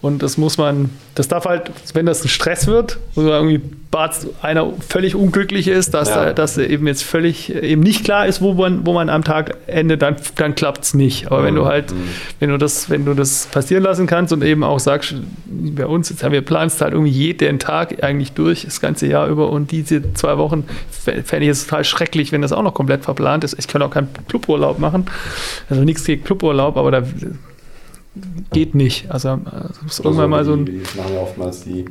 Und das muss man, das darf halt, wenn das ein Stress wird, oder irgendwie einer völlig unglücklich ist, dass, ja. da, dass eben jetzt völlig eben nicht klar ist, wo man, wo man am Tag endet, dann, dann klappt es nicht. Aber mhm. wenn du halt, mhm. wenn du das, wenn du das passieren lassen kannst und eben auch sagst, bei uns, jetzt haben wir planst halt irgendwie jeden Tag eigentlich durch, das ganze Jahr über und diese zwei Wochen fände ich es total schrecklich, wenn das auch noch komplett verplant ist. Ich kann auch keinen Cluburlaub machen. Also nichts gegen Cluburlaub, aber da geht nicht. Also, also irgendwann mal so ein. Die machen ja oftmals die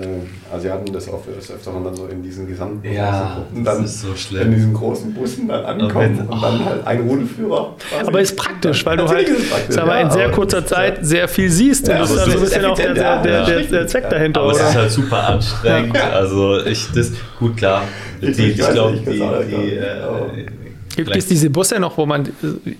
äh, Asiaten das auch das öfteren dann so in diesen gesamten ja, und dann ist so schlimm. in diesen großen Bussen dann ankommen und, und dann halt ein Rudelführer. Aber ist praktisch, weil du halt aber in sehr kurzer Zeit sehr viel siehst ja, und das ist also so ein bisschen auch der, der, der, der, Zweck dahinter. Aber es ist halt super anstrengend. Also ich das gut klar. Die, ich, ich glaube die, die, äh, Gibt es diese Busse noch, wo man,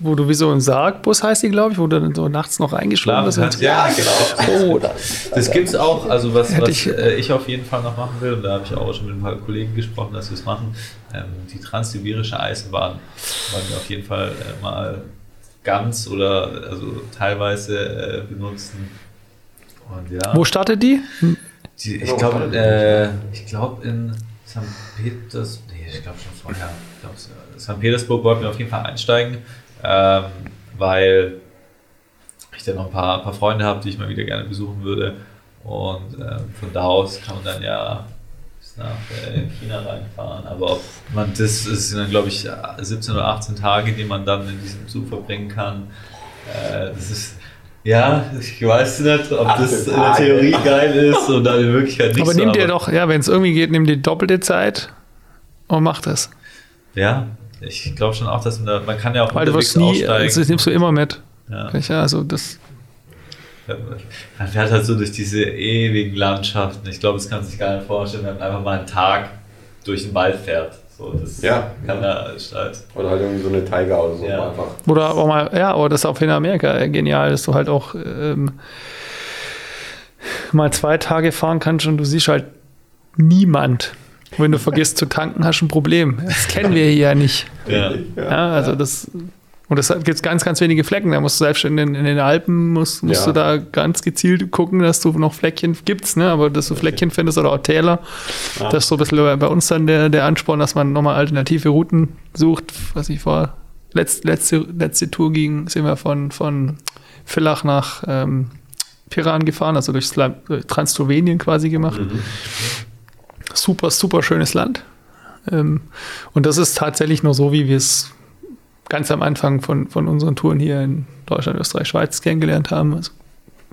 wo du wie so ein Sargbus heißt die, glaube ich, wo du dann so nachts noch reingeschoben bist? Ja, genau. Oh, das das gibt es auch, also was, was ich, äh, ich, auf jeden Fall noch machen will, und da habe ich auch schon mit ein paar Kollegen gesprochen, dass wir es machen, ähm, die transsibirische Eisenbahn wollen wir auf jeden Fall äh, mal ganz oder also teilweise äh, benutzen. Und, ja, Wo startet die? die ich glaube äh, glaub in St. Peters, nee, ich glaube schon vorher. Ich glaube, St. Petersburg wollten wir auf jeden Fall einsteigen, ähm, weil ich da noch ein paar, ein paar Freunde habe, die ich mal wieder gerne besuchen würde. Und ähm, von da aus kann man dann ja bis nach äh, China reinfahren. Aber ob man das ist dann, glaube ich, 17 oder 18 Tage, die man dann in diesem Zug verbringen kann. Äh, das ist ja, ich weiß nicht, ob Ach, das in der Theorie geil ist und dann in Wirklichkeit nicht. Aber so, nimm dir doch, ja, wenn es irgendwie geht, nimm die doppelte Zeit und mach das. Ja, ich glaube schon auch, dass man, da, man kann ja auch Weil du wirst nie, also das nimmst du immer mit. Ja. Also das. Man fährt halt so durch diese ewigen Landschaften. Ich glaube, das kann sich gar nicht vorstellen, wenn man einfach mal einen Tag durch den Wald fährt. So, das ja. kann ja halt. Oder halt irgendwie so eine Tiger oder so ja. einfach. Oder auch mal, ja, aber das ist auch in Amerika genial, dass du halt auch ähm, mal zwei Tage fahren kannst und du siehst halt niemand. Wenn du vergisst zu tanken, hast du ein Problem. Das kennen wir hier ja nicht. Ja. ja also das und es gibt ganz, ganz wenige Flecken. Da musst du selbst in den, in den Alpen musst, musst ja. du da ganz gezielt gucken, dass du noch Fleckchen gibt's, ne? Aber dass du Fleckchen findest oder auch Täler. Ja. Das ist so ein bisschen bei uns dann der, der Ansporn, dass man nochmal alternative Routen sucht. Was ich vor letzt, letzte, letzte Tour ging, sind wir von, von Villach nach ähm, Piran gefahren, also durch Transslowenien quasi gemacht. Mhm super, super schönes Land. Ähm, und das ist tatsächlich nur so, wie wir es ganz am Anfang von, von unseren Touren hier in Deutschland, Österreich, Schweiz kennengelernt haben. Also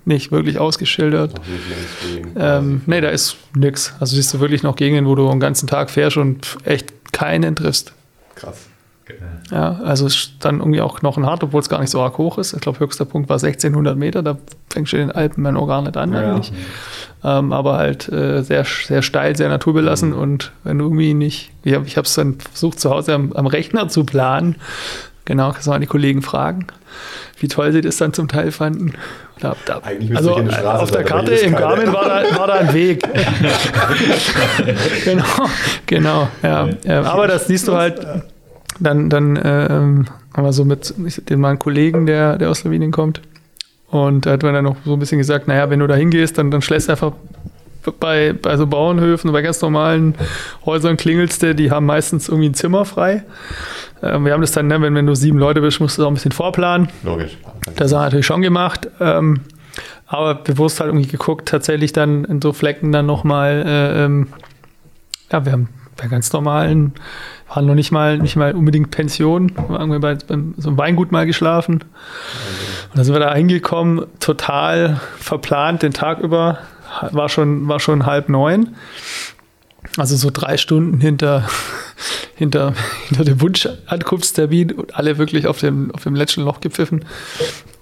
nicht wirklich ausgeschildert. Ähm, nee, da ist nichts. Also siehst du wirklich noch Gegenden, wo du den ganzen Tag fährst und echt keinen triffst. Krass. Ja, also es ist dann irgendwie auch noch ein hart, obwohl es gar nicht so arg hoch ist. Ich glaube, höchster Punkt war 1600 Meter. Da fängst du in den Alpen auch gar nicht an, ja, eigentlich. Ja. Ähm, aber halt äh, sehr, sehr steil, sehr naturbelassen. Mhm. Und wenn du irgendwie nicht, ich habe es dann versucht, zu Hause am, am Rechner zu planen. Genau, kannst du mal die Kollegen fragen, wie toll sie das dann zum Teil fanden. Da, da, also auf der Karte im Garmin war da, war da ein Weg. genau, genau, ja. Aber das siehst du halt dann, dann äh, haben wir so mit dem meinen Kollegen, der, der aus Slowenien kommt. Und da hat man dann noch so ein bisschen gesagt, naja, wenn du da hingehst, dann, dann schlägst du einfach bei, bei so Bauernhöfen, bei ganz normalen Häusern klingelst du, die haben meistens irgendwie ein Zimmer frei. Ähm, wir haben das dann, ne, wenn, wenn du sieben Leute bist, musst du auch ein bisschen vorplanen. Logisch. Das haben wir natürlich schon gemacht. Ähm, aber bewusst halt irgendwie geguckt, tatsächlich dann in so Flecken dann nochmal, äh, ähm, ja, wir haben bei ganz normalen, waren noch nicht mal, nicht mal unbedingt Pension, waren wir bei, bei so einem Weingut mal geschlafen. Und dann sind wir da hingekommen, total verplant den Tag über, war schon, war schon halb neun. Also so drei Stunden hinter, hinter, hinter dem Wunschankunftstermin und alle wirklich auf dem, auf dem letzten Loch gepfiffen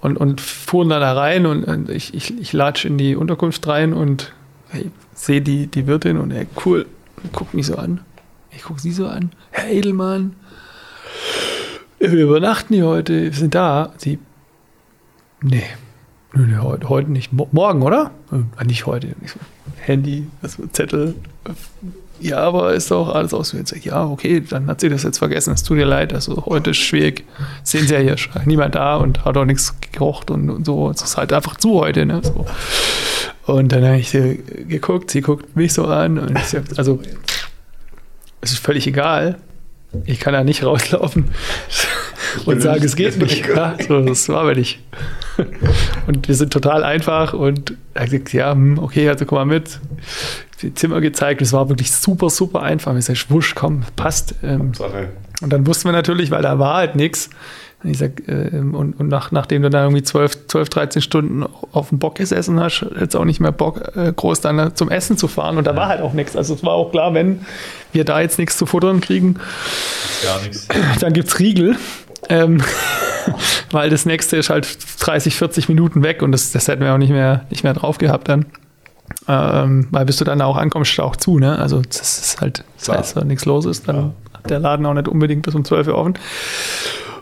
und, und fuhren dann da rein und, und ich, ich, ich latsch in die Unterkunft rein und hey, sehe die, die Wirtin und hey, cool, guckt mich so an. Ich gucke sie so an. Herr Edelmann, wir übernachten hier heute, wir sind da. Sie, nee, nee, heute, heute nicht. Morgen, oder? Äh, nicht heute. Handy, das Zettel. Ja, aber ist doch alles ausgewählt. Ja, okay, dann hat sie das jetzt vergessen. Es tut ihr leid. Also heute ist schwierig. Sehen Sie ja hier, niemand da und hat auch nichts gekocht und, und so. Es ist halt einfach zu heute. Ne? So. Und dann habe ich sie geguckt, sie guckt mich so an und ich sag, also es ist völlig egal. Ich kann da nicht rauslaufen und sagen, es geht nicht. Ja, so, das war aber nicht. Und wir sind total einfach und er sagt, ja, hm, okay, also komm mal mit. Die Zimmer gezeigt, es war wirklich super, super einfach. Ich sage, wusch, komm, passt. Ähm, und dann wussten wir natürlich, weil da war halt nichts, ich sag, äh, und, und nach, nachdem du da irgendwie 12, 12, 13 Stunden auf dem Bock gesessen hast, hättest auch nicht mehr Bock, äh, groß dann zum Essen zu fahren. Und da war halt auch nichts. Also es war auch klar, wenn wir da jetzt nichts zu futtern kriegen, dann gibt es Riegel. Ähm, weil das nächste ist halt 30, 40 Minuten weg und das, das hätten wir auch nicht mehr, nicht mehr drauf gehabt dann. Ähm, weil bis du dann auch ankommst, auch zu, ne? Also das ist halt, das heißt, wenn nichts los ist, dann ja. hat der Laden auch nicht unbedingt bis um 12 Uhr offen.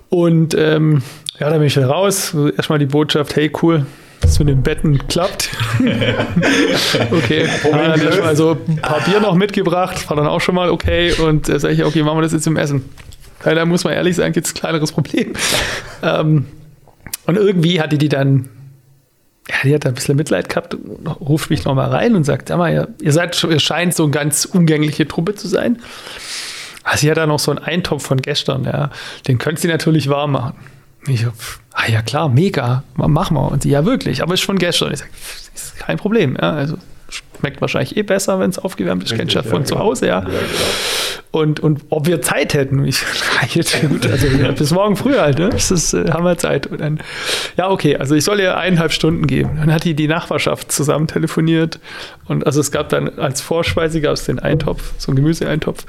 Und ähm, ja, da bin ich wieder raus. Erstmal die Botschaft, hey cool, dass mit den Betten klappt. okay, dann hat erstmal so ein paar Bier noch mitgebracht, war dann auch schon mal okay. Und äh, sage ich, okay, machen wir das jetzt im Essen. Da muss man ehrlich sagen, gibt es ein kleineres Problem. ähm, und irgendwie hatte die dann, ja, die hat ein bisschen Mitleid gehabt, ruft mich nochmal rein und sagt, sag mal, ihr, ihr seid, ihr scheint so eine ganz umgängliche Truppe zu sein. Also sie hat da noch so einen Eintopf von gestern, ja. Den könnt sie natürlich warm machen. Ich ah ja klar, mega, mach mal. Und sie, ja wirklich, aber ist von gestern. Ich sage, ist kein Problem, ja. Also schmeckt wahrscheinlich eh besser, wenn es aufgewärmt ist. Kennst du ja von zu Hause, ja. ja und, und ob wir Zeit hätten. Ich, gut, also ja, bis morgen früh halt, ne? Das ist, äh, haben wir Zeit. Und dann, ja, okay, also ich soll ihr eineinhalb Stunden geben. Dann hat die die Nachbarschaft zusammen telefoniert. Und also es gab dann als Vorspeise gab es den Eintopf, so einen Gemüseeintopf.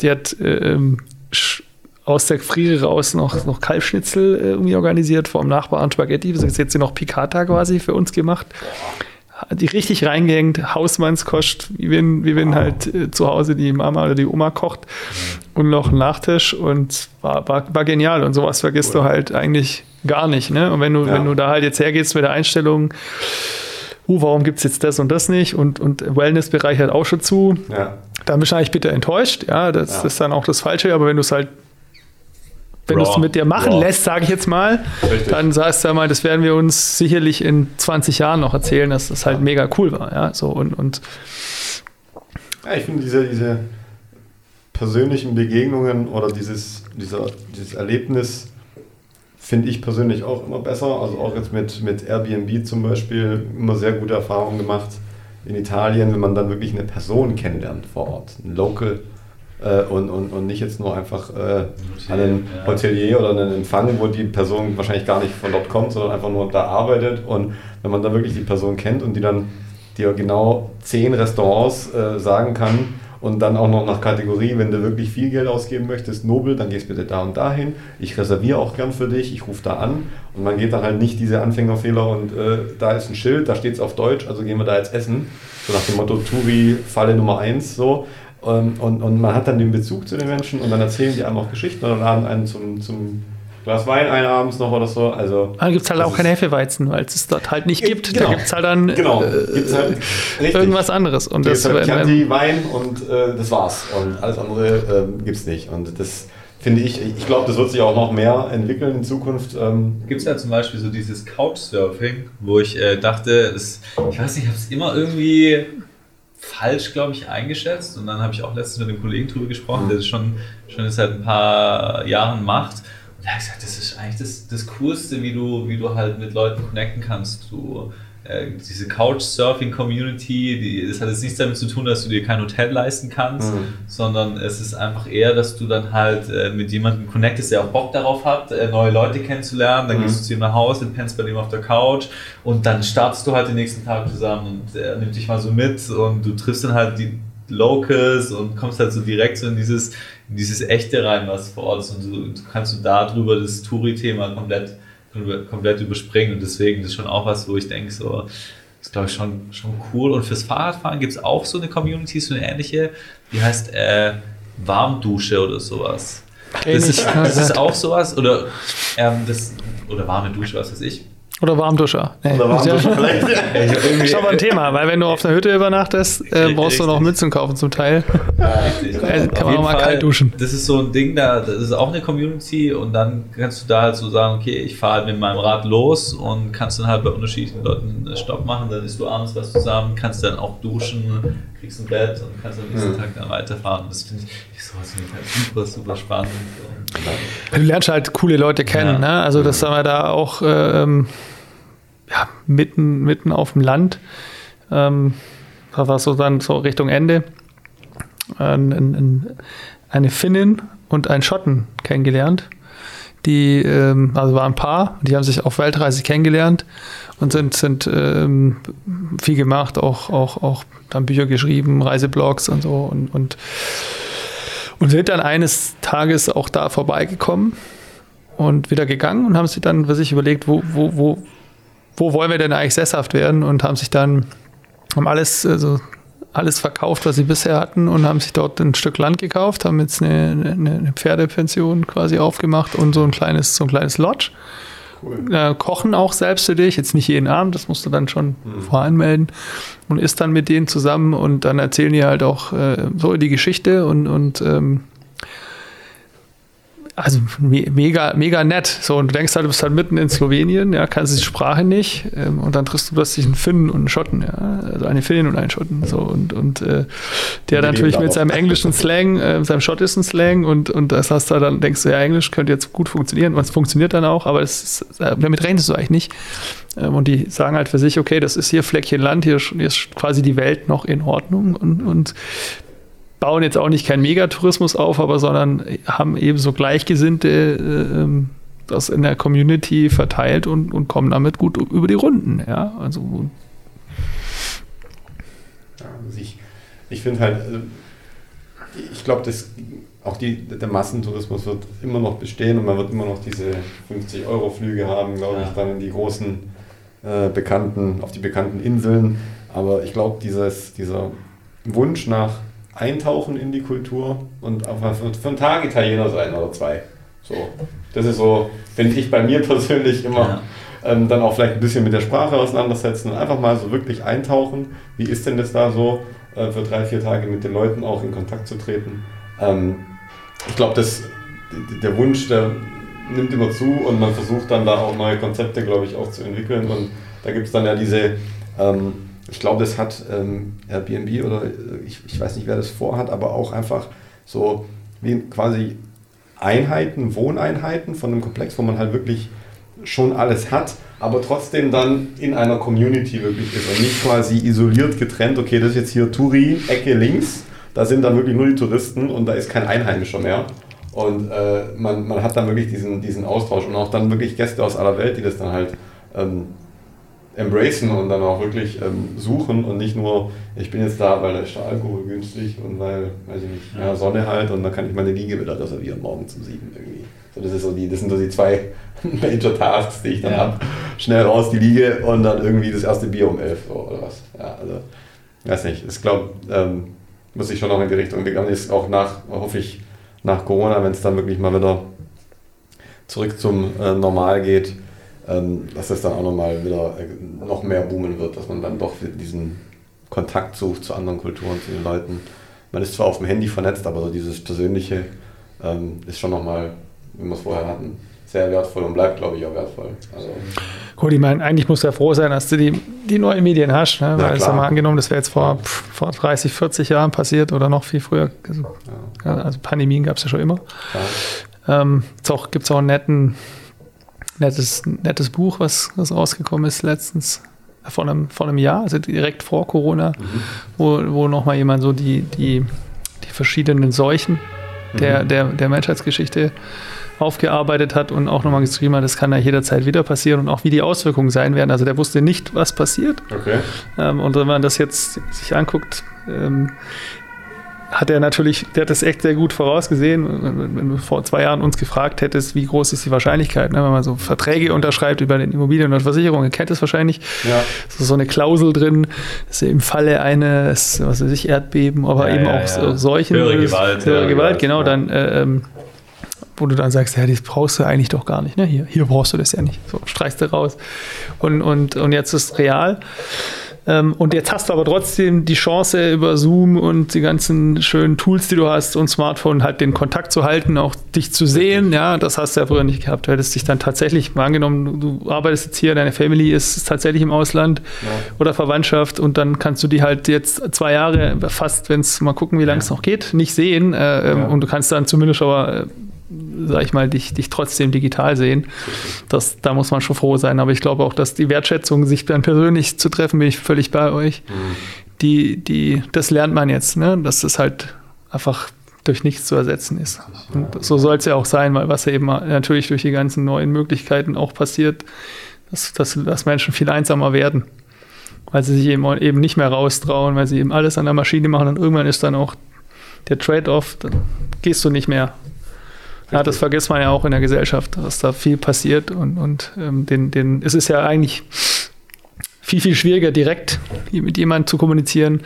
Die hat äh, ähm, aus der Friere raus noch, noch Kalbschnitzel äh, irgendwie organisiert, vor dem Nachbarn Spaghetti. Jetzt hier noch Picata quasi für uns gemacht richtig reingehängt, Hausmannskost, wie wenn, wie wenn halt äh, zu Hause die Mama oder die Oma kocht und noch ein Nachtisch und war, war, war genial und sowas vergisst cool. du halt eigentlich gar nicht. Ne? Und wenn du, ja. wenn du da halt jetzt hergehst mit der Einstellung, uh, warum gibt es jetzt das und das nicht und, und Wellnessbereich hat auch schon zu, ja. dann bist du eigentlich bitter enttäuscht. Ja, das ja. ist dann auch das Falsche, aber wenn du es halt wenn du es mit dir machen Raw. lässt, sage ich jetzt mal, Richtig. dann sagst du ja mal, das werden wir uns sicherlich in 20 Jahren noch erzählen, dass das halt mega cool war. Ja, so und, und ja, ich finde diese, diese persönlichen Begegnungen oder dieses, dieser, dieses Erlebnis finde ich persönlich auch immer besser. Also auch jetzt mit, mit Airbnb zum Beispiel immer sehr gute Erfahrungen gemacht in Italien, wenn man dann wirklich eine Person kennenlernt vor Ort, ein Local äh, und, und, und nicht jetzt nur einfach äh, einen Hotelier oder einen Empfang, wo die Person wahrscheinlich gar nicht von dort kommt, sondern einfach nur da arbeitet. Und wenn man da wirklich die Person kennt und die dann dir genau zehn Restaurants äh, sagen kann und dann auch noch nach Kategorie, wenn du wirklich viel Geld ausgeben möchtest, Nobel, dann gehst bitte da und dahin. Ich reserviere auch gern für dich, ich rufe da an und man geht dann halt nicht diese Anfängerfehler und äh, da ist ein Schild, da steht es auf Deutsch, also gehen wir da jetzt essen. So nach dem Motto Turi Falle Nummer 1 so. Und, und, und man hat dann den Bezug zu den Menschen und dann erzählen die einem auch Geschichten oder laden einen zum, zum Glas Wein ein abends noch oder so. Also, dann gibt es halt auch kein Hefeweizen, weil es es dort halt nicht gibt. Genau. Da gibt es halt dann genau. äh, halt irgendwas anderes. Und das halt Chianti, Wein und äh, das war's. Und alles andere äh, gibt es nicht. Und das, finde ich, ich glaube, das wird sich auch noch mehr entwickeln in Zukunft. Ähm. Gibt es ja zum Beispiel so dieses Couchsurfing, wo ich äh, dachte, das, ich weiß nicht, ich habe es immer irgendwie falsch, glaube ich, eingeschätzt. Und dann habe ich auch letztens mit einem Kollegen drüber gesprochen, mhm. der das schon, schon seit ein paar Jahren macht. Und der hat gesagt, das ist eigentlich das, das Coolste, wie du, wie du halt mit Leuten connecten kannst. Du äh, diese Couchsurfing-Community, die, das hat jetzt nichts damit zu tun, dass du dir kein Hotel leisten kannst, mhm. sondern es ist einfach eher, dass du dann halt äh, mit jemandem connectest, der auch Bock darauf hat, äh, neue Leute kennenzulernen. Dann mhm. gehst du zu ihm nach Hause, pennst bei dem auf der Couch und dann startest du halt den nächsten Tag zusammen und er nimmt dich mal so mit und du triffst dann halt die Locals und kommst halt so direkt so in dieses, in dieses Echte rein, was vor Ort ist und du kannst du darüber das Touri-Thema komplett komplett überspringen. Und deswegen ist schon auch was, wo ich denke, so, ist glaube ich schon, schon cool. Und fürs Fahrradfahren gibt es auch so eine Community, so eine ähnliche, die heißt äh, Warmdusche oder sowas. Das ist, das ist auch sowas oder, ähm, das, oder warme Dusche, was weiß ich. Oder Warmduscher. Nee. Oder Warmduscher vielleicht. Ja. ist aber ein Thema, weil wenn du auf einer Hütte übernachtest, äh, brauchst du noch Mützen kaufen zum Teil. Ja, richtig. Äh, kann man auch mal Fall, kalt duschen. Das ist so ein Ding, da, das ist auch eine Community und dann kannst du da halt so sagen, okay, ich fahre halt mit meinem Rad los und kannst dann halt bei unterschiedlichen Leuten Stopp machen, dann isst du abends was zusammen, kannst dann auch duschen, kriegst ein Bett und kannst am nächsten. Tag dann weiterfahren. Das finde ich, sowas finde ich halt super, super spannend. Du lernst halt coole Leute kennen, ja. ne? Also das haben wir da auch ähm, ja, mitten, mitten auf dem Land. Ähm, da war so dann so Richtung Ende. Ein, ein, eine Finnin und ein Schotten kennengelernt. Die, ähm, also waren ein Paar, die haben sich auf Weltreise kennengelernt und sind, sind ähm, viel gemacht, auch, auch, auch dann Bücher geschrieben, Reiseblogs und so und, und, und sind dann eines Tages auch da vorbeigekommen und wieder gegangen und haben sich dann für sich überlegt, wo, wo, wo, wo wollen wir denn eigentlich sesshaft werden und haben sich dann, haben alles, also alles verkauft, was sie bisher hatten und haben sich dort ein Stück Land gekauft, haben jetzt eine, eine, eine Pferdepension quasi aufgemacht und so ein kleines, so ein kleines Lodge. Cool. Äh, kochen auch selbst für dich, jetzt nicht jeden Abend, das musst du dann schon mhm. voranmelden und isst dann mit denen zusammen und dann erzählen die halt auch äh, so die Geschichte und, und ähm, also mega, mega nett. So, und du denkst halt, du bist halt mitten in Slowenien, ja, kannst die Sprache nicht, ähm, und dann triffst du plötzlich einen Finnen und einen Schotten, ja, also eine Finnin und einen Schotten, so, und, und äh, der dann natürlich mit seinem englischen Slang, äh, seinem schottischen Slang, und, und das hast du dann, denkst du, ja, Englisch könnte jetzt gut funktionieren, und es funktioniert dann auch, aber es ist, äh, damit rechnest du eigentlich nicht. Ähm, und die sagen halt für sich, okay, das ist hier Fleckchen Land, hier, hier ist quasi die Welt noch in Ordnung, und, und bauen jetzt auch nicht keinen Megatourismus auf, aber sondern haben eben so Gleichgesinnte äh, ähm, das in der Community verteilt und, und kommen damit gut über die Runden. Ja, also. Ja, also ich, ich finde halt, also ich glaube, auch die, der Massentourismus wird immer noch bestehen und man wird immer noch diese 50-Euro-Flüge haben, glaube ich, dann in die großen äh, bekannten, auf die bekannten Inseln. Aber ich glaube, dieser Wunsch nach eintauchen in die Kultur und einfach für, für einen Tag Italiener sein oder zwei. So, das ist so, finde ich bei mir persönlich immer. Ja. Ähm, dann auch vielleicht ein bisschen mit der Sprache auseinandersetzen und einfach mal so wirklich eintauchen. Wie ist denn das da so, äh, für drei, vier Tage mit den Leuten auch in Kontakt zu treten? Ähm, ich glaube, der Wunsch, der nimmt immer zu und man versucht dann da auch neue Konzepte, glaube ich, auch zu entwickeln. Und da gibt es dann ja diese ähm, ich glaube, das hat ähm, Airbnb oder äh, ich, ich weiß nicht, wer das vorhat, aber auch einfach so wie quasi Einheiten, Wohneinheiten von einem Komplex, wo man halt wirklich schon alles hat, aber trotzdem dann in einer Community wirklich ist und nicht quasi isoliert getrennt, okay, das ist jetzt hier Touri, Ecke links, da sind dann wirklich nur die Touristen und da ist kein Einheimischer mehr. Und äh, man, man hat dann wirklich diesen, diesen Austausch und auch dann wirklich Gäste aus aller Welt, die das dann halt ähm, embracen und dann auch wirklich ähm, suchen und nicht nur, ich bin jetzt da, weil da ist der Alkohol günstig und weil, weiß ich nicht, ja, Sonne halt und dann kann ich meine Liege wieder reservieren morgen zum Sieben irgendwie. So, das, ist so die, das sind so die zwei Major Tasks, die ich dann ja. habe. Schnell raus die Liege und dann irgendwie das erste Bier um elf so, oder was. Ja, also, weiß nicht, ich glaube, ähm, muss ich schon noch in die Richtung gegangen ist, auch nach, hoffe ich, nach Corona, wenn es dann wirklich mal wieder zurück zum äh, Normal geht, dass das dann auch nochmal wieder äh, noch mehr boomen wird, dass man dann doch diesen Kontakt sucht zu anderen Kulturen, zu den Leuten. Man ist zwar auf dem Handy vernetzt, aber so dieses persönliche ähm, ist schon nochmal, wie wir es vorher hatten, sehr wertvoll und bleibt, glaube ich, auch wertvoll. Also, Gut, ich meine, eigentlich musst du ja froh sein, dass du die, die neuen Medien hast. Ne? Weil es ja mal angenommen, das wäre jetzt vor, pff, vor 30, 40 Jahren passiert oder noch viel früher. Also, ja. also Pandemien gab es ja schon immer. Ähm, gibt es auch ein netten, nettes, nettes Buch, was, was rausgekommen ist letztens vor einem, vor einem Jahr, also direkt vor Corona, mhm. wo, wo nochmal jemand so die, die, die verschiedenen Seuchen der, mhm. der, der Menschheitsgeschichte aufgearbeitet hat und auch nochmal geschrieben hat, das kann ja jederzeit wieder passieren und auch wie die Auswirkungen sein werden. Also der wusste nicht, was passiert. Okay. Ähm, und wenn man das jetzt sich anguckt, ähm, hat er natürlich, der hat das echt sehr gut vorausgesehen. Wenn du vor zwei Jahren uns gefragt hättest, wie groß ist die Wahrscheinlichkeit, ne, wenn man so Verträge unterschreibt über den Immobilien- und Versicherungen, kennt es wahrscheinlich. Ja. So, so eine Klausel drin, dass im Falle eines, was weiß ich, Erdbeben, aber ja, eben ja, auch ja. Seuchen. Höhere Gewalt. Höhere Gewalt, genau, dann äh, ähm, wo du dann sagst, ja, das brauchst du eigentlich doch gar nicht. Ne? Hier, hier brauchst du das ja nicht. So, streichst du raus. Und, und, und jetzt ist real. Ähm, und jetzt hast du aber trotzdem die Chance, über Zoom und die ganzen schönen Tools, die du hast und Smartphone, halt den Kontakt zu halten, auch dich zu sehen. Ja, das hast du ja früher nicht gehabt. Du hättest dich dann tatsächlich, mal angenommen, du arbeitest jetzt hier, deine Family ist tatsächlich im Ausland ja. oder Verwandtschaft und dann kannst du die halt jetzt zwei Jahre fast, wenn es mal gucken, wie lange es noch geht, nicht sehen. Äh, ähm, ja. Und du kannst dann zumindest aber äh, sag ich mal, dich, dich trotzdem digital sehen. Das, da muss man schon froh sein. Aber ich glaube auch, dass die Wertschätzung, sich dann persönlich zu treffen, bin ich völlig bei euch. Mhm. Die, die, das lernt man jetzt, ne? dass das halt einfach durch nichts zu ersetzen ist. Und so soll es ja auch sein, weil was ja eben natürlich durch die ganzen neuen Möglichkeiten auch passiert, dass, dass, dass Menschen viel einsamer werden. Weil sie sich eben, eben nicht mehr raustrauen, weil sie eben alles an der Maschine machen und irgendwann ist dann auch der Trade-off, dann gehst du nicht mehr ja, das vergisst man ja auch in der Gesellschaft, dass da viel passiert und, und ähm, den, den, es ist ja eigentlich viel, viel schwieriger, direkt mit jemandem zu kommunizieren,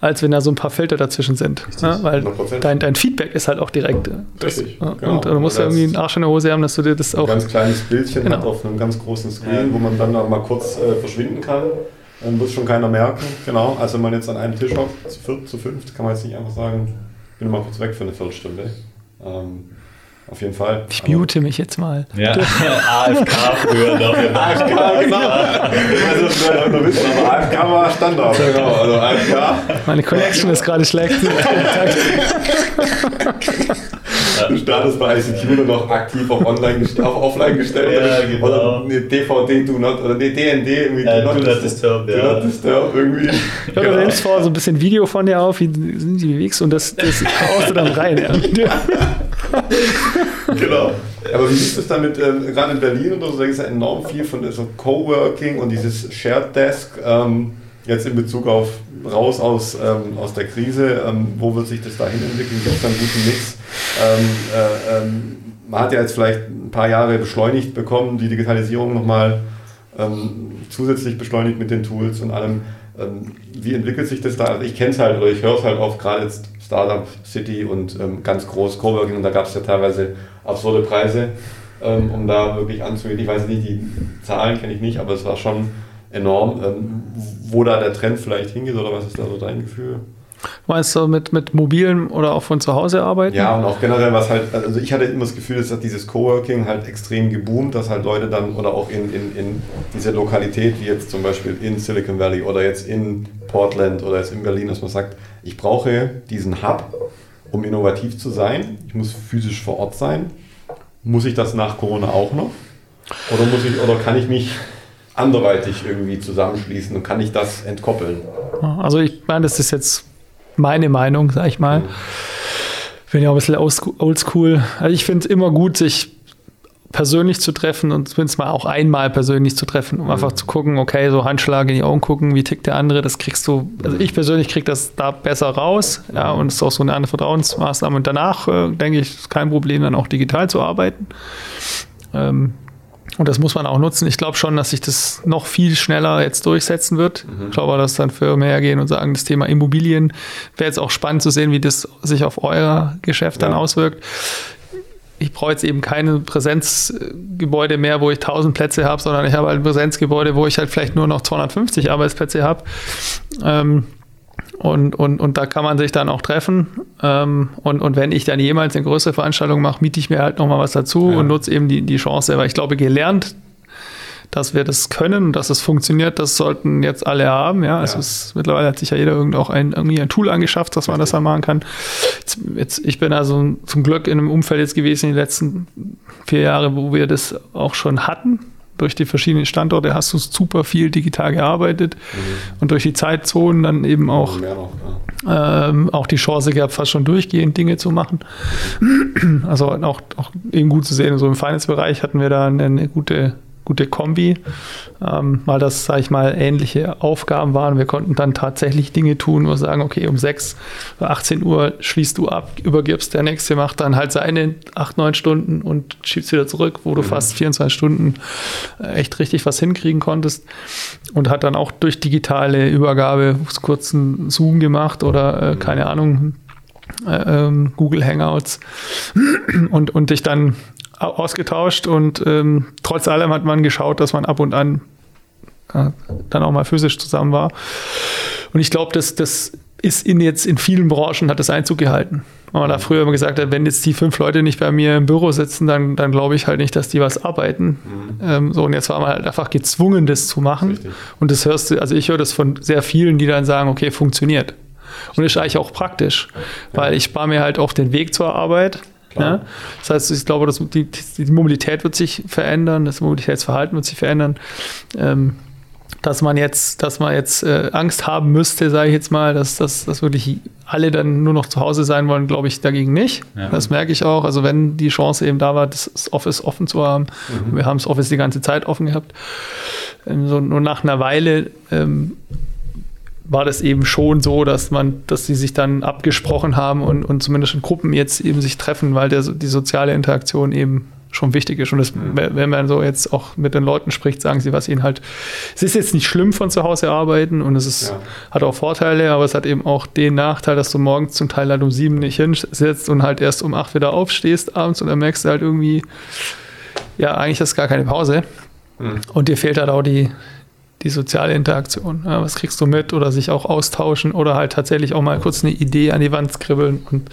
als wenn da so ein paar Filter dazwischen sind. Ja, weil dein, dein, Feedback ist halt auch direkt. Das, Richtig. Ja, genau. Und du musst ja irgendwie einen Arsch in der Hose haben, dass du dir das auch. Ein ganz kleines Bildchen genau. auf einem ganz großen Screen, wo man dann mal kurz äh, verschwinden kann. Dann muss schon keiner merken. Genau. Also wenn man jetzt an einem Tisch hockt, zu viert, zu fünft, kann man jetzt nicht einfach sagen, bin mal kurz weg für eine Viertelstunde. Ähm, auf jeden Fall. Ich mute mich jetzt mal. Ja, AFK früher noch. AFK, genau. Also, noch wissen, aber AFK war Standard. Genau, also AFK. Meine Connection ist gerade schlecht. Du startest bei ICQ nur noch aktiv auf, online, auf offline gestellt. Ja, genau. Oder eine DVD do not, oder eine DND irgendwie. Äh, do, not do not disturb, ja. Do not disturb irgendwie. Ja, du genau. nimmst vor so ein bisschen Video von dir auf, wie sind die bewegst und das, das haust du dann rein. Ja. genau. Aber wie ist es damit, äh, gerade in Berlin oder so, da gibt es ja enorm viel von so Coworking und dieses Shared Desk, ähm, jetzt in Bezug auf raus aus, ähm, aus der Krise, ähm, wo wird sich das dahin entwickeln? Gibt es da einen guten Mix? Ähm, äh, ähm, man hat ja jetzt vielleicht ein paar Jahre beschleunigt bekommen, die Digitalisierung nochmal ähm, zusätzlich beschleunigt mit den Tools und allem. Ähm, wie entwickelt sich das da? Also ich kenne es halt oder ich höre es halt oft, gerade jetzt Startup City und ähm, ganz groß Coworking und da gab es ja teilweise absurde Preise, ähm, um da wirklich anzugehen. Ich weiß nicht, die Zahlen kenne ich nicht, aber es war schon enorm. Ähm, wo da der Trend vielleicht hingeht oder was ist da so dein Gefühl? Meinst du mit, mit mobilen oder auch von zu Hause arbeiten? Ja, und auch generell, was halt, also ich hatte immer das Gefühl, dass dieses Coworking halt extrem geboomt, dass halt Leute dann oder auch in, in, in dieser Lokalität, wie jetzt zum Beispiel in Silicon Valley oder jetzt in Portland oder jetzt in Berlin, dass man sagt, ich brauche diesen Hub, um innovativ zu sein. Ich muss physisch vor Ort sein. Muss ich das nach Corona auch noch? Oder, muss ich, oder kann ich mich anderweitig irgendwie zusammenschließen und kann ich das entkoppeln? Also ich meine, das ist jetzt meine Meinung, sag ich mal. Bin ja auch ein bisschen oldschool. Also ich finde es immer gut, sich persönlich zu treffen und zumindest mal auch einmal persönlich zu treffen, um mhm. einfach zu gucken, okay, so Handschlag in die Augen gucken, wie tickt der andere, das kriegst du, also ich persönlich kriege das da besser raus, ja, und es ist auch so eine andere Vertrauensmaßnahme. Und danach, äh, denke ich, ist kein Problem, dann auch digital zu arbeiten. Ähm, und das muss man auch nutzen. Ich glaube schon, dass sich das noch viel schneller jetzt durchsetzen wird. Mhm. Ich glaube, dass dann Firmen hergehen und sagen, das Thema Immobilien wäre jetzt auch spannend zu sehen, wie das sich auf euer Geschäft ja. dann auswirkt. Ich brauche jetzt eben keine Präsenzgebäude mehr, wo ich 1000 Plätze habe, sondern ich habe halt ein Präsenzgebäude, wo ich halt vielleicht nur noch 250 Arbeitsplätze habe. Ähm, Und, und, und da kann man sich dann auch treffen. Ähm, und, und wenn ich dann jemals eine größere Veranstaltung mache, miete ich mir halt nochmal was dazu ja. und nutze eben die, die Chance. Weil ich glaube, gelernt, dass wir das können und dass es funktioniert, das sollten jetzt alle haben. Ja, also ja. Mittlerweile hat sich ja jeder irgend auch ein, irgendwie ein Tool angeschafft, dass man Richtig. das dann machen kann. Jetzt, jetzt, ich bin also zum Glück in einem Umfeld jetzt gewesen in den letzten vier Jahren, wo wir das auch schon hatten durch die verschiedenen Standorte hast du super viel digital gearbeitet mhm. und durch die Zeitzonen dann eben auch, noch, ja. ähm, auch die Chance gehabt, fast schon durchgehend Dinge zu machen. Also auch, auch eben gut zu sehen, so im Finance-Bereich hatten wir da eine, eine gute gute Kombi, ähm, weil das, sage ich mal, ähnliche Aufgaben waren. Wir konnten dann tatsächlich Dinge tun, wo wir sagen, okay, um 6 oder 18 Uhr schließt du ab, übergibst, der Nächste macht dann halt seine 8, 9 Stunden und schiebst wieder zurück, wo du mhm. fast 24 Stunden äh, echt richtig was hinkriegen konntest und hat dann auch durch digitale Übergabe kurzen Zoom gemacht oder äh, mhm. keine Ahnung, äh, ähm, Google Hangouts und, und dich dann ausgetauscht und ähm, trotz allem hat man geschaut, dass man ab und an äh, dann auch mal physisch zusammen war. Und ich glaube, das, das ist in jetzt in vielen Branchen hat das Einzug gehalten. Weil man da früher immer gesagt hat, wenn jetzt die fünf Leute nicht bei mir im Büro sitzen, dann, dann glaube ich halt nicht, dass die was arbeiten. Mhm. Ähm, so, und jetzt war man halt einfach gezwungen, das zu machen. Richtig. Und das hörst du, also ich höre das von sehr vielen, die dann sagen, okay, funktioniert. Und das ist eigentlich auch praktisch, weil ich spare mir halt auch den Weg zur Arbeit. Ja? Das heißt, ich glaube, dass die, die, Mobilität wird sich verändern, das Mobilitätsverhalten wird sich verändern. Ähm, dass man jetzt, dass man jetzt äh, Angst haben müsste, sage ich jetzt mal, dass, dass, dass wirklich alle dann nur noch zu Hause sein wollen, glaube ich dagegen nicht. Ja. Das merke ich auch. Also wenn die Chance eben da war, das Office offen zu haben, mhm. wir haben das Office die ganze Zeit offen gehabt, ähm, so nur nach einer Weile ähm, war das eben schon so, dass man, dass sie sich dann abgesprochen haben und, und zumindest in Gruppen jetzt eben sich treffen, weil der, die soziale Interaktion eben schon wichtig ist. Und das, wenn man so jetzt auch mit den Leuten spricht, sagen sie, was ihnen halt, es ist jetzt nicht schlimm von zu Hause arbeiten und es ist, ja. hat auch Vorteile, aber es hat eben auch den Nachteil, dass du morgens zum Teil halt um sieben nicht hinsetzt und halt erst um acht wieder aufstehst abends und dann merkst du halt irgendwie, ja, eigentlich ist gar keine Pause. Mhm. Und dir fehlt halt auch die, die soziale Interaktion. Ja, was kriegst du mit oder sich auch austauschen oder halt tatsächlich auch mal kurz eine Idee an die Wand skribbeln und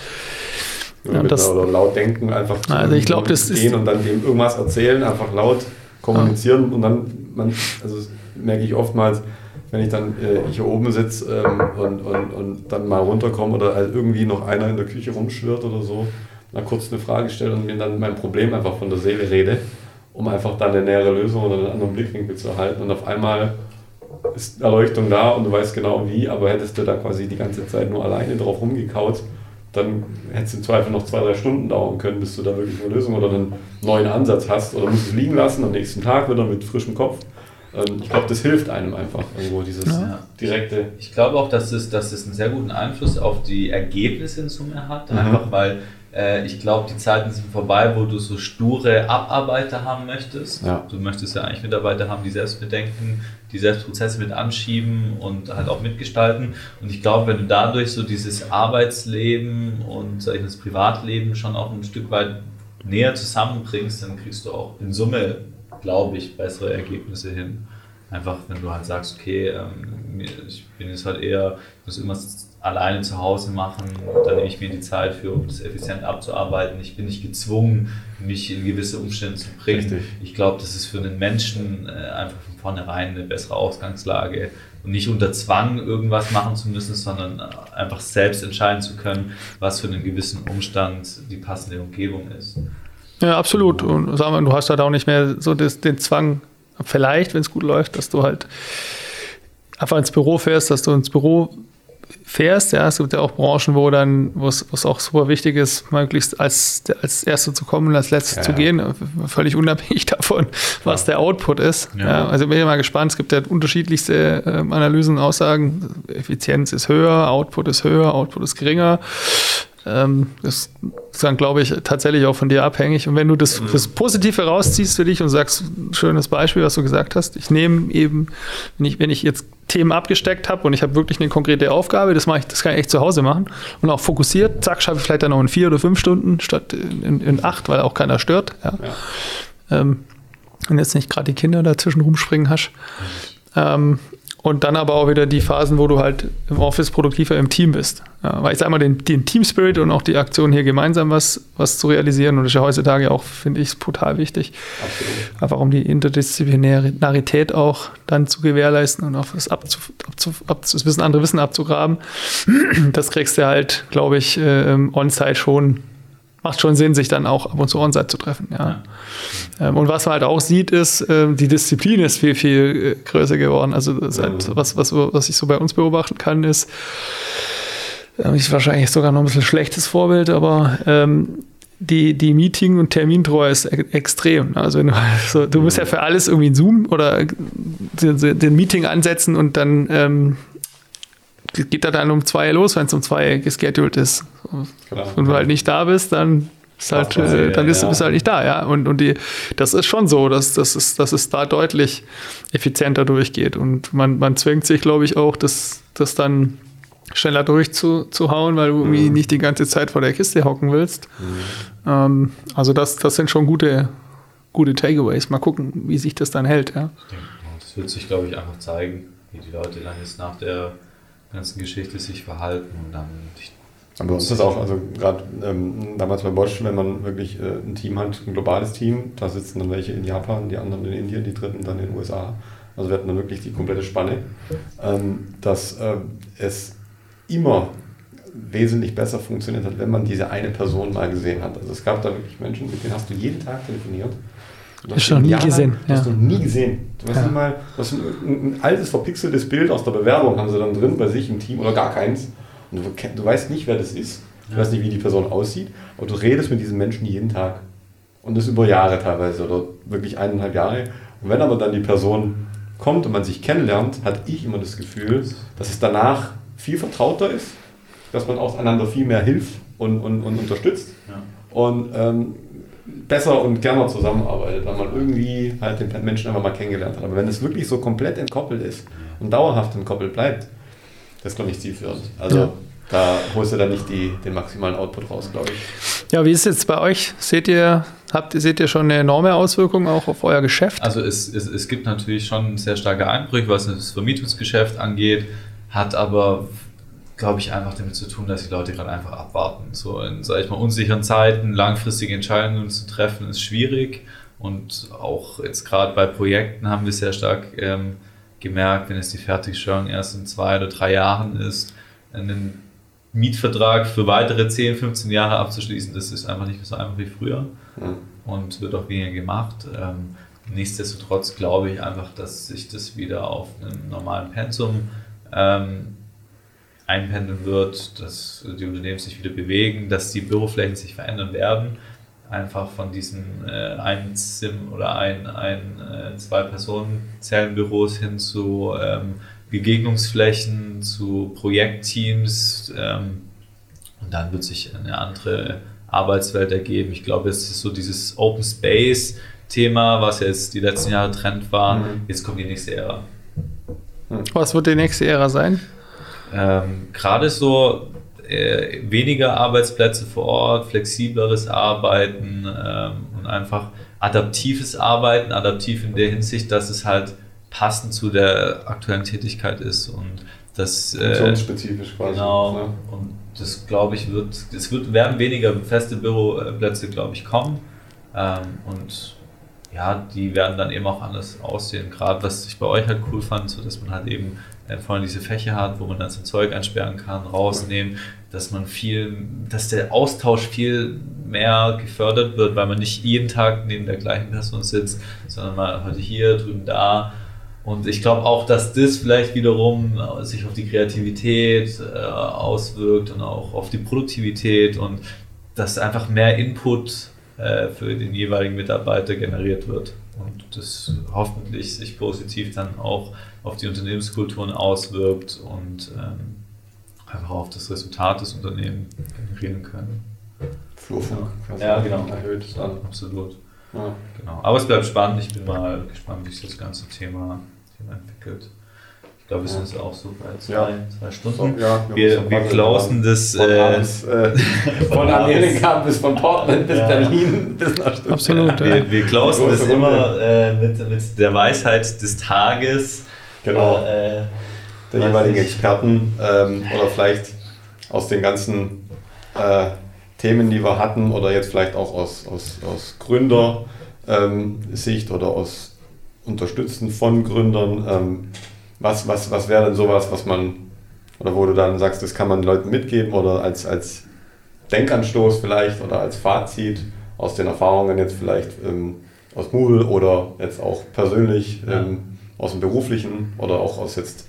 ja, das, oder laut denken, einfach zu also ich glaube, das gehen und dann dem irgendwas erzählen, einfach laut kommunizieren und dann, man, also merke ich oftmals, wenn ich dann äh, hier oben sitze ähm, und, und, und dann mal runterkomme oder halt irgendwie noch einer in der Küche rumschwirrt oder so, mal kurz eine Frage stelle und mir dann mein Problem einfach von der Seele rede um einfach dann eine nähere Lösung oder einen anderen Blickwinkel zu erhalten. Und auf einmal ist Erleuchtung da und du weißt genau wie, aber hättest du da quasi die ganze Zeit nur alleine drauf rumgekaut, dann hätte es im Zweifel noch zwei, drei Stunden dauern können, bis du da wirklich eine Lösung oder einen neuen Ansatz hast. Oder musst es liegen lassen, am nächsten Tag wieder mit frischem Kopf. Ähm, ich glaube, das hilft einem einfach irgendwo, dieses ja. direkte. Ich glaube auch, dass es, dass es einen sehr guten Einfluss auf die Ergebnisse in Summe hat. Mhm. Einfach weil äh, ich glaube, die Zeiten sind vorbei, wo du so sture Abarbeiter haben möchtest. Ja. Du möchtest ja eigentlich Mitarbeiter haben, die selbst bedenken, die selbst Prozesse mit anschieben und halt auch mitgestalten. Und ich glaube, wenn du dadurch so dieses Arbeitsleben und sag ich, das Privatleben schon auch ein Stück weit näher zusammenbringst, dann kriegst du auch in Summe, glaube ich, bessere Ergebnisse hin. Einfach, wenn du halt sagst, okay, ähm, ich bin jetzt halt eher, ich muss irgendwas alleine zu Hause machen. Da nehme ich mir die Zeit für, um das effizient abzuarbeiten. Ich bin nicht gezwungen, mich in gewisse Umstände zu bringen. Richtig. Ich glaube, das ist für einen Menschen äh, einfach von vornherein eine bessere Ausgangslage und nicht unter Zwang irgendwas machen zu müssen, sondern äh, einfach selbst entscheiden zu können, was für einen gewissen Umstand die passende Umgebung ist. Ja, absolut. Und sagen wir, du hast halt auch nicht mehr so das, den Zwang, vielleicht, wenn es gut läuft, dass du halt einfach ins Büro fährst, dass du ins Büro fährst. Ja, es gibt ja auch Branchen, wo dann, wo es, auch super wichtig ist, möglichst als, als Erster zu kommen und als Letzter ja, zu gehen, völlig unabhängig davon, was ja. der Output ist. Ja. also bin ich mal gespannt. Es gibt ja unterschiedlichste äh, Analysen und Aussagen. Effizienz ist höher, Output ist höher, Output ist geringer. Ähm, das ist dann, glaube ich, tatsächlich auch von dir abhängig. Und wenn du das, mhm. das Positive rausziehst für dich und sagst, schönes Beispiel, was du gesagt hast, ich nehme eben, wenn ich, wenn ich jetzt Themen abgesteckt habe und ich habe wirklich eine konkrete Aufgabe, das mache ich, das kann ich echt zu Hause machen und auch fokussiert, zack, schaffe ich vielleicht dann noch in vier oder fünf Stunden statt in, in acht, weil auch keiner stört. Ja. ja. Ähm, und jetzt nicht gerade die Kinder dazwischen rumspringen hast. Ähm, und dann aber auch wieder die Phasen, wo du halt im Office produktiver im Team bist. Ja, weil ich sage mal, den, den Team Spirit und auch die Aktion hier gemeinsam was, was zu realisieren, und das ist ja heutzutage auch, finde ich, brutal wichtig. Absolut. Einfach um die Interdisziplinarität auch dann zu gewährleisten und auch das, abzu, abzu, abzu, das Wissen, andere Wissen abzugraben. Das kriegst du halt, glaube ich, äh, on-site schon macht schon Sinn, sich dann auch ab und zu on-site zu treffen. Ja. ja. Ähm, und was man halt auch sieht, ist, ähm, die Disziplin ist viel, viel äh, größer geworden. Also halt, was, was, was ich so bei uns beobachten kann, ist, ähm, ist wahrscheinlich sogar noch ein bisschen schlechtes Vorbild, aber ähm, die, die Meeting- und Termintreue ist e extrem. Also du, also du musst ja für alles irgendwie Zoom oder den, den Meeting ansetzen und dann ähm, geht er dann um zwei los, wenn es um zwei gescheduled ist. Klar, wenn du halt nicht da bist, dann ist halt, äh, dann ist, ja. bist du halt nicht da, ja. Und, und die, das ist schon so, dass, dass, es, dass es da deutlich effizienter durchgeht. Und man, man zwingt sich, glaube ich, auch, das, das dann schneller durchzuhauen, weil du irgendwie mhm. nicht die ganze Zeit vor der Kiste hocken willst. Mhm. Ähm, also das, das sind schon gute, gute Takeaways. Mal gucken, wie sich das dann hält. Ja. Das wird sich, glaube ich, einfach zeigen, wie die Leute dann jetzt nach der ganzen Geschichte sich verhalten und dann. Aber uns ist das auch, also gerade ähm, damals bei Bosch, wenn man wirklich äh, ein Team hat, ein globales Team, da sitzen dann welche in Japan, die anderen in Indien, die dritten dann in den USA. Also wir hatten dann wirklich die komplette Spanne, ähm, dass äh, es immer wesentlich besser funktioniert hat, wenn man diese eine Person mal gesehen hat. Also es gab da wirklich Menschen, mit denen hast du jeden Tag telefoniert Du hast schon nie Jahr gesehen. Ja. Hast du nie gesehen. Du hast ja. mal, hast ein, ein, altes verpixeltes Bild aus der Bewerbung haben sie dann drin bei sich im Team oder gar keins. Und du, du weißt nicht, wer das ist. Du ja. weißt nicht, wie die Person aussieht, aber du redest mit diesen Menschen jeden Tag. Und das über Jahre teilweise oder wirklich eineinhalb Jahre. Und wenn aber dann die Person kommt und man sich kennenlernt, hatte ich immer das Gefühl, dass es danach viel vertrauter ist, dass man auch einander viel mehr hilft und, und, und unterstützt. Ja. Und ähm, besser und gerne zusammenarbeitet, weil man irgendwie halt den Menschen einfach mal kennengelernt hat. Aber wenn es wirklich so komplett entkoppelt ist und dauerhaft entkoppelt bleibt, das ist, glaube ich, zielführend. Also ja. da holst du dann nicht die, den maximalen Output raus, glaube ich. Ja, wie ist es jetzt bei euch? Seht ihr, habt, seht ihr schon eine enorme Auswirkung auch auf euer Geschäft? Also es, es, es gibt natürlich schon sehr starke Einbrüche, was das Vermietungsgeschäft angeht, hat aber glaube ich, einfach damit zu tun, dass die Leute gerade einfach abwarten. So in, sage ich mal, unsicheren Zeiten langfristige Entscheidungen zu treffen, ist schwierig. Und auch jetzt gerade bei Projekten haben wir sehr stark ähm, gemerkt, wenn es die Fertigstellung erst in zwei oder drei Jahren ist, einen Mietvertrag für weitere 10, 15 Jahre abzuschließen, das ist einfach nicht mehr so einfach wie früher mhm. und wird auch weniger gemacht. Ähm, nichtsdestotrotz glaube ich einfach, dass sich das wieder auf einem normalen Pensum ähm, einpendeln wird, dass die Unternehmen sich wieder bewegen, dass die Büroflächen sich verändern werden. Einfach von diesen äh, ein Sim oder ein, ein äh, zwei Personen Zellenbüros hin zu ähm, Begegnungsflächen, zu Projektteams. Ähm, und dann wird sich eine andere Arbeitswelt ergeben. Ich glaube, es ist so dieses Open Space Thema, was jetzt die letzten Jahre Trend war. Mhm. Jetzt kommt die nächste Ära. Was wird die nächste Ära sein? Ähm, gerade so äh, weniger Arbeitsplätze vor Ort, flexibleres Arbeiten ähm, und einfach adaptives Arbeiten, adaptiv in der Hinsicht, dass es halt passend zu der aktuellen Tätigkeit ist und das äh, spezifisch quasi. Genau. Ne? Und das glaube ich wird, es wird werden weniger feste Büroplätze, glaube ich, kommen ähm, und ja, die werden dann eben auch anders aussehen. Gerade was ich bei euch halt cool fand, so dass man halt eben äh, vorne diese Fächer hat, wo man dann sein Zeug einsperren kann, rausnehmen, dass man viel, dass der Austausch viel mehr gefördert wird, weil man nicht jeden Tag neben der gleichen Person sitzt, sondern mal heute hier, drüben da. Und ich glaube auch, dass das vielleicht wiederum sich auf die Kreativität äh, auswirkt und auch auf die Produktivität und dass einfach mehr Input äh, für den jeweiligen Mitarbeiter generiert wird. Und das hoffentlich sich positiv dann auch auf die Unternehmenskulturen auswirkt und ähm, einfach auf das Resultat des Unternehmens generieren können. Flurfunk ja, genau. erhöht dann. Absolut. Ja. Genau. Aber es bleibt spannend. Ich bin mal gespannt, wie sich das ganze Thema, Thema entwickelt. Ich glaube, wir sind jetzt auch so bei zwei, ja. zwei Stunden. So, ja, wir, wir closen das von, äh, bis, äh, von Amerika bis von Portland bis ja. Berlin bis nach Stuttgart. Absolut. Wir, wir closen das immer äh, mit, mit der Weisheit des Tages Genau. Äh, der jeweiligen Experten ähm, oder vielleicht aus den ganzen äh, Themen, die wir hatten oder jetzt vielleicht auch aus, aus, aus Gründersicht ähm, oder aus Unterstützen von Gründern. Ähm, was was, was wäre denn sowas, was man, oder wo du dann sagst, das kann man Leuten mitgeben oder als, als Denkanstoß vielleicht oder als Fazit aus den Erfahrungen jetzt vielleicht ähm, aus Moodle oder jetzt auch persönlich ja. Aus dem beruflichen oder auch aus jetzt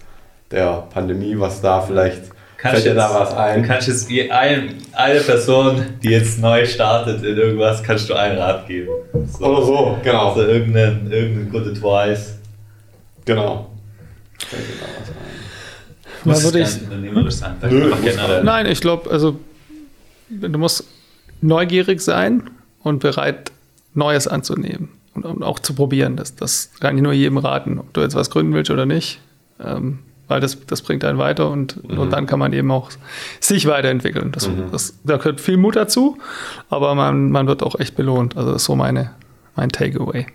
der Pandemie, was da vielleicht kannst fällt dir da was ein? Du kannst jetzt ein, eine Person, die jetzt neu startet in irgendwas, kannst du einen Rat geben. So. Oder so, genau. Also irgendeinen, irgendeinen Good Advice. Genau. Fällt dir da was ein? Muss würde ich, Nö, Nein, ich glaube, also du musst neugierig sein und bereit, Neues anzunehmen und, und auch zu probieren. Das, das kann ich nur jedem raten, ob du jetzt was gründen willst oder nicht. Ähm, weil das, das bringt einen weiter und mhm. nur dann kann man eben auch sich weiterentwickeln. Das, mhm. das, da gehört viel Mut dazu, aber man, man wird auch echt belohnt. Also das ist so meine, mein Takeaway.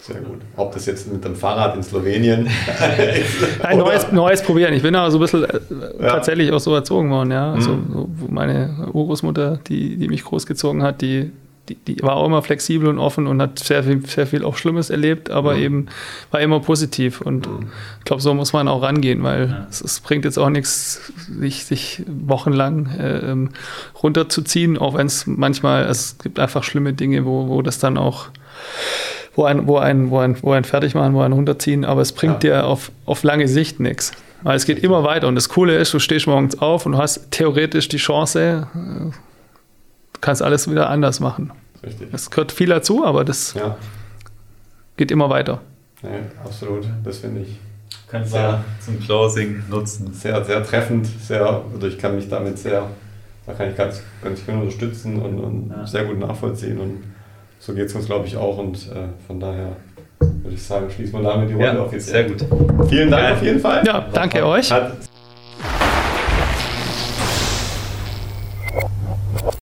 Sehr gut. Ob das jetzt mit dem Fahrrad in Slowenien Ein neues, neues probieren. Ich bin aber so ein bisschen äh, ja. tatsächlich auch so erzogen worden, ja. Also, mhm. so, meine Urgroßmutter, die, die mich großgezogen hat, die die, die, war auch immer flexibel und offen und hat sehr viel, sehr viel auch Schlimmes erlebt, aber mhm. eben war immer positiv. Und mhm. ich glaube, so muss man auch rangehen, weil ja. es, es, bringt jetzt auch nichts, sich, sich wochenlang äh, ähm, runterzuziehen, auch wenn es manchmal, es gibt einfach schlimme Dinge, wo, wo das dann auch wo ein, wo ein, wo ein, wo ein fertig machen, wo ein runterziehen, aber es bringt ja. dir auf, auf lange Sicht nichts. Weil es geht immer weiter und das Coole ist, du stehst morgens auf und du hast theoretisch die Chance, äh, kannst alles wieder anders machen. Richtig. Es gehört viel dazu, aber das ja. geht immer weiter. Ja, absolut, das finde ich. Kannst du zum Closing nutzen. Sehr, sehr treffend, sehr, also ich kann mich damit sehr, da kann ich ganz, ganz viel unterstützen und, und ja. sehr gut nachvollziehen und so geht es uns, glaube ich, auch und äh, von daher würde ich sagen, schließen wir damit die Runde ja, offiziell. Sehr gut. Vielen Dank auf jeden Fall. Ja, danke euch. Hat